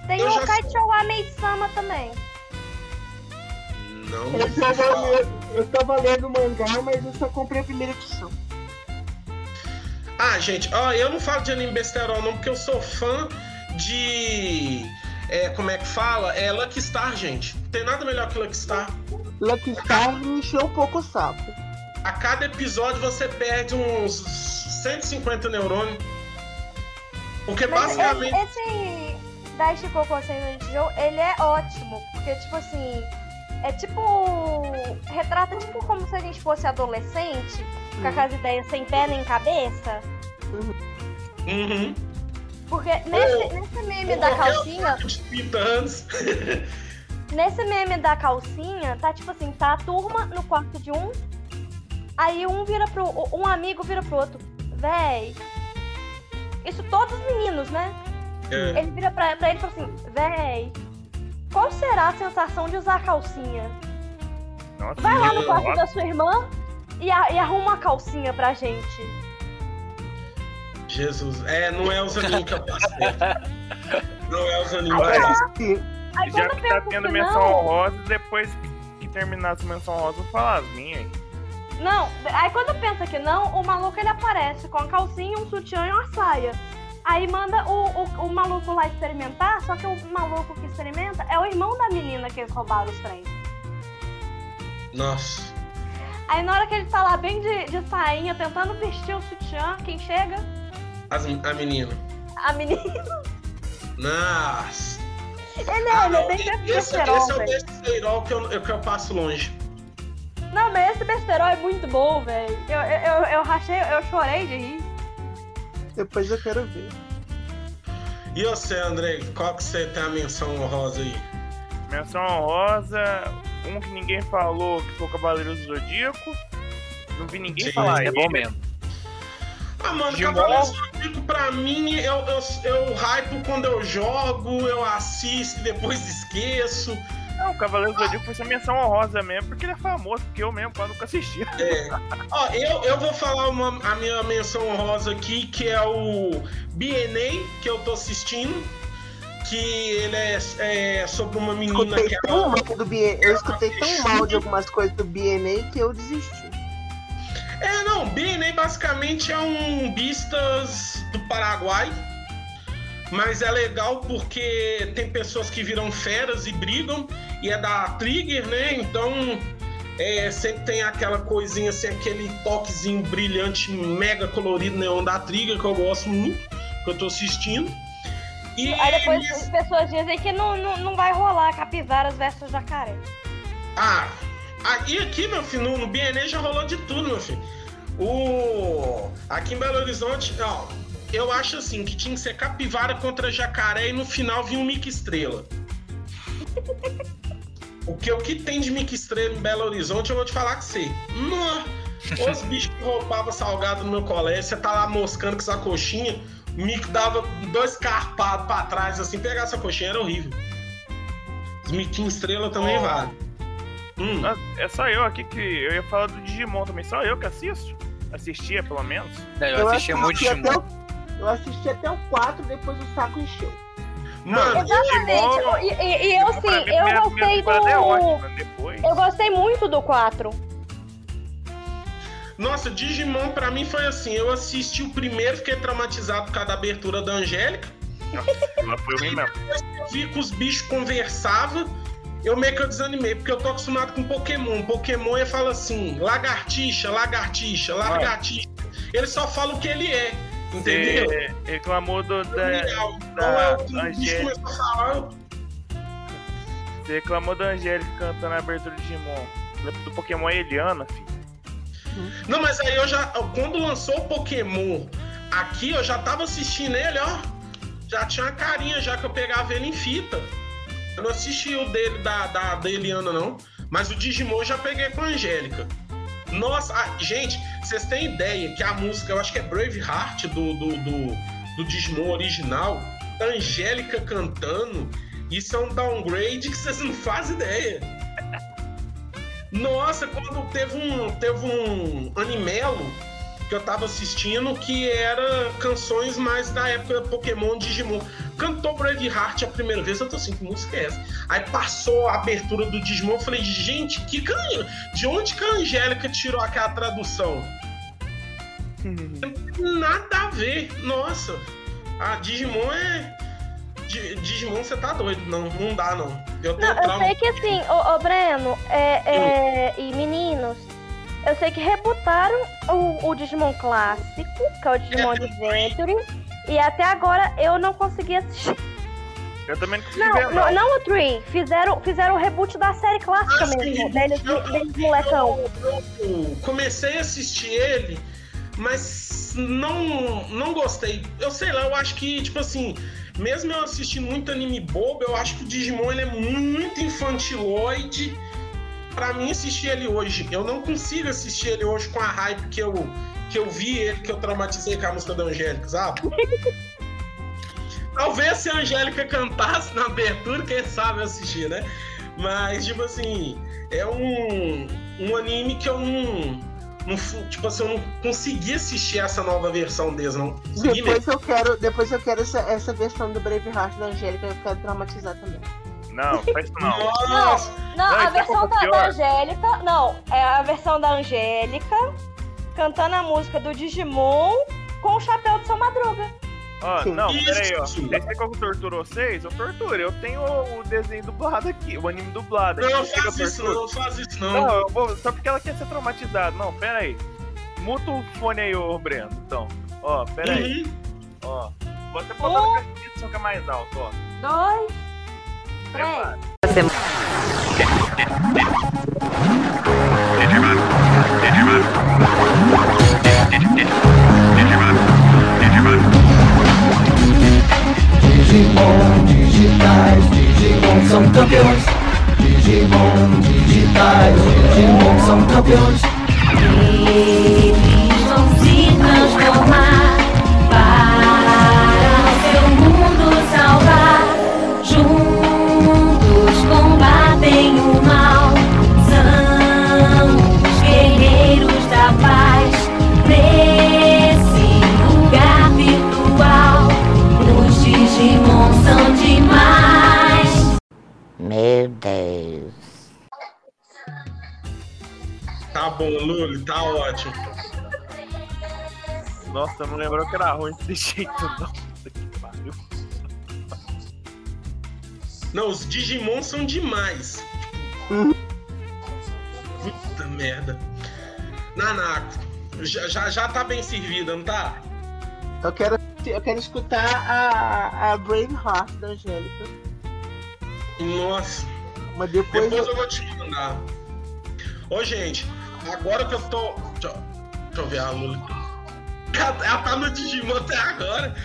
Tem eu o já- Kaichou Amei-sama também. Não. Eu tava, lendo, eu tava lendo o mangá, mas eu só comprei a primeira edição. Ah, gente, ó, eu não falo de anime besterol não, porque eu sou fã de. É, como é que fala? É Lucky Star, gente. Não tem nada melhor que Lucky Star. Lucky Star me encheu um pouco o saco. A cada episódio você perde uns 150 neurônios. Porque Mas basicamente. esse, Daishi Kokosei no Joe, ele é ótimo, porque, tipo assim, é tipo... Retrata tipo como se a gente fosse adolescente, com aquelas ideias sem pé nem cabeça. Uhum. Porque nesse, nesse meme da calcinha, De 30 anos. nesse meme da calcinha, tá tipo assim, tá a turma no quarto de um, aí um vira pro. um amigo vira pro outro. Véi. Isso todos os meninos, né? É. Ele vira pra, pra ele e fala assim, véi, qual será a sensação de usar calcinha? Nossa, Vai lá no quarto nossa. da sua irmã e, a- e arruma uma calcinha pra gente. Jesus. É, não é os animes que eu passei. Não é os animes Vai. que eu passei. Já quando que tá pensa tendo que menção não, honrosa, depois que terminar essa menção honrosa, eu falar as minhas. Não, aí quando pensa que não, o maluco ele aparece com a calcinha, um sutiã e uma saia. Aí manda o, o, o maluco lá experimentar, só que o maluco que experimenta é o irmão da menina que eles roubaram os trens. Nossa. Aí na hora que ele tá lá bem de, de sainha, tentando vestir o sutiã, quem chega? As, a menina. A menina. Nossa. Ele é, Ah, ele é não, bem esse, esse besterol, é o velho. besteirol que eu, que eu passo longe. Não, mas esse besterol é muito bom, velho. Eu, eu, eu, eu rachei, eu chorei de rir. Depois eu quero ver. E você, André, qual que você tem a menção honrosa aí? Menção honrosa, um que ninguém falou, que foi o Cavaleiro do Zodíaco. Não vi ninguém Sim, falar. É bom mesmo. Ah, mano. Cavaleiro do Zodíaco, pra mim, eu, eu, eu hypo quando eu jogo, eu assisto e depois esqueço. Não, o Cavaleiro do Zodíaco foi sua menção honrosa mesmo, porque ele é famoso, porque eu mesmo quase nunca assisti. É. Ó, eu, eu vou falar uma, a minha menção honrosa aqui, que é o BNA, que eu tô assistindo. Que ele é, é sobre uma menina Escutei que tão ela. mal do BNA, eu escutei tão mal de algumas coisas do BNA que eu desisti. É, não, BNA basicamente é um Bistas do Paraguai. Mas é legal porque tem pessoas que viram feras e brigam, e é da Trigger, né? Então é, sempre tem aquela coisinha assim, aquele toquezinho brilhante, mega colorido neon da Trigger, que eu gosto muito, que eu tô assistindo. E Aí depois as pessoas dizem que não, não, não vai rolar capivaras versus jacaré. Ah, aqui, aqui meu filho, no, no BNA já rolou de tudo, meu filho. O... Aqui em Belo Horizonte, ó, eu acho assim, que tinha que ser capivara contra jacaré e no final vinha um mica estrela. o, que, o que tem de mica estrela em Belo Horizonte, eu vou te falar que você. Os bichos que roubavam salgado no meu colégio, você tá lá moscando com essa coxinha, o mico dava dois carpados pra trás, assim, pegar essa coxinha era horrível. Os miquinhos estrela também Oh. vale. Hum. Ah, É só eu aqui que eu ia falar do Digimon também, só eu que assisto. Assistia, pelo menos. Não, eu assistia muito até Digimon. o, eu assisti até o 4, depois o saco encheu. Mano, Exatamente. Digimon- E, e- e eu Digimon, sim, mim, eu a primeira gostei temporada é ótima, do. depois. Eu gostei muito do 4. Nossa, Digimon pra mim foi assim, eu assisti o primeiro, fiquei traumatizado por causa da abertura da Angélica. Ela foi ruim mesmo. Eu vi que os bichos conversavam, eu meio que eu desanimei, porque eu tô acostumado com Pokémon. Pokémon ele fala assim, lagartixa, lagartixa, lagartixa. Ele só fala o que ele é, entendeu? Você reclamou do, da. Então da é Angélica. Você reclamou da Angélica cantando a abertura de Digimon. Do Pokémon é Eliana, filho. Não, mas aí eu já. Quando lançou o Pokémon aqui, eu já tava assistindo ele, ó. Já tinha uma carinha já que eu pegava ele em fita. Eu não assisti o dele da, da, da Eliana, não. Mas o Digimon eu já peguei com a Angélica. Nossa, ah, gente, vocês têm ideia que a música, eu acho que é Braveheart do, do, do, do Digimon original, Angélica cantando, isso é um downgrade que vocês não fazem ideia. Nossa, quando teve um, teve um animelo que eu tava assistindo que era canções mais da época Pokémon Digimon. Cantou Braveheart a primeira vez, eu tô assim, que música é essa? Aí passou a abertura do Digimon, eu falei, gente, que can... de onde que a Angélica tirou aquela tradução? Nada a ver, nossa. A Digimon é. Di- Digimon, você tá doido. Não, não dá, não. Eu tenho Não, eu sei que assim, ô, ô Breno é, é, e meninos, eu sei que rebutaram o, o Digimon clássico, que é o Digimon Adventure, e até agora eu não consegui assistir. Eu também não consegui Não, ver, não, não o Tree, fizeram, fizeram o reboot da série clássica Ah, mesmo, deles, deles molecão. Eu comecei a assistir ele, mas não, não gostei. Eu sei lá, eu acho que, tipo assim, mesmo eu assistindo muito anime bobo, eu acho que o Digimon ele é muito infantiloide. Pra mim, assistir ele hoje, eu não consigo assistir ele hoje com a hype que eu, que eu vi ele, que eu traumatizei com a música da Angélica, sabe? Talvez se a Angélica cantasse na abertura, quem sabe eu assistir, né? Mas, tipo assim, é um, um anime que eu não, não. Tipo assim, eu não consegui assistir essa nova versão deles, não. Consegui mesmo. Depois eu quero, depois eu quero essa, essa versão do Braveheart da Angélica, eu quero traumatizar também. Não, faz isso não. Nossa! Não, Não, a é versão da, da Angélica. Não, é a versão da Angélica cantando a música do Digimon com o chapéu de São Madruga. Ó, Sim. não, peraí, ó. Vocês querem que eu torture vocês? Eu torturo. Eu tenho o desenho dublado aqui, o anime dublado. Não, faz eu isso não, faz isso Não, não. eu vou, só porque ela quer ser traumatizada. Não, pera aí. Muta o fone aí, ô Breno. Então, ó, pera aí. Uhum. Ó, vou até botar Um. no caixinha que é mais alto, ó. Dois, Digimon digitais, Digimon são campeões. Digimon digitais, Digimon são campeões. Eles vão se transformar Deus. Tá bom, Luli, tá ótimo. Nossa, não lembrava que era ruim desse jeito, não. Puta que pariu. Não, os Digimon são demais. Puta merda. Nanako, já, já, já tá bem servida, não tá? Eu quero, eu quero escutar a, a Braveheart da Angélica. Nossa. Mas depois, Depois eu- eu vou te mandar. Ô, gente, agora que eu tô. Deixa, eu- deixa eu ver a Luli. Ela tá no Digimon até agora.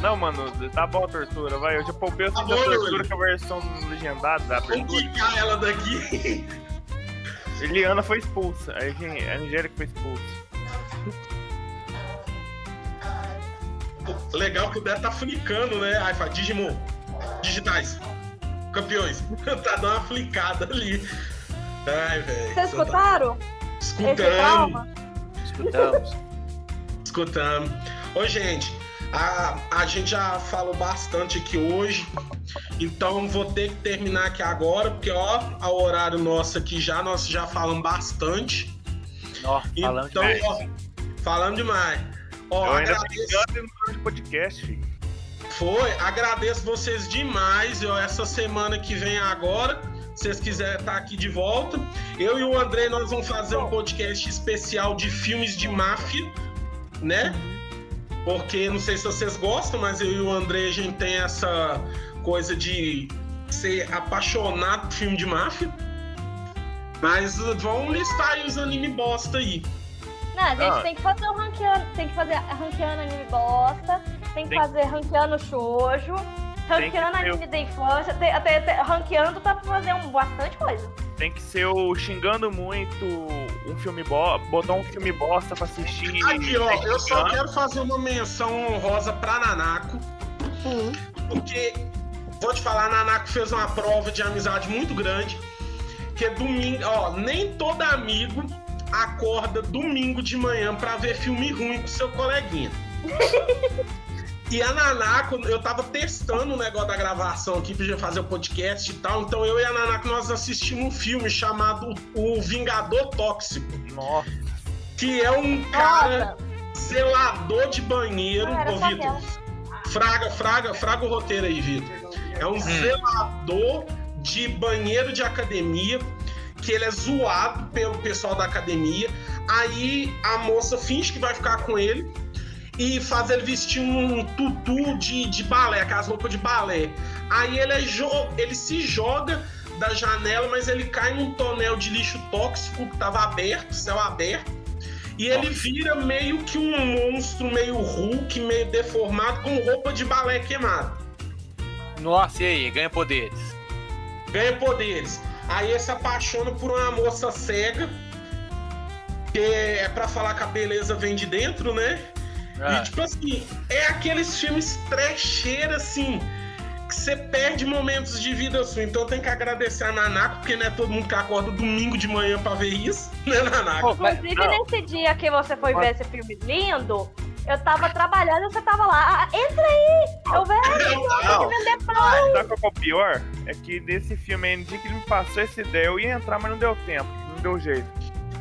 Não, mano, tá bom a tortura, vai. Eu já poupei Tá da bom, tortura com a versão legendada da Vamos abertura. quicar ela daqui. Eliana foi expulsa, aí quem- a Angélica foi expulsa. Legal que o Dé tá flicando, né? Aí fala, Digimon, digitais, campeões. tá dando uma flicada ali. Ai, velho. Vocês tá- escutaram? Trauma? Escutamos. Escutando. Ô, gente, A, a gente já falou bastante aqui hoje, então vou ter que terminar aqui agora, porque ó, ao horário nosso aqui já nós já falamos bastante. Ó, falando então, demais. ó, falando demais. Ó, Eu ainda agradeço- no podcast, filho. Foi, agradeço vocês demais. Eu, essa semana que vem agora, se vocês quiserem estar aqui de volta, eu e o André nós vamos fazer um podcast especial de filmes de máfia, né? Porque não sei se vocês gostam, mas eu e o André a gente tem essa coisa de ser apaixonado por filme de máfia. Mas vão listar aí os anime bosta aí. Não, a gente Ah. tem que fazer o ranqueando, tem que fazer ranqueando anime bosta, tem que Tem- fazer ranqueando shoujo, ranqueando ter o- anime da infância, tem, até, até ranqueando tá pra fazer um, bastante coisa. Tem que ser o xingando muito um filme bosta, botar um filme bosta pra assistir. Aqui, ó, eu só quero fazer uma menção honrosa pra Nanako. Porque, vou te falar, Nanako fez uma prova de amizade muito grande. Que é domingo, ó, nem todo amigo acorda domingo de manhã pra ver filme ruim com seu coleguinha. E a Nanako, eu tava testando o negócio da gravação aqui pra gente fazer o podcast e tal. Então eu e a Nanako nós assistimos um filme chamado O Vingador Tóxico. Nossa. Que é um cara zelador de banheiro. Ô, Vitor, fraga, fraga, fraga o roteiro aí, Vitor. É um zelador de banheiro de academia, que ele é zoado pelo pessoal da academia. Aí a moça finge que vai ficar com ele e faz ele vestir um tutu de, de balé, aquelas roupas de balé. Aí ele, é jo- ele se joga da janela, mas ele cai num tonel de lixo tóxico que tava aberto, céu aberto. E ele vira meio que um monstro meio Hulk, meio deformado, com roupa de balé queimada. Nossa, e aí? Ganha poderes. Ganha poderes. Aí ele se apaixona por uma moça cega, que é pra falar que a beleza vem de dentro, né? Ah. E tipo assim, é aqueles filmes trecheira assim, que você perde momentos de vida sua. Então eu tenho que agradecer a Nanako, porque não é todo mundo que acorda domingo de manhã pra ver isso, né, Nanako? Inclusive, nesse dia que você foi ver esse filme lindo, eu tava trabalhando e você tava lá. Ah, entra aí! Eu vejo, eu vou vender pão! Sabe qual é o pior? É que nesse filme aí, no dia que ele me passou essa ideia, eu ia entrar, mas não deu tempo, não deu jeito.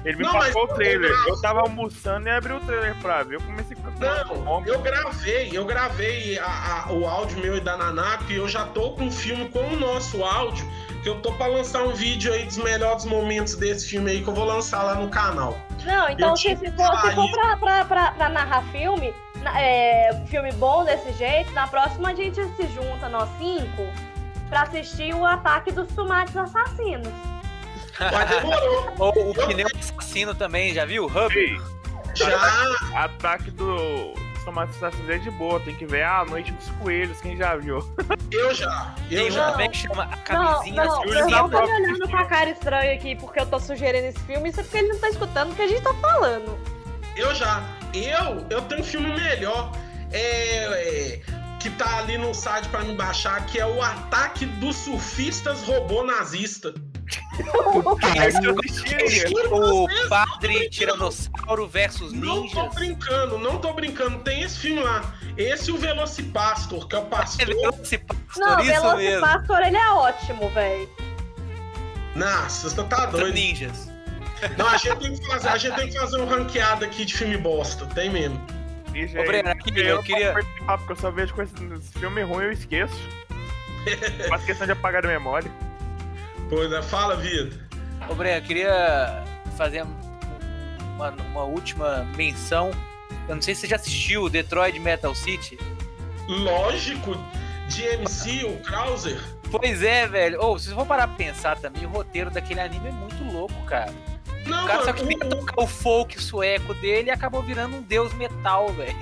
Ele me Não, passou o trailer, eu tava almoçando e abri o trailer pra ver. Eu comecei a Não, eu gravei, eu gravei a- a- o áudio meu e da Nanako e eu já tô com um filme com o nosso áudio, que eu tô pra lançar um vídeo aí dos melhores momentos desse filme aí que eu vou lançar lá no canal. Não, então se, se for, se for pra, pra, pra, pra narrar filme, é, filme bom desse jeito, na próxima a gente se junta, nós cinco, pra assistir o ataque dos tomates assassinos. Ou o pneu assassino também, já viu? Hub? Já! Ataque do Tomates Assassinos é de boa, tem que ver a noite dos coelhos, quem já viu? Eu já, Tem um também que chama A Camisinha não, não, eu não tô me olhando com a cara estranha aqui porque eu tô sugerindo esse filme, isso é porque ele não tá escutando o que a gente tá falando. Eu já. Eu, eu tenho um filme melhor. É, é, que tá ali no site pra me baixar, que é o Ataque dos Surfistas Robô Nazista. O Padre Tiranossauro versus Não tô Ninjas. brincando, não tô brincando. Tem esse filme lá. Esse e o Velocipastor, que é o pastor. Não, isso mesmo. Velocipastor, ele é ótimo, velho. Nossa, você tá doido. Ninjas. Não, a gente tem que fazer, a gente tem que fazer um ranqueado aqui de filme bosta. Tem mesmo. Ixi, Ô, Breno, aqui, eu, eu não queria- participar, porque eu só vejo com esse, filme ruim eu esqueço. Faço questão de apagar da memória. Pois é, fala, vida. Ô, Breno, eu queria fazer uma, uma última menção. Eu não sei se você já assistiu Detroit Metal City. Lógico, DMC, o Krauser. Pois é, velho. Ou, se você for parar pra pensar também, o roteiro daquele anime é muito louco, cara. Não, o cara só mano, queria tocar o folk sueco dele e acabou virando um deus metal, velho.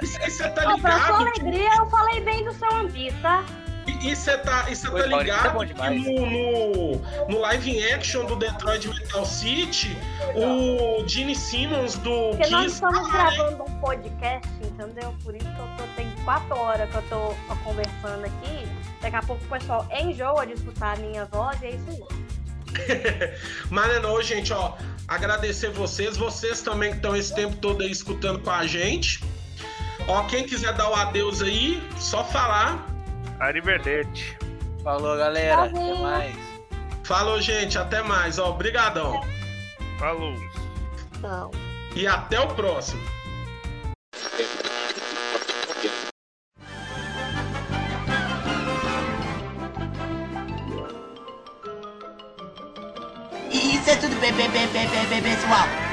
Você tá Ó, pra sua ligado? alegria, eu falei bem do seu One tá? E você tá, e cê Oi, tá ligado é bom que demais. no, no, no live action do Detroit Metal City, o Gene Simmons do Porque nós Kiss. estamos tá lá, né? gravando um podcast, entendeu? Por isso que eu tô, tem quatro horas que eu tô ó, conversando aqui. Daqui a pouco o pessoal enjoa de escutar a minha voz e é isso aí. Mas não, gente, ó, agradecer vocês, vocês também que estão esse tempo todo aí escutando com a gente. Ó, quem quiser dar o adeus aí, só falar. Arrivederci. Falou, galera. Até mais. Falou, gente. Até mais. Ó, brigadão. Falou. Não. E até o próximo. Isso é tudo bem, bem, bem, bem, bem, bem, pessoal.